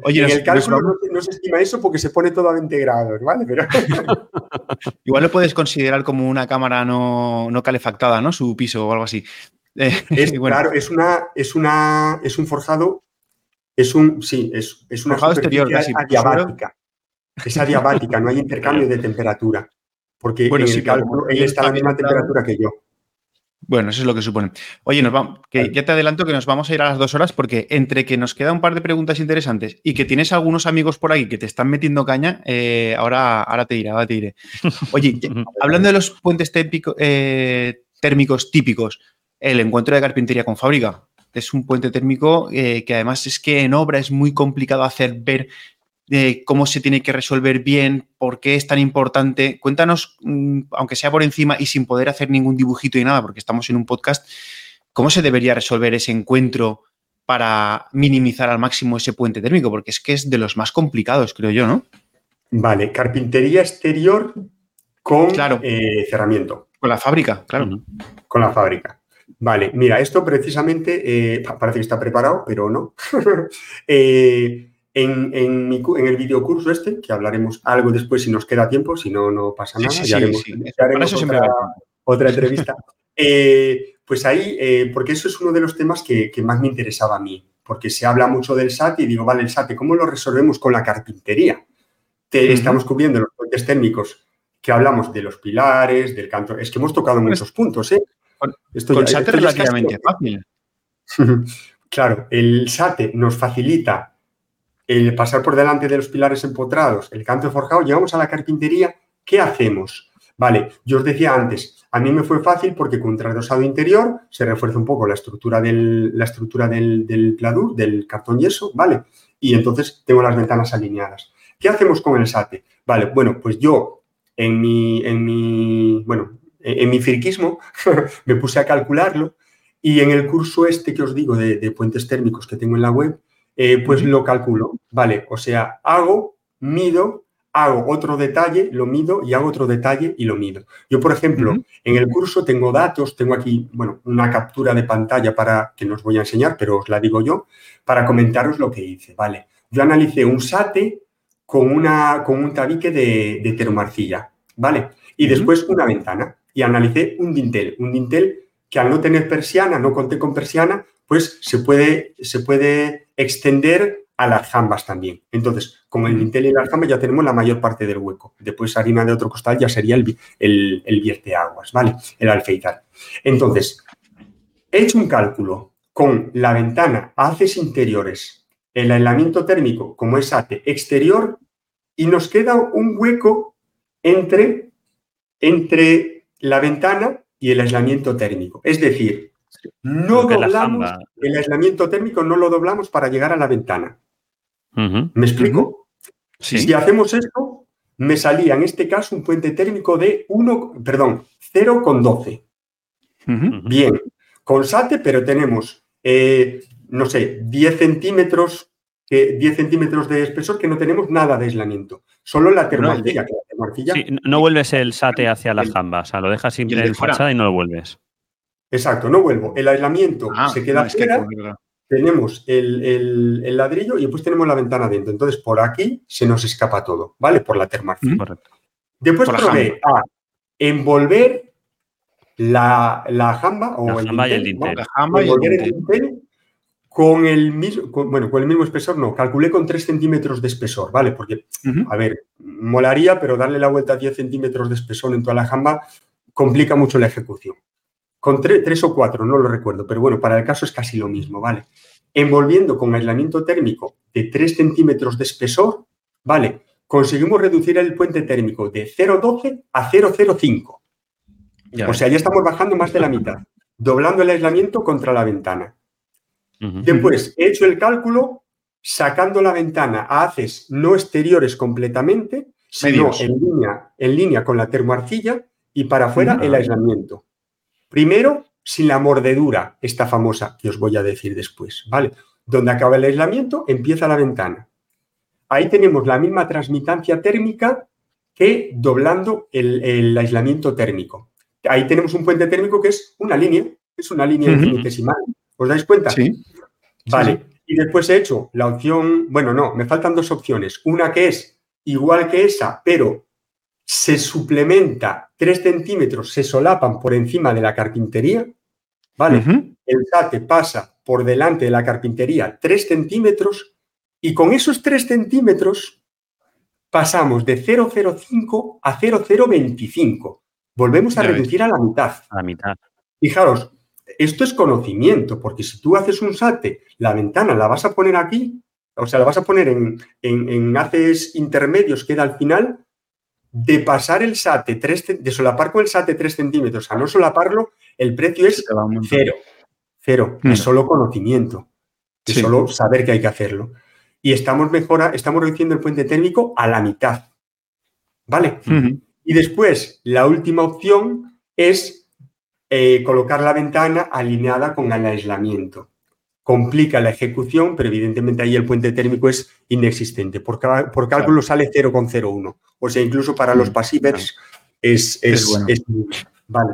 S2: Oye,
S3: en
S2: nos-
S3: el cálculo no, se- no se estima eso porque se pone todo a 20 grados, ¿vale? Pero
S2: Igual lo puedes considerar como una cámara no, no calefactada, ¿no? Su piso o algo así. Eh,
S3: es,
S2: bueno,
S3: claro, es una, es una, es un forjado, es un, sí, es, es una
S2: Forjado exterior,
S3: superficie
S2: casi,
S3: adiabática. Es adiabática, no hay intercambio de temperatura. Porque
S2: Bueno,
S3: en
S2: sí,
S3: el
S2: claro,
S3: cálculo
S2: como
S3: él está a la misma temperatura que yo.
S2: Bueno, eso es lo que supone. Oye, nos vamos, que ya te adelanto que nos vamos a ir a las dos horas porque entre que nos queda un par de preguntas interesantes y que tienes algunos amigos por ahí que te están metiendo caña, eh, ahora, ahora te diré, ahora te diré. Oye, [LAUGHS] hablando de los puentes tépico- eh, térmicos típicos, el encuentro de carpintería con fábrica. Es un puente térmico eh, que además es que en obra es muy complicado hacer ver eh, cómo se tiene que resolver bien, por qué es tan importante. Cuéntanos, mm, aunque sea por encima y sin poder hacer ningún dibujito y nada, porque estamos en un podcast, cómo se debería resolver ese encuentro para minimizar al máximo ese puente térmico, porque es que es de los más complicados, creo yo, ¿no?
S3: Vale, carpintería exterior con
S2: Claro.
S3: eh, cerramiento,
S2: Con la fábrica, claro.
S3: Con la fábrica. Vale, mira, esto precisamente eh, pa- parece que está preparado, pero no. [LAUGHS] Eh, en, en mi en el videocurso este, que hablaremos algo después si nos queda tiempo, si no, no pasa nada.
S2: sí,
S3: ya haremos-
S2: sí.
S3: ya
S2: Para
S3: haremos
S2: eso siempre
S3: otra- otra entrevista. [LAUGHS] Eh, pues ahí, porque eso es uno de los temas que, que más me interesaba a mí, porque se habla mucho del SAT y digo, vale, el SAT, ¿cómo lo resolvemos con la carpintería? Te-. Estamos cubriendo los puentes térmicos que hablamos de los pilares, del canto. Es que hemos tocado
S2: Pues,
S3: muchos puntos, ¿eh?
S2: Con-
S3: Esto
S2: Con
S3: ya-
S2: SAT es
S3: esto ya es casi-
S2: relativamente fácil. [LAUGHS]
S3: Claro, el SATE nos facilita el pasar por delante de los pilares empotrados, el canto forjado, llegamos a la carpintería, ¿qué hacemos? Vale, yo os decía antes, a mí me fue fácil porque con trasdosado interior se refuerza un poco la estructura del, la estructura del, del pladur, del cartón yeso, ¿vale? Y entonces tengo las ventanas alineadas. ¿Qué hacemos con el SATE? Vale, bueno, pues yo en mi, en mi, bueno, en, en mi friquismo [LAUGHS] me puse a calcularlo y en el curso este que os digo de, de puentes térmicos que tengo en la web, eh, pues lo calculo, ¿vale? O sea, hago, mido, hago otro detalle, lo mido y hago otro detalle y lo mido. Yo, por ejemplo, en el curso tengo datos, tengo aquí, bueno, una captura de pantalla para que no os voy a enseñar, pero os la digo yo, para comentaros lo que hice, ¿vale? Yo analicé un SATE con, una, con un tabique de, de termoarcilla, ¿vale? Y después una ventana. Y analicé un dintel, un dintel que al no tener persiana, no conté con persiana, pues se puede, se puede extender a las jambas también. Entonces, con el dintel y las jambas ya tenemos la mayor parte del hueco. Después harina de otro costal ya sería el, el, el vierteaguas, ¿vale? El alfeitar. Entonces, he hecho un cálculo con la ventana haces interiores, el aislamiento térmico como es ATE exterior y nos queda un hueco entre, entre la ventana y el aislamiento térmico. Es decir, no doblamos el aislamiento térmico, no lo doblamos para llegar a la ventana. ¿Me explico?
S2: Sí.
S3: Si hacemos esto, me salía en este caso un puente térmico de 1, perdón, 0,12.
S2: Ujú.
S1: Ujú.
S3: Bien, con SATE, pero tenemos, eh, no sé, 10 centímetros, que 10 centímetros de espesor que no tenemos nada de aislamiento. Solo la termoarcilla, que la termoarcilla,
S1: Sí, no- no vuelves el SATE hacia las jambas, o sea, lo dejas
S2: ¿Y
S1: siempre en fachada y no lo vuelves.
S3: exacto, no vuelvo. El aislamiento
S2: Ah,
S3: se queda
S2: no, es que-
S3: fuera, tenemos el, el- el ladrillo y después tenemos la ventana dentro. Entonces, por aquí se nos escapa todo, ¿vale? Por la termoarcilla.
S2: Ujú.
S1: Correcto.
S3: Después
S2: Por la
S3: probé a envolver la, la jamba o
S1: La
S3: el
S1: jamba y el
S3: dintel.
S2: La jamba y el
S3: envolver el
S2: dintel.
S3: Con el mismo, con- bueno, con el mismo espesor no, calculé con 3 centímetros de espesor, ¿vale? Porque, a ver, molaría, pero darle la vuelta a 10 centímetros de espesor en toda la jamba complica mucho la ejecución. Con 3 o 4, no lo recuerdo, pero bueno, para el caso es casi lo mismo, ¿vale? Envolviendo con aislamiento térmico de 3 centímetros de espesor, ¿vale? Conseguimos reducir el puente térmico de 0,12 a 0,05.
S2: Ya
S3: O sea, ya estamos bajando más de la mitad, doblando el aislamiento contra la ventana. Después, he hecho el cálculo sacando la ventana a haces no exteriores completamente, sino en línea, en línea con la termoarcilla y para afuera el aislamiento. Primero, sin la mordedura, esta famosa que os voy a decir después, ¿vale? donde acaba el aislamiento, empieza la ventana. Ahí tenemos la misma transmitancia térmica que doblando el, aislamiento térmico. Ahí tenemos un puente térmico que es una línea, es una línea infinitesimal. ¿Os dais cuenta?
S2: Sí.
S3: Vale. Y después he hecho la opción, bueno, no, me faltan dos opciones. Una que es igual que esa, pero se suplementa 3 centímetros, se solapan por encima de la carpintería. ¿Vale? El SATE pasa por delante de la carpintería 3 centímetros y con esos 3 centímetros pasamos de 0,05 a 0,025. Volvemos a reducir a la mitad.
S1: A la mitad.
S3: Fijaros, esto es conocimiento, porque si tú haces un SATE, la ventana la vas a poner aquí, o sea, la vas a poner en, en, haces intermedios, queda al final, de pasar el SATE, 3, de solapar con el SATE 3 centímetros a no solaparlo, el precio es cero. Cero. Es solo conocimiento. Es solo saber que hay que hacerlo. Y estamos mejora, estamos reduciendo el puente térmico a la mitad. ¿Vale? Y después, la última opción es eh, colocar la ventana alineada con el aislamiento. Complica la ejecución, pero evidentemente ahí el puente térmico es inexistente. Por, por cálculo sale 0,01. O sea, incluso para los pasivers es, es, Vale.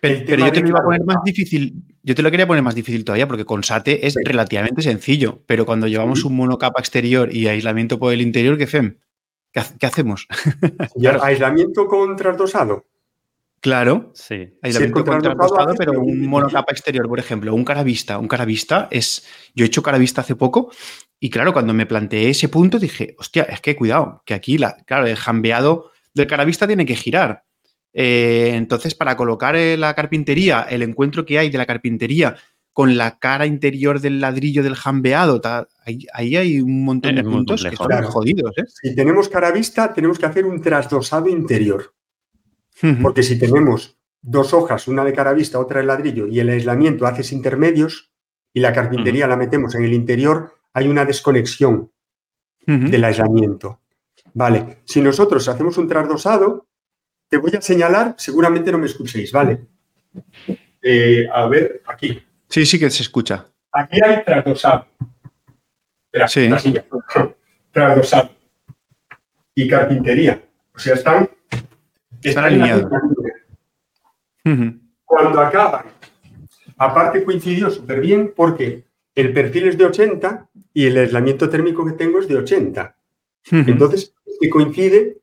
S2: Pero, yo te lo iba a poner más difícil. Yo te lo quería poner más difícil todavía, porque con SATE es relativamente sencillo. Pero cuando llevamos un monocapa exterior y aislamiento por el interior, ¿qué, FEM? ¿Qué, hacemos? [LAUGHS]
S3: ¿Aislamiento con trasdosado?
S2: Claro,
S1: sí.
S2: Con pero un monocapa exterior, por ejemplo, un caravista. Un caravista es. Yo he hecho caravista hace poco y, claro, cuando me planteé ese punto dije, hostia, es que cuidado, que aquí, la, claro, el jambeado del caravista tiene que girar. Eh, entonces, para colocar eh, la carpintería, el encuentro que hay de la carpintería con la cara interior del ladrillo del jambeado, ahí, hay un montón de puntos que son jodidos. ¿eh?
S3: Si tenemos cara vista, tenemos que hacer un trasdosado interior. Porque si tenemos dos hojas, una de cara vista, otra de ladrillo, y el aislamiento haces intermedios y la carpintería la metemos en el interior, hay una desconexión del aislamiento. Vale, si nosotros hacemos un trasdosado, te voy a señalar, seguramente no me escuchéis, ¿vale? Eh, a ver, aquí.
S2: Sí, sí que se escucha.
S3: Aquí hay trasdosado.
S2: Espera, sí.
S3: Trasdosado. Y carpintería. O sea, están,
S2: están, alineados.
S3: Cuando acaban, aparte coincidió súper bien porque el perfil es de 80 y el aislamiento térmico que tengo es de 80. Entonces, que coincide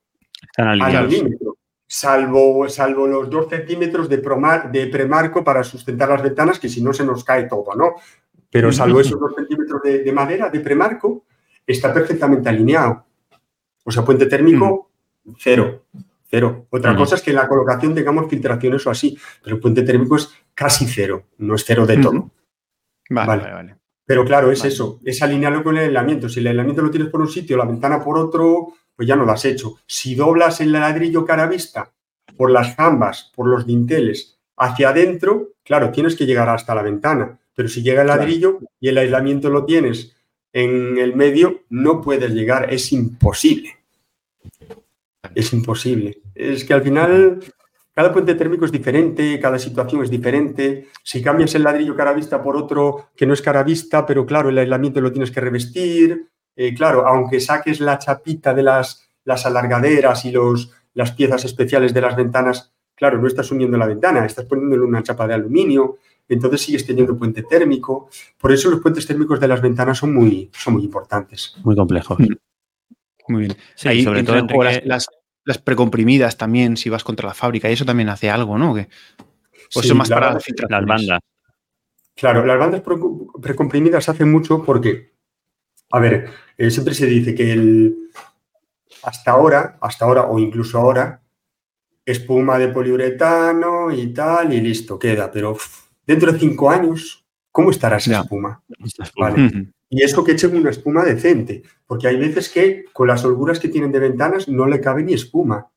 S3: al milímetro salvo, salvo los dos centímetros de, de premarco para sustentar las ventanas, que si no se nos cae todo, ¿no? Pero salvo esos dos centímetros de, madera, de premarco, está perfectamente alineado. O sea, puente térmico, cero. Cero. Otra cosa es que en la colocación tengamos filtraciones o así, pero el puente térmico es casi cero, no es cero de todo.
S2: Vale, vale,
S3: Pero claro, es eso, es alinearlo con el aislamiento. Si el aislamiento lo tienes por un sitio, la ventana por otro, pues ya no lo has hecho. Si doblas el ladrillo cara vista por las jambas, por los dinteles, hacia adentro, claro, tienes que llegar hasta la ventana. Pero si llega el ladrillo y el aislamiento lo tienes en el medio, no puedes llegar, es imposible. Es imposible. Es que al final cada puente térmico es diferente, cada situación es diferente. Si cambias el ladrillo cara vista por otro que no es cara vista, pero claro, el aislamiento lo tienes que revestir, eh, claro, aunque saques la chapita de las, las alargaderas y los, las piezas especiales de las ventanas, claro, no estás uniendo la ventana, estás poniéndole una chapa de aluminio, entonces sigues teniendo puente térmico. Por eso los puentes térmicos de las ventanas son muy, son muy importantes.
S1: Muy complejos.
S2: Muy bien. Sí, sobre todo las, las, precomprimidas también, si vas contra la fábrica, y eso también hace algo, ¿no? Que, pues eso más para
S1: las bandas.
S3: Claro, las bandas precomprimidas hacen mucho porque a ver, eh, siempre se dice que el, hasta ahora, hasta ahora o incluso ahora, espuma de poliuretano y tal, y listo, queda. Pero dentro de cinco años, ¿cómo estará esa espuma? Y eso que echen una espuma decente, porque hay veces que con las holguras que tienen de ventanas no le cabe ni espuma.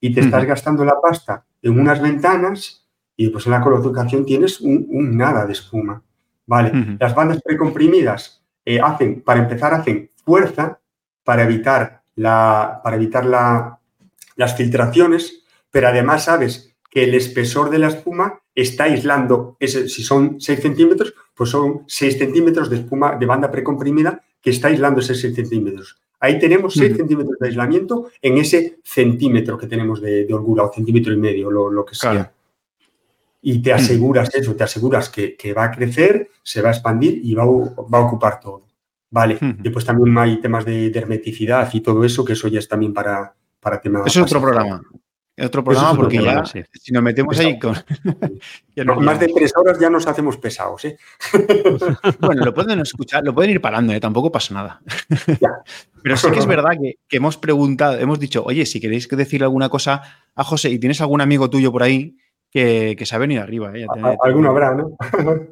S3: Y te estás gastando la pasta en unas ventanas y pues en la colocación tienes un, nada de espuma. Vale, las bandas precomprimidas eh, hacen, para empezar, hacen fuerza para evitar, la, para evitar la, las filtraciones, pero además sabes que el espesor de la espuma está aislando, ese, si son 6 centímetros, pues son 6 centímetros de espuma de banda precomprimida que está aislando esos 6 centímetros. Ahí tenemos 6 centímetros de aislamiento en ese centímetro que tenemos de, holgura, o centímetro y medio, lo, que sea. Y te aseguras eso, te aseguras que, va a crecer, se va a expandir y va, va a ocupar todo. Vale. Después también hay temas de, hermeticidad y todo eso, que eso ya es también para, para temas.
S2: Eso es otro programa. Es otro programa porque ya, si nos metemos ahí con. [LAUGHS]
S3: más de tres horas ya nos hacemos pesados, ¿eh? [LAUGHS] [LAUGHS]
S2: bueno, lo pueden escuchar, lo pueden ir parando, ¿eh? tampoco pasa nada. Pero sí que es verdad que, hemos preguntado, hemos dicho, oye, si queréis decirle alguna cosa a José y tienes algún amigo tuyo por ahí que, se ha venido arriba. ¿eh?
S3: alguno habrá, ¿no?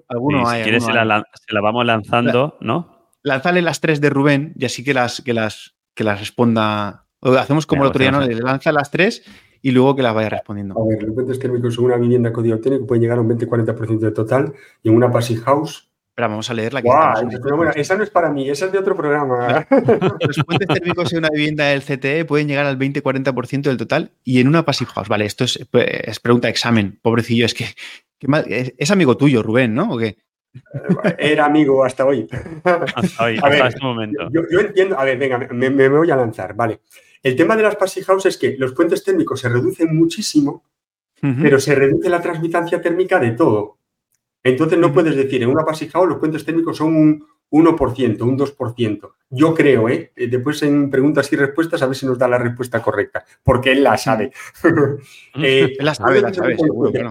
S1: alguno hay. Si quieres, se, La, vamos lanzando, ¿no?
S2: Lánzale las tres de Rubén y así que las, que las, que las responda. hacemos como el otro día, ¿no? Le lanza las tres y luego que las vaya respondiendo.
S3: A ver, los puentes térmicos en una vivienda código técnico pueden llegar a un 20-40% de total y en una passive house.
S2: Pero vamos a leerla.
S3: bueno, esa no es para mí, esa es de otro programa. [LAUGHS]
S2: Los puentes térmicos en una vivienda del CTE pueden llegar al 20-40% del total y en una passive house. Vale, esto es, es pregunta de examen. Pobrecillo, es que, es, amigo tuyo, Rubén, ¿no? ¿O qué?
S3: Eh, era amigo hasta hoy.
S1: Hasta hoy, hasta este momento.
S3: Yo, entiendo, a ver, venga, me, me, voy a lanzar, vale. El tema de las passive house es que los puentes térmicos se reducen muchísimo, pero se reduce la transmitancia térmica de todo. Entonces no puedes decir, en una passive house los puentes térmicos son un 1%, un 2%. Yo creo, ¿eh? ¿eh? Después en preguntas y respuestas a ver si nos da la respuesta correcta, porque él la sabe. [LAUGHS]
S2: eh, la sabe, la sabe,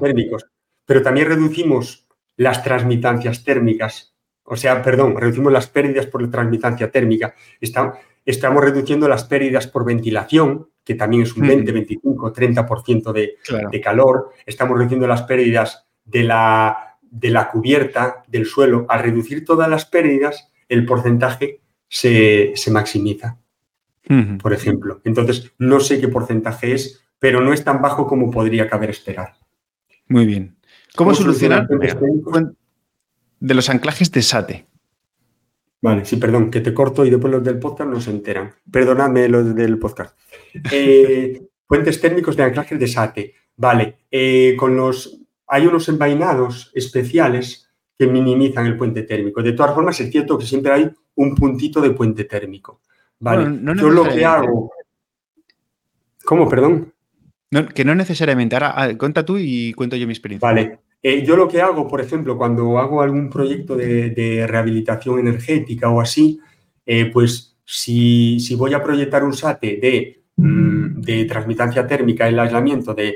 S3: térmicos, pero también reducimos las transmitancias térmicas, o sea, perdón, reducimos las pérdidas por la transmitancia térmica. Está, Estamos reduciendo las pérdidas por ventilación, que también es un 20, 25, 30% de, de calor. Estamos reduciendo las pérdidas de la, de la cubierta, del suelo. Al reducir todas las pérdidas, el porcentaje se, maximiza, por ejemplo. Entonces, no sé qué porcentaje es, pero no es tan bajo como podría caber esperar.
S2: Muy bien. ¿Cómo, solucionar de los anclajes de SATE?
S3: Vale, sí, perdón, que te corto y después los del podcast no se enteran. Perdóname los del podcast. Eh, [LAUGHS] puentes térmicos de anclaje de SATE. Vale, eh, con los, hay unos envainados especiales que minimizan el puente térmico. De todas formas, es cierto que siempre hay un puntito de puente térmico. Vale, yo lo que hago... ¿Cómo, perdón?
S2: que no necesariamente. Ahora, cuenta tú y cuento yo mi experiencia.
S3: Vale, eh, yo lo que hago, por ejemplo, cuando hago algún proyecto de, rehabilitación energética o así, eh, pues si, voy a proyectar un SATE de, mm, de transmitancia térmica, el aislamiento de,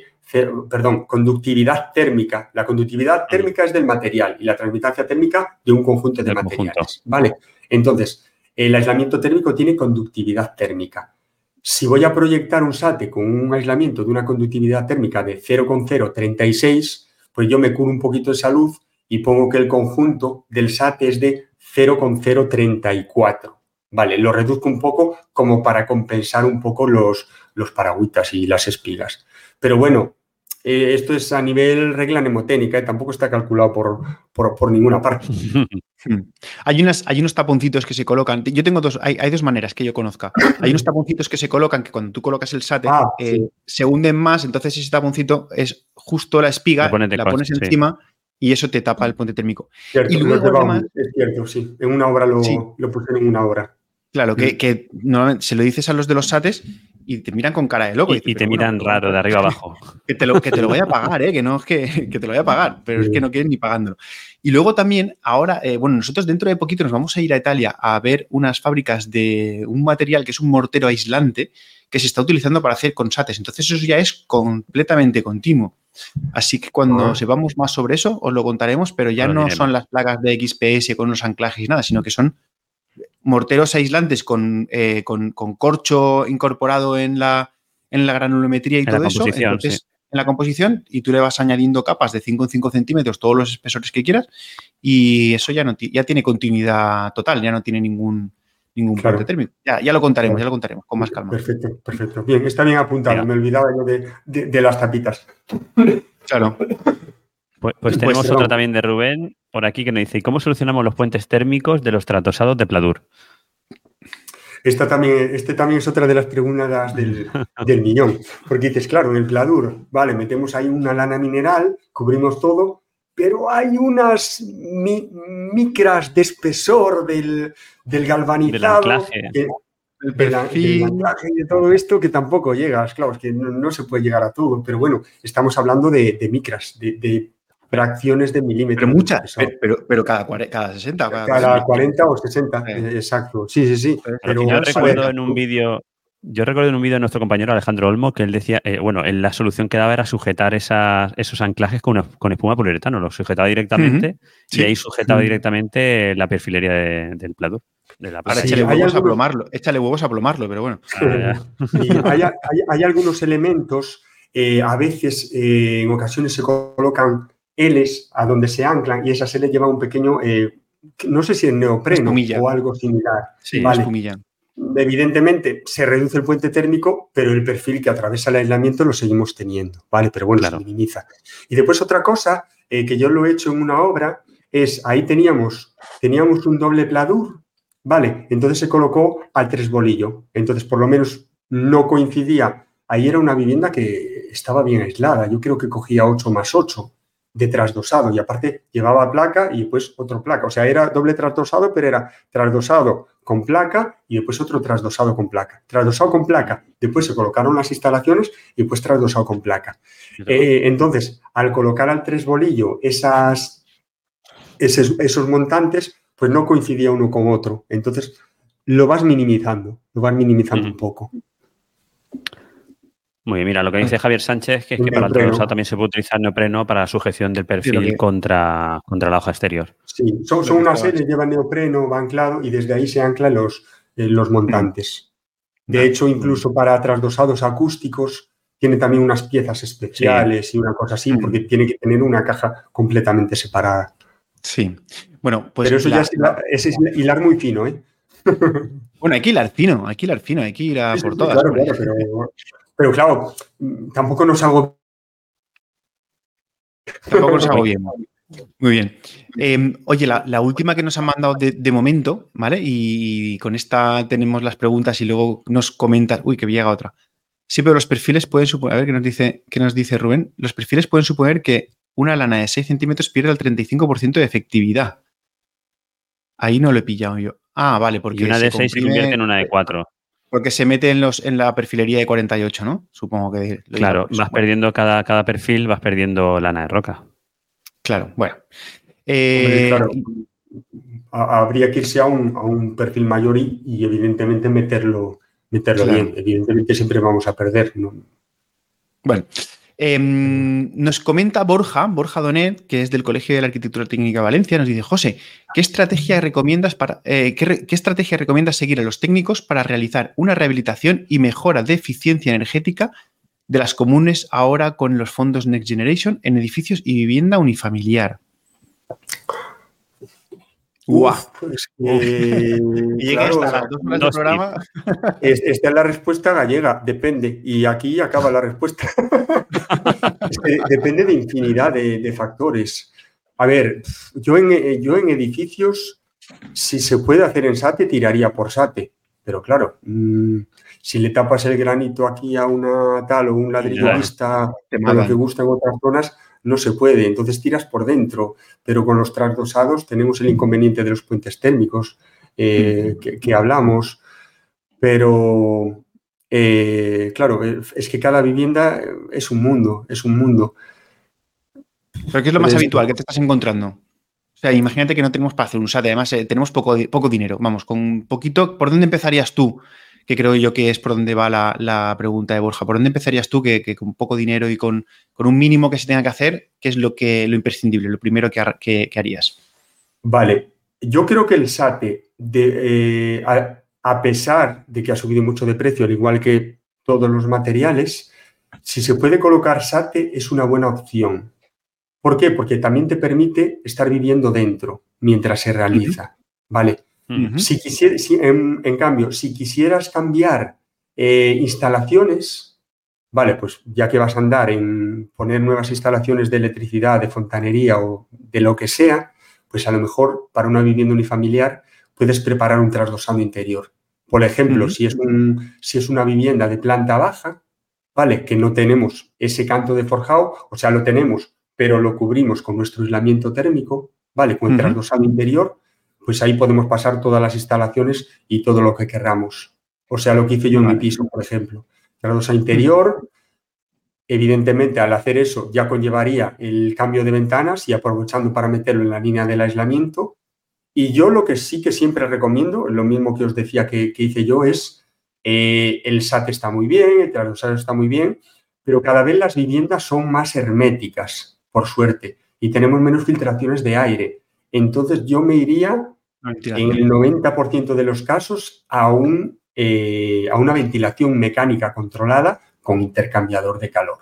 S3: perdón, conductividad térmica, la conductividad térmica es del material y la transmitancia térmica de un conjunto de materiales, ¿vale? Entonces, el aislamiento térmico tiene conductividad térmica. Si voy a proyectar un SATE con un aislamiento de una conductividad térmica de 0,036, pues yo me curo un poquito de salud y pongo que el conjunto del SAT es de 0,034. Vale, lo reduzco un poco como para compensar un poco los, los paragüitas y las espigas. Pero bueno, eh, esto es a nivel regla mnemotécnica, ¿eh? tampoco está calculado por, por, ninguna parte. [LAUGHS]
S2: hay, unas, hay unos taponcitos que se colocan. Yo tengo dos, hay, dos maneras que yo conozca. Hay unos taponcitos que se colocan que cuando tú colocas el SATE ah, eh, se hunden más, entonces ese taponcito es justo la espiga, la pones encima y eso te tapa el puente térmico.
S3: y luego, es cierto, sí. En una obra lo, lo puse en una obra.
S2: Claro, que, que, normalmente se lo dices a los de los SATES y te miran con cara de loco.
S1: Y, te miran raro, de arriba [LAUGHS] abajo.
S2: Que te, lo, que te lo voy a pagar, ¿eh? que no es que, te lo voy a pagar, pero es que no quieren ni pagándolo. Y luego también, ahora, eh, bueno, nosotros dentro de poquito nos vamos a ir a Italia a ver unas fábricas de un material que es un mortero aislante que se está utilizando para hacer consates. Entonces eso ya es completamente continuo. Así que cuando ah. sepamos más sobre eso, os lo contaremos, pero ya no son las placas de XPS con los anclajes y nada, sino que son morteros aislantes eh, con, con, corcho incorporado en la, en la granulometría y todo eso. Entonces, en la composición, y tú le vas añadiendo capas de 5 en 5 centímetros, todos los espesores que quieras, y eso ya, no ya tiene continuidad total, ya no tiene ningún, ningún claro. térmico. Ya, ya, lo contaremos, ya lo contaremos, con más calma.
S3: Perfecto, perfecto. Bien, está bien apuntado, me olvidaba yo de, de las tapitas.
S2: Claro.
S1: Pues, pues, tenemos otra también de Rubén por aquí que nos dice, ¿cómo solucionamos los puentes térmicos de los tratosados de Pladur?
S3: Esta también, este también es otra de las preguntas del, [LAUGHS] del millón, porque dices, claro, en el Pladur, vale, metemos ahí una lana mineral, cubrimos todo pero hay unas micras de espesor del, galvanizado. Del anclaje. y de todo esto que tampoco llegas, claro, es que no, se puede llegar a todo, pero bueno, estamos hablando de, micras, de, fracciones de milímetros.
S2: Pero muchas, pero, pero, cada, cada 60.
S3: Cada, 40 o 60, exacto. Sí, sí, sí.
S1: Pero, yo recuerdo en un vídeo yo recuerdo en un vídeo de nuestro compañero Alejandro Olmo que él decía, eh, bueno, la solución que daba era sujetar esos anclajes con, espuma poliuretano, lo sujetaba directamente y ahí sujetaba directamente la perfilería del plato.
S2: Ahora échale, huevos a plomarlo, échale huevos a plomarlo, pero bueno.
S3: Ah, hay, algunos elementos, eh, a veces eh, en ocasiones se colocan Ls a donde se anclan y esas Ls llevan un pequeño, no sé si es neopreno o algo similar.
S2: Sí, vale
S3: evidentemente se reduce el puente térmico, pero el perfil que atraviesa el aislamiento lo seguimos teniendo, ¿vale? Pero bueno, se minimiza. Y después otra cosa eh, que yo lo he hecho en una obra es, ahí teníamos, teníamos un doble pladur, ¿vale? Entonces se colocó al tres bolillo. Entonces, por lo menos no coincidía. Ahí era una vivienda que estaba bien aislada. Yo creo que cogía 8 más 8 de trasdosado y aparte llevaba placa y después otro placa. O sea, era doble trasdosado, pero era trasdosado con placa y después otro trasdosado con placa. Trasdosado con placa, después se colocaron las instalaciones y después trasdosado con placa. Eh, entonces, al colocar al tres bolillo esas, esos, montantes, pues no coincidía uno con otro. Entonces, lo vas minimizando, lo vas minimizando un poco.
S1: Muy bien, mira, lo que dice Javier Sánchez que es que para el trasdosado también se puede utilizar neopreno para sujeción del perfil contra, contra la hoja exterior.
S3: Sí, son, son unas series, llevan neopreno, va anclado y desde ahí se anclan los, eh, los montantes. De hecho, incluso para trasdosados acústicos tiene también unas piezas especiales y una cosa así, porque tiene que tener una caja completamente separada.
S2: Sí. Bueno, pues.
S3: Pero eso ya es, hilar muy fino, ¿eh? [LAUGHS]
S2: Bueno, hay que hilar fino, hay que hilar fino, hay que ir a por todas. Claro, claro,
S3: pero pero claro, tampoco nos hago.
S2: Tampoco nos hago bien. Muy bien. Em, oye, la, última que nos han mandado de, momento, ¿vale? Y, con esta tenemos las preguntas y luego nos comentan. Uy, que llega otra. Sí, pero los perfiles pueden suponer. A ver qué nos dice, qué nos dice Rubén. Los perfiles pueden suponer que una lana de 6 centímetros pierde el 35% de efectividad. Ahí no lo he pillado yo. Ah, vale, porque.
S1: una de 6 se convierte en una de 4.
S2: Porque se mete en, los, en la perfilería de 48, ¿no? Supongo que.
S1: Claro, vas perdiendo cada, cada perfil, vas perdiendo lana de roca.
S2: Claro, bueno. Eh,
S3: habría que irse a un, perfil mayor y, evidentemente meterlo, meterlo bien. Evidentemente siempre vamos a perder. ¿no?
S2: Bueno, Em, nos comenta Borja, Borja Donet, que es del Colegio de la Arquitectura Técnica de Valencia, nos dice, José, ¿qué estrategia recomiendas para eh, ¿qué, estrategia recomiendas seguir a los técnicos para realizar una rehabilitación y mejora de eficiencia energética de las comunes ahora con los fondos Next Generation en edificios y vivienda unifamiliar?
S3: Guau. Pues programa. esta es la respuesta gallega, depende. Y aquí acaba la respuesta. [LAUGHS] depende de infinidad de, factores. A ver, yo en, yo en edificios, si se puede hacer en SATE, tiraría por SATE. Pero claro, mm, si le tapas el granito aquí a una tal o un ladrillo vista, a lo que gusta en otras zonas, no se puede, entonces tiras por dentro, pero con los trasdosados tenemos el inconveniente de los puentes térmicos eh, que, hablamos, pero eh, claro, es que cada vivienda es un mundo, es un mundo.
S2: ¿Pero qué es lo más habitual que te estás encontrando? O sea, imagínate que no tenemos para hacer un SAT, además eh, tenemos poco, poco dinero, vamos, con poquito, ¿por dónde empezarías tú que creo yo que es por donde va la, pregunta de Borja. ¿Por dónde empezarías tú que, con poco dinero y con, un mínimo que se tenga que hacer, qué es lo, que, lo imprescindible, lo primero que, harías?
S3: Vale, yo creo que el SATE, de, eh, a, pesar de que ha subido mucho de precio, al igual que todos los materiales, si se puede colocar SATE es una buena opción. ¿Por qué? Porque también te permite estar viviendo dentro mientras se realiza. ¿Vale? Si en, cambio, si quisieras cambiar eh, instalaciones, vale, pues ya que vas a andar en poner nuevas instalaciones de electricidad, de fontanería o de lo que sea, pues a lo mejor para una vivienda unifamiliar puedes preparar un trasdosado interior. Por ejemplo, si, es un, si es una vivienda de planta baja, ¿vale? Que no tenemos ese canto de forjado, o sea, lo tenemos, pero lo cubrimos con nuestro aislamiento térmico, ¿vale? Con el transversal interior, pues ahí podemos pasar todas las instalaciones y todo lo que queramos. O sea, lo que hice yo en mi piso, por ejemplo. Transversal interior, evidentemente al hacer eso ya conllevaría el cambio de ventanas y aprovechando para meterlo en la línea del aislamiento. Y yo lo que sí que siempre recomiendo, lo mismo que os decía que, hice yo, es eh, el SAT está muy bien, el transversal está muy bien, pero cada vez las viviendas son más herméticas, por suerte, y tenemos menos filtraciones de aire. Entonces yo me iría en el 90% de los casos a, un, eh, a una ventilación mecánica controlada con intercambiador de calor.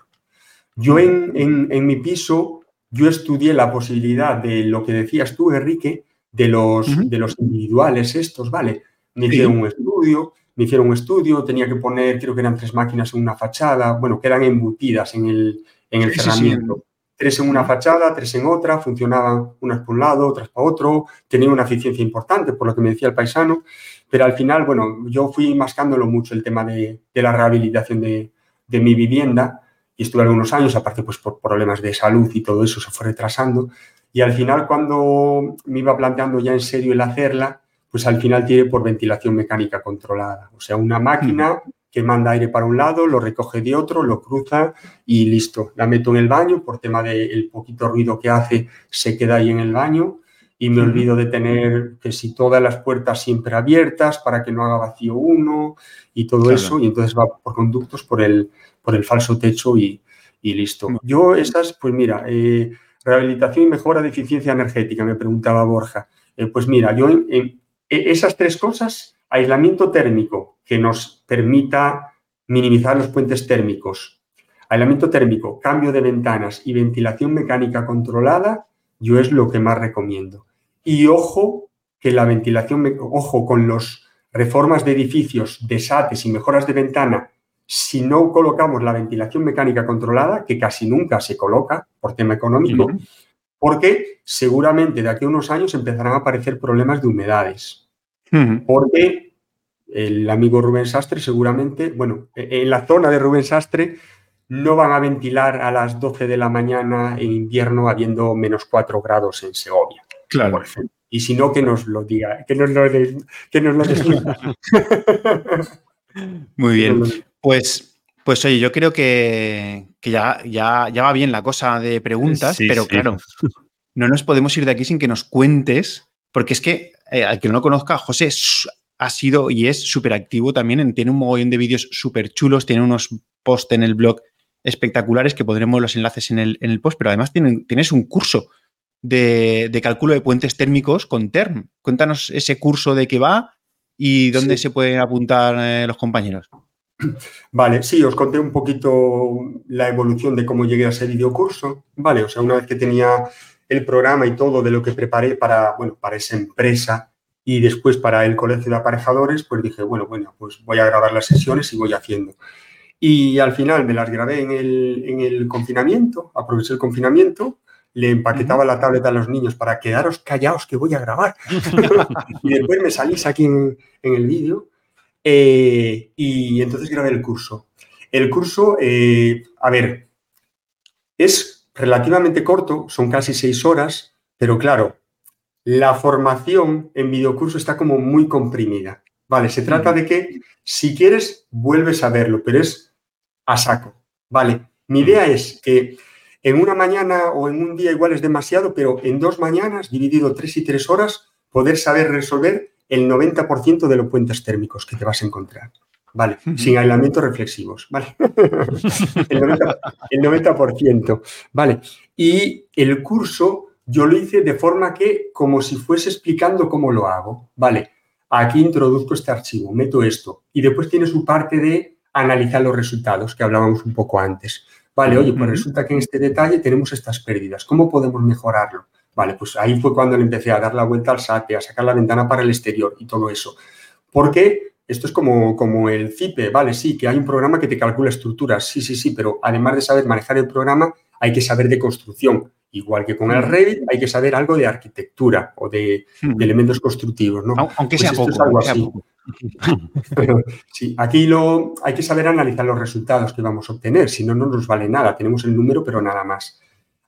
S3: Yo en, mi piso, yo estudié la posibilidad de lo que decías tú, Enrique, de los, de los individuales estos, ¿vale? Me hicieron un estudio, me hicieron un estudio, tenía que poner, creo que eran tres máquinas en una fachada, bueno, que eran embutidas en el, en el cerramiento. Tres en una fachada, tres en otra, funcionaban unas por un lado, otras para otro, tenía una eficiencia importante, por lo que me decía el paisano, pero al final, bueno, yo fui mascándolo mucho el tema de, la rehabilitación de, de, mi vivienda y estuve algunos años, aparte pues por problemas de salud y todo eso se fue retrasando, y al final cuando me iba planteando ya en serio el hacerla, pues al final tiene por ventilación mecánica controlada. O sea, una máquina que manda aire para un lado, lo recoge de otro, lo cruza y listo. La meto en el baño, por tema del poquito ruido que hace, se queda ahí en el baño y me olvido de tener que si todas las puertas siempre abiertas para que no haga vacío uno y todo eso, y entonces va por conductos por el, por el falso techo y, listo. Yo esas, pues mira, eh, rehabilitación y mejora de eficiencia energética, me preguntaba Borja. Eh, pues mira, yo en e, esas tres cosas, aislamiento térmico, que nos permita minimizar los puentes térmicos, aislamiento térmico, cambio de ventanas y ventilación mecánica controlada, yo es lo que más recomiendo. Y ojo que la ventilación, ojo con las reformas de edificios, desates y mejoras de ventana, si no colocamos la ventilación mecánica controlada, que casi nunca se coloca por tema económico, porque seguramente de aquí a unos años empezarán a aparecer problemas de humedades. Porque el amigo Rubén Sastre seguramente, bueno, e-, en la zona de Rubén Sastre no van a ventilar a las 12 de la mañana en invierno habiendo menos 4 grados en Segovia.
S2: Claro.
S3: Y si no, que nos lo diga, que nos lo, que nos lo [LAUGHS]
S2: Muy bien. Pues, pues oye, yo creo que, ya, ya, ya, va bien la cosa de preguntas, pero claro, no nos podemos ir de aquí sin que nos cuentes, porque es que, eh, al que no lo conozca, José ha sido y es súper activo también, tiene un mogollón de vídeos súper chulos, tiene unos posts en el blog espectaculares que pondremos los enlaces en el, post, pero además tienes un curso de, cálculo de puentes térmicos con TERM. Cuéntanos ese curso de qué va y dónde se pueden apuntar eh, los compañeros. [CLEARS THROAT]
S3: Vale, sí, os conté un poquito la evolución de cómo llegué a ese videocurso. Vale, o sea, una vez que tenía el programa y todo de lo que preparé para, bueno, para esa empresa y después para el colegio de aparejadores, pues dije, bueno, bueno, pues voy a grabar las sesiones y voy haciendo. Y al final me las grabé en el, en el confinamiento, aproveché el confinamiento, le empaquetaba la tableta a los niños para quedaros callados que voy a grabar. [LAUGHS] y después me salís aquí en, en el vídeo eh, y entonces grabé el curso. El curso, eh, a ver, es relativamente corto, son casi seis horas, pero claro, la formación en videocurso está como muy comprimida. Vale, se trata de que si quieres, vuelves a verlo, pero es a saco. Vale, mi idea es que en una mañana o en un día igual es demasiado, pero en dos mañanas, dividido tres y tres horas, poder saber resolver el 90% de los puentes térmicos que te vas a encontrar. ¿Vale? Sin aislamientos reflexivos, ¿vale? [LAUGHS] el, 90%, ¿vale? Y el curso yo lo hice de forma que, como si fuese explicando cómo lo hago, ¿vale? Aquí introduzco este archivo, meto esto, y después tiene su parte de analizar los resultados que hablábamos un poco antes. Vale, oye, pues resulta que en este detalle tenemos estas pérdidas, ¿cómo podemos mejorarlo? Vale, pues ahí fue cuando le empecé a dar la vuelta al SATE, a sacar la ventana para el exterior y todo eso. Porque esto es como, como el CIPE, vale, sí, que hay un programa que te calcula estructuras, sí, sí, sí, pero además de saber manejar el programa, hay que saber de construcción. Igual que con el Revit, hay que saber algo de arquitectura o de, elementos constructivos, ¿no?
S2: Aunque pues sea poco. algo así. [LAUGHS]
S3: sí, aquí lo, hay que saber analizar los resultados que vamos a obtener, si no, no nos vale nada. Tenemos el número, pero nada más.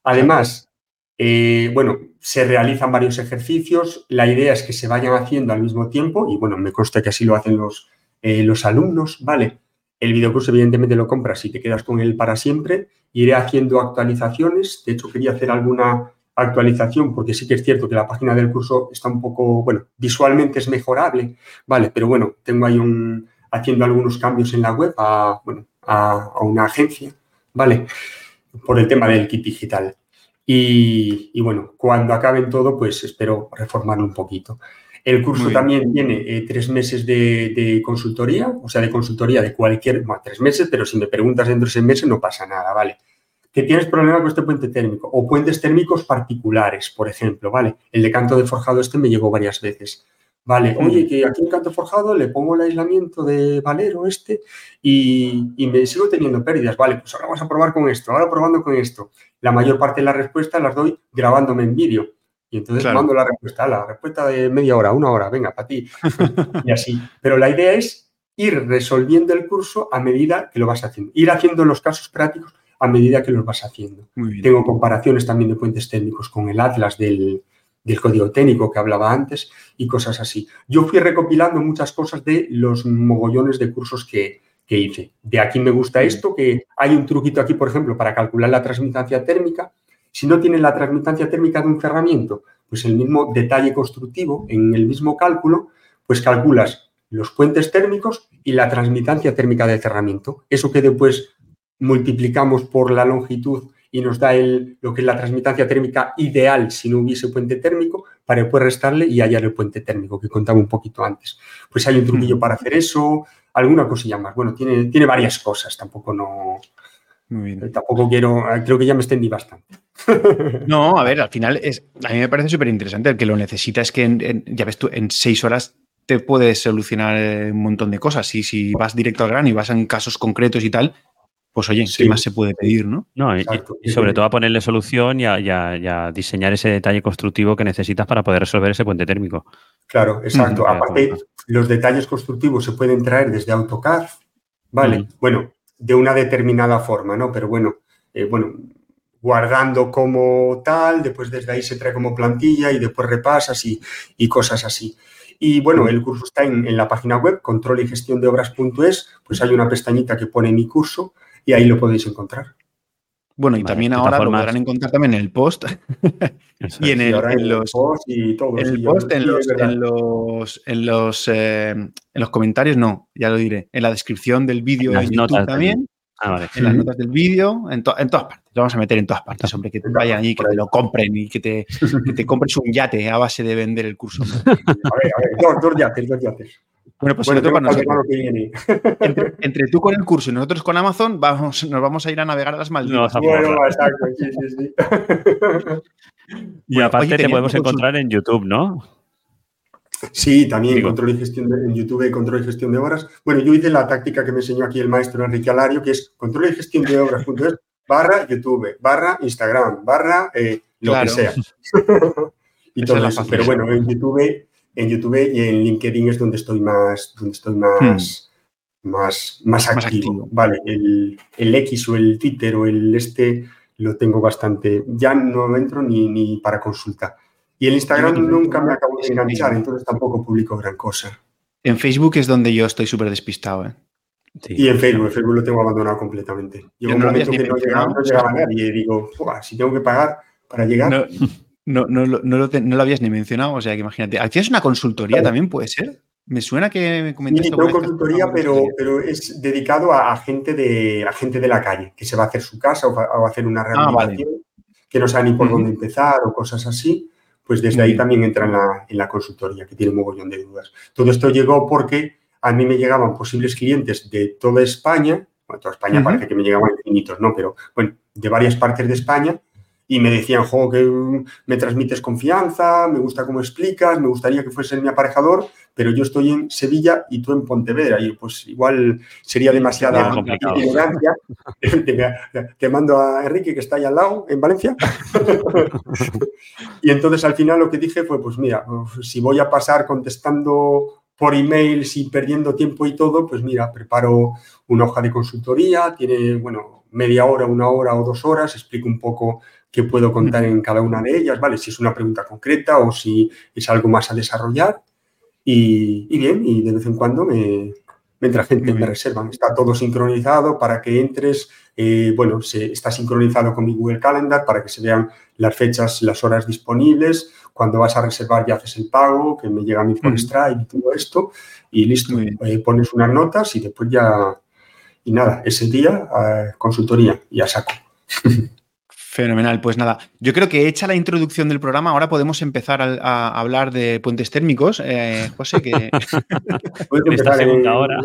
S3: Además, eh, bueno, se realizan varios ejercicios. La idea es que se vayan haciendo al mismo tiempo y, bueno, me consta que así lo hacen los, eh, los alumnos, ¿vale? El videocurso evidentemente lo compras y te quedas con él para siempre. Iré haciendo actualizaciones. De hecho, quería hacer alguna actualización porque sí que es cierto que la página del curso está un poco, bueno, visualmente es mejorable, ¿vale? Pero bueno, tengo ahí un, haciendo algunos cambios en la web a, bueno, a una agencia, ¿vale? Por el tema del kit digital. Y, bueno, cuando acaben todo, pues espero reformarlo un poquito. El curso también tiene eh, tres meses de, consultoría, o sea, de consultoría de cualquier, bueno, tres meses, pero si me preguntas dentro de seis meses no pasa nada, ¿vale? Que tienes problema con este puente térmico o puentes térmicos particulares, por ejemplo, ¿vale? El de canto de forjado este me llegó varias veces. Vale, oye, que aquí en canto forjado le pongo el aislamiento de Valero este y, y, me sigo teniendo pérdidas. Vale, pues ahora vamos a probar con esto, ahora probando con esto la mayor parte de las respuestas las doy grabándome en vídeo. Y entonces mando la respuesta, la respuesta de media hora, una hora, venga, para ti. y así. Pero la idea es ir resolviendo el curso a medida que lo vas haciendo. Ir haciendo los casos prácticos a medida que los vas haciendo. Tengo comparaciones también de puentes técnicos con el atlas del, del código técnico que hablaba antes y cosas así. Yo fui recopilando muchas cosas de los mogollones de cursos que, que hice. De aquí me gusta esto, que hay un truquito aquí, por ejemplo, para calcular la transmitancia térmica. Si no tienes la transmitancia térmica de un cerramiento, pues el mismo detalle constructivo, en el mismo cálculo, pues calculas los puentes térmicos y la transmitancia térmica del cerramiento. Eso que después multiplicamos por la longitud y nos da el, lo que es la transmitancia térmica ideal si no hubiese puente térmico, para después restarle y hallar el puente térmico que contaba un poquito antes. Pues hay un truquillo para hacer eso, alguna cosilla más. Bueno, tiene, tiene varias cosas, tampoco no... Muy bien. Tampoco quiero, creo que ya me extendí bastante. [LAUGHS]
S2: No, a ver, al final es, a mí me parece súper interesante. El que lo necesita es que, ya ves tú, en seis horas te puedes solucionar eh, un montón de cosas. Y si vas directo al grano y vas en casos concretos y tal, pues oye, ¿qué más se puede pedir, no?
S1: No, y, sobre todo a ponerle solución y a, diseñar ese detalle constructivo que necesitas para poder resolver ese puente térmico.
S3: Claro, exacto. Aparte, los detalles constructivos se pueden traer desde AutoCAD, ¿vale? Bueno, de una determinada forma, ¿no? Pero bueno, eh, bueno, guardando como tal, después desde ahí se trae como plantilla y después repasas y, cosas así. Y bueno, el curso está en, la página web, control y gestión de obras.es, pues hay una pestañita que pone mi curso y ahí lo podéis encontrar.
S2: Bueno, y también ahora lo podrán encontrar también en el post. [LAUGHS] y en, el, en, los post y todo. En el post, en los, en los, en los, eh, en los comentarios, no, ya lo diré. En la descripción del vídeo en, YouTube también. Ah, vale. En las notas del vídeo, en, en, todas partes. Lo vamos a meter en todas partes, hombre, que te vayan allí, que te lo compren y que te, [LAUGHS] que te compres un yate a base de vender el curso. a ver,
S3: a ver, dos, dos yates, dos yates.
S2: Bueno, pues Entre, tú con el curso y nosotros con Amazon, vamos, nos vamos a ir a navegar a las Maldivas. bueno, exacto, sí, sí, sí. [LAUGHS]
S1: y aparte te podemos encontrar en YouTube, ¿no?
S3: Sí, también control y gestión de, en YouTube control y gestión de obras. Bueno, yo hice la táctica que me enseñó aquí el maestro Enrique Alario, que es control y gestión de obras.es barra YouTube, barra Instagram, barra eh, lo que sea. [LAUGHS] [LAUGHS] y todo eso. Pero bueno, en YouTube en YouTube y en LinkedIn es donde estoy más, donde estoy más, hmm. más, más, activo. Vale, el, el, X o el Twitter o el este lo tengo bastante. Ya no entro ni, ni para consulta. Y el Instagram nunca me acabo de enganchar, entonces tampoco publico gran cosa.
S2: En Facebook es donde yo estoy súper despistado. ¿eh?
S3: Y en Facebook, en Facebook lo tengo abandonado completamente. Llegó un momento que no llegaba, no llegaba nadie y digo, si tengo que pagar para llegar.
S2: No, [LAUGHS] no, no, lo no, lo habías ni mencionado, o sea que imagínate. ¿Hacías una consultoría también, puede ser? Me suena que me comentaste.
S3: Sí, tengo consultoría, pero, pero es dedicado a, gente de, a gente de la calle, que se va a hacer su casa o va, a hacer una ah, rehabilitación, que no sabe ni por dónde empezar o cosas así. Pues desde ahí también entra en la, en la consultoría, que tiene un mogollón de dudas. Todo esto llegó porque a mí me llegaban posibles clientes de toda España, bueno, toda España parece que me llegaban infinitos, ¿no? Pero bueno, de varias partes de España y me decían, jo, que me transmites confianza, me gusta cómo explicas, me gustaría que fuese mi aparejador, pero yo estoy en Sevilla y tú en Pontevedra y pues igual sería demasiada ignorancia. [LAUGHS] te, mando a Enrique que está ahí al lado, en Valencia. [LAUGHS] y entonces al final lo que dije fue, pues mira, si voy a pasar contestando por email y perdiendo tiempo y todo, pues mira, preparo una hoja de consultoría, tiene, bueno, media hora, una hora o dos horas, explico un poco qué puedo contar en cada una de ellas, ¿vale? Si es una pregunta concreta o si es algo más a desarrollar. Y, bien, y de vez en cuando me, entra gente, me reservan. Está todo sincronizado para que entres. Eh, bueno, se, está sincronizado con mi Google Calendar para que se vean las fechas, las horas disponibles. Cuando vas a reservar ya haces el pago, que me llega a mí por Stripe y todo esto. Y listo, eh, pones unas notas y después ya... Y nada, ese día, eh, consultoría, ya saco. [LAUGHS]
S2: Fenomenal, pues nada, yo creo que hecha la introducción del programa, ahora podemos empezar a, hablar de puentes térmicos. Eh, José, que... [LAUGHS]
S1: esta segunda hora.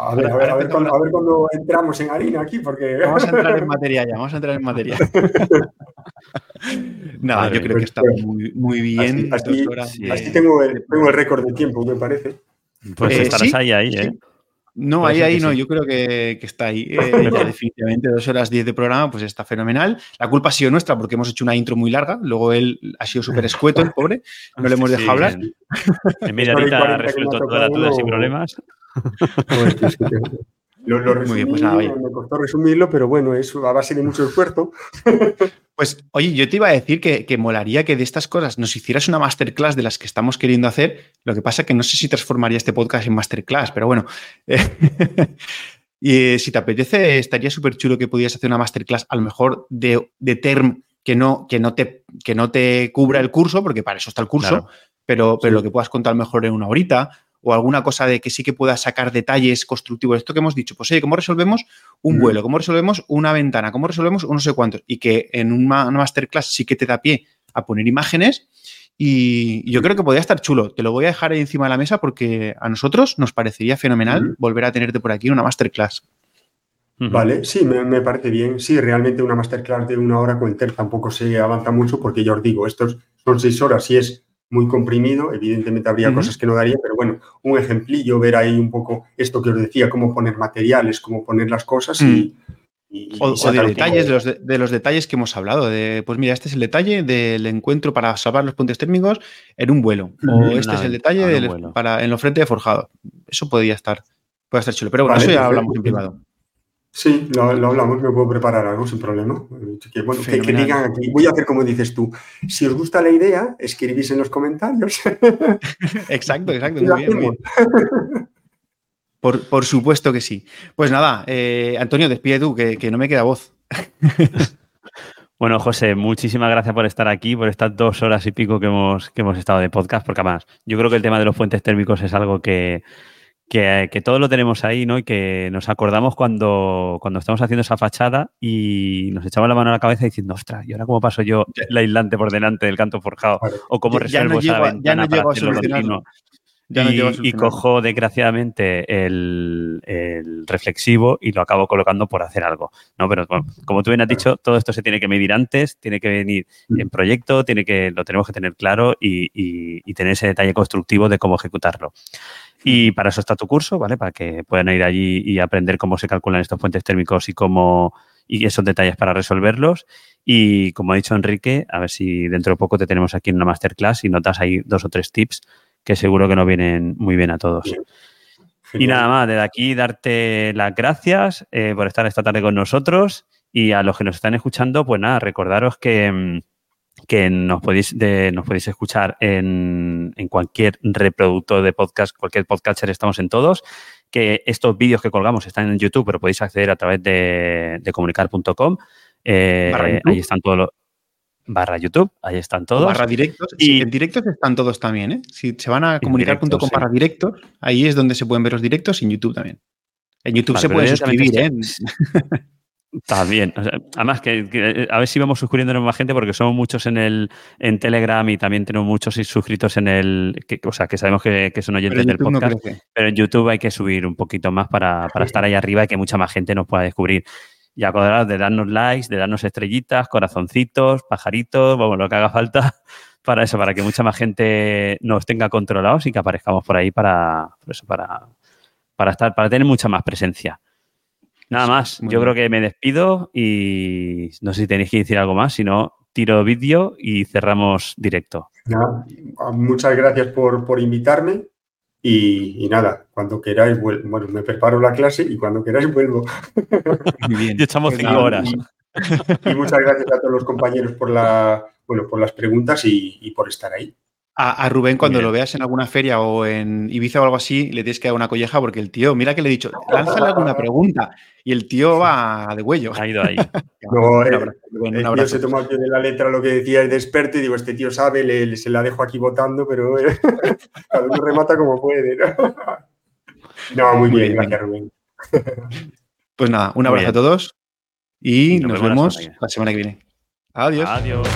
S3: A ver, a ver, a ver, cuando, entramos en harina aquí, porque...
S2: Vamos a entrar en [LAUGHS] materia ya, vamos a entrar en materia. [LAUGHS] nada, yo creo que está muy, muy bien.
S3: Así, así, tengo, el, tengo el récord de tiempo, me parece.
S1: Pues eh, estarás ahí, ahí, ¿eh?
S2: No, ahí, ahí no, yo creo que, está ahí. [LAUGHS] Eh, definitivamente, dos horas diez de programa, pues está fenomenal. La culpa ha sido nuestra porque hemos hecho una intro muy larga. Luego él ha sido súper escueto, el pobre. No le hemos dejado hablar.
S1: En media horita ha resuelto todas las dudas sin problemas.
S3: Pues, [LAUGHS] lo, lo resumí, pues me costó resumirlo, pero bueno, es a base de mucho esfuerzo. [LAUGHS]
S2: Pues, oye, yo te iba a decir que, molaría que de estas cosas nos hicieras una masterclass de las que estamos queriendo hacer. Lo que pasa es que no sé si transformaría este podcast en masterclass, pero bueno. [LAUGHS] y eh, si te apetece, estaría súper chulo que pudieras hacer una masterclass, a lo mejor de, de term que no, que, no te, que no te cubra el curso, porque para eso está el curso, pero, pero lo que puedas contar mejor en una horita o alguna cosa de que sí que pueda sacar detalles constructivos. Esto que hemos dicho, pues oye, ¿cómo resolvemos un vuelo? ¿Cómo resolvemos una ventana? ¿Cómo resolvemos un no sé cuántos? Y que en una, masterclass sí que te da pie a poner imágenes. Y yo creo que podría estar chulo. Te lo voy a dejar ahí encima de la mesa porque a nosotros nos parecería fenomenal volver a tenerte por aquí en una masterclass.
S3: Vale, sí, me, parece bien. Sí, realmente una masterclass de una hora con el TER tampoco se avanza mucho porque ya os digo, estos son seis horas y es muy comprimido, evidentemente habría cosas que no daría, pero bueno, un ejemplillo, ver ahí un poco esto que os decía, cómo poner materiales, cómo poner las cosas y...
S2: Mm. o, de detalles, de los, detalles que hemos hablado, de, pues mira, este es el detalle del encuentro para salvar los puntos térmicos en un vuelo, o este es el detalle para, en los frente de forjado. Eso podría estar, puede estar chulo, pero bueno, eso ya hablamos en privado.
S3: Sí, lo, hablamos, me puedo preparar algo sin problema. Que, bueno, que, digan aquí, voy a hacer como dices tú. Si os gusta la idea, escribís en los comentarios. [LAUGHS]
S2: exacto, exacto. Muy bien, [LAUGHS] Por, supuesto que sí. Pues nada, eh, Antonio, despide tú, que, no me queda voz. [LAUGHS]
S1: Bueno, José, muchísimas gracias por estar aquí, por estas dos horas y pico que hemos, que hemos estado de podcast, porque además yo creo que el tema de los puentes térmicos es algo que, que, que, todo lo tenemos ahí, ¿no? Y que nos acordamos cuando, cuando estamos haciendo esa fachada y nos echamos la mano a la cabeza diciendo, ostras, ¿y ahora cómo paso yo el aislante por delante del canto forjado? O cómo resuelvo esa ventana para hacerlo continuo. Y, y, cojo desgraciadamente el, el, reflexivo y lo acabo colocando por hacer algo. ¿no? Pero bueno, como tú bien has dicho, todo esto se tiene que medir antes, tiene que venir mm. en proyecto, tiene que, lo tenemos que tener claro y, y, y tener ese detalle constructivo de cómo ejecutarlo. Y para eso está tu curso, ¿vale? Para que puedan ir allí y aprender cómo se calculan estos puentes térmicos y cómo y esos detalles para resolverlos. Y como ha dicho Enrique, a ver si dentro de poco te tenemos aquí en una masterclass y notas ahí dos o tres tips que seguro que nos vienen muy bien a todos. Y nada más, desde aquí darte las gracias eh, por estar esta tarde con nosotros y a los que nos están escuchando, pues nada, recordaros que mm, que nos podéis, nos podéis escuchar en, cualquier reproductor de podcast, cualquier podcaster, estamos en todos. Que estos vídeos que colgamos están en YouTube, pero podéis acceder a través de, comunicar.com. Eh, ahí están todos los. Barra YouTube, ahí están todos.
S2: barra directos. Y en directos están todos también, ¿eh? Si se van a comunicar.com barra directos, ahí es donde se pueden ver los directos y en YouTube también. En YouTube se puede suscribir, ¿eh? [LAUGHS] [LAUGHS]
S1: También. además, que, a ver si vamos suscribiendo más gente porque somos muchos en el en Telegram y también tenemos muchos suscritos en el. Que, o sea, que sabemos que, son oyentes del podcast. pero en YouTube hay que subir un poquito más para, estar ahí arriba y que mucha más gente nos pueda descubrir. Y acordaros de darnos likes, de darnos estrellitas, corazoncitos, pajaritos, vamos, lo que haga falta [LAUGHS] para eso, para que mucha más gente nos tenga controlados y que aparezcamos por ahí para, eso, para, para estar, para tener mucha más presencia. Nada más, yo creo que me despido y no sé si tenéis que decir algo más, si no, tiro vídeo y cerramos directo.
S3: muchas gracias por, invitarme y, nada, cuando queráis, bueno, me preparo la clase y cuando queráis vuelvo.
S1: Muy bien. echamos pues cinco horas.
S3: Y muchas gracias a todos los compañeros por, la, bueno, por las preguntas y por estar ahí.
S2: A, Rubén, cuando lo veas en alguna feria o en Ibiza o algo así, le tienes que dar una colleja porque el tío, mira que le he dicho, lánzale alguna pregunta. Y el tío va de huello.
S1: Ha ido ahí. [LAUGHS]
S3: no, el, tío se tomó aquí de la letra lo que decía el de experto y digo, este tío sabe, se la dejo aquí votando, pero [LAUGHS] cada uno remata como puede. No, [LAUGHS] muy, bien, gracias Rubén.
S2: Pues nada, un abrazo a todos y nos, vemos la semana que viene. Adiós.
S1: Adiós.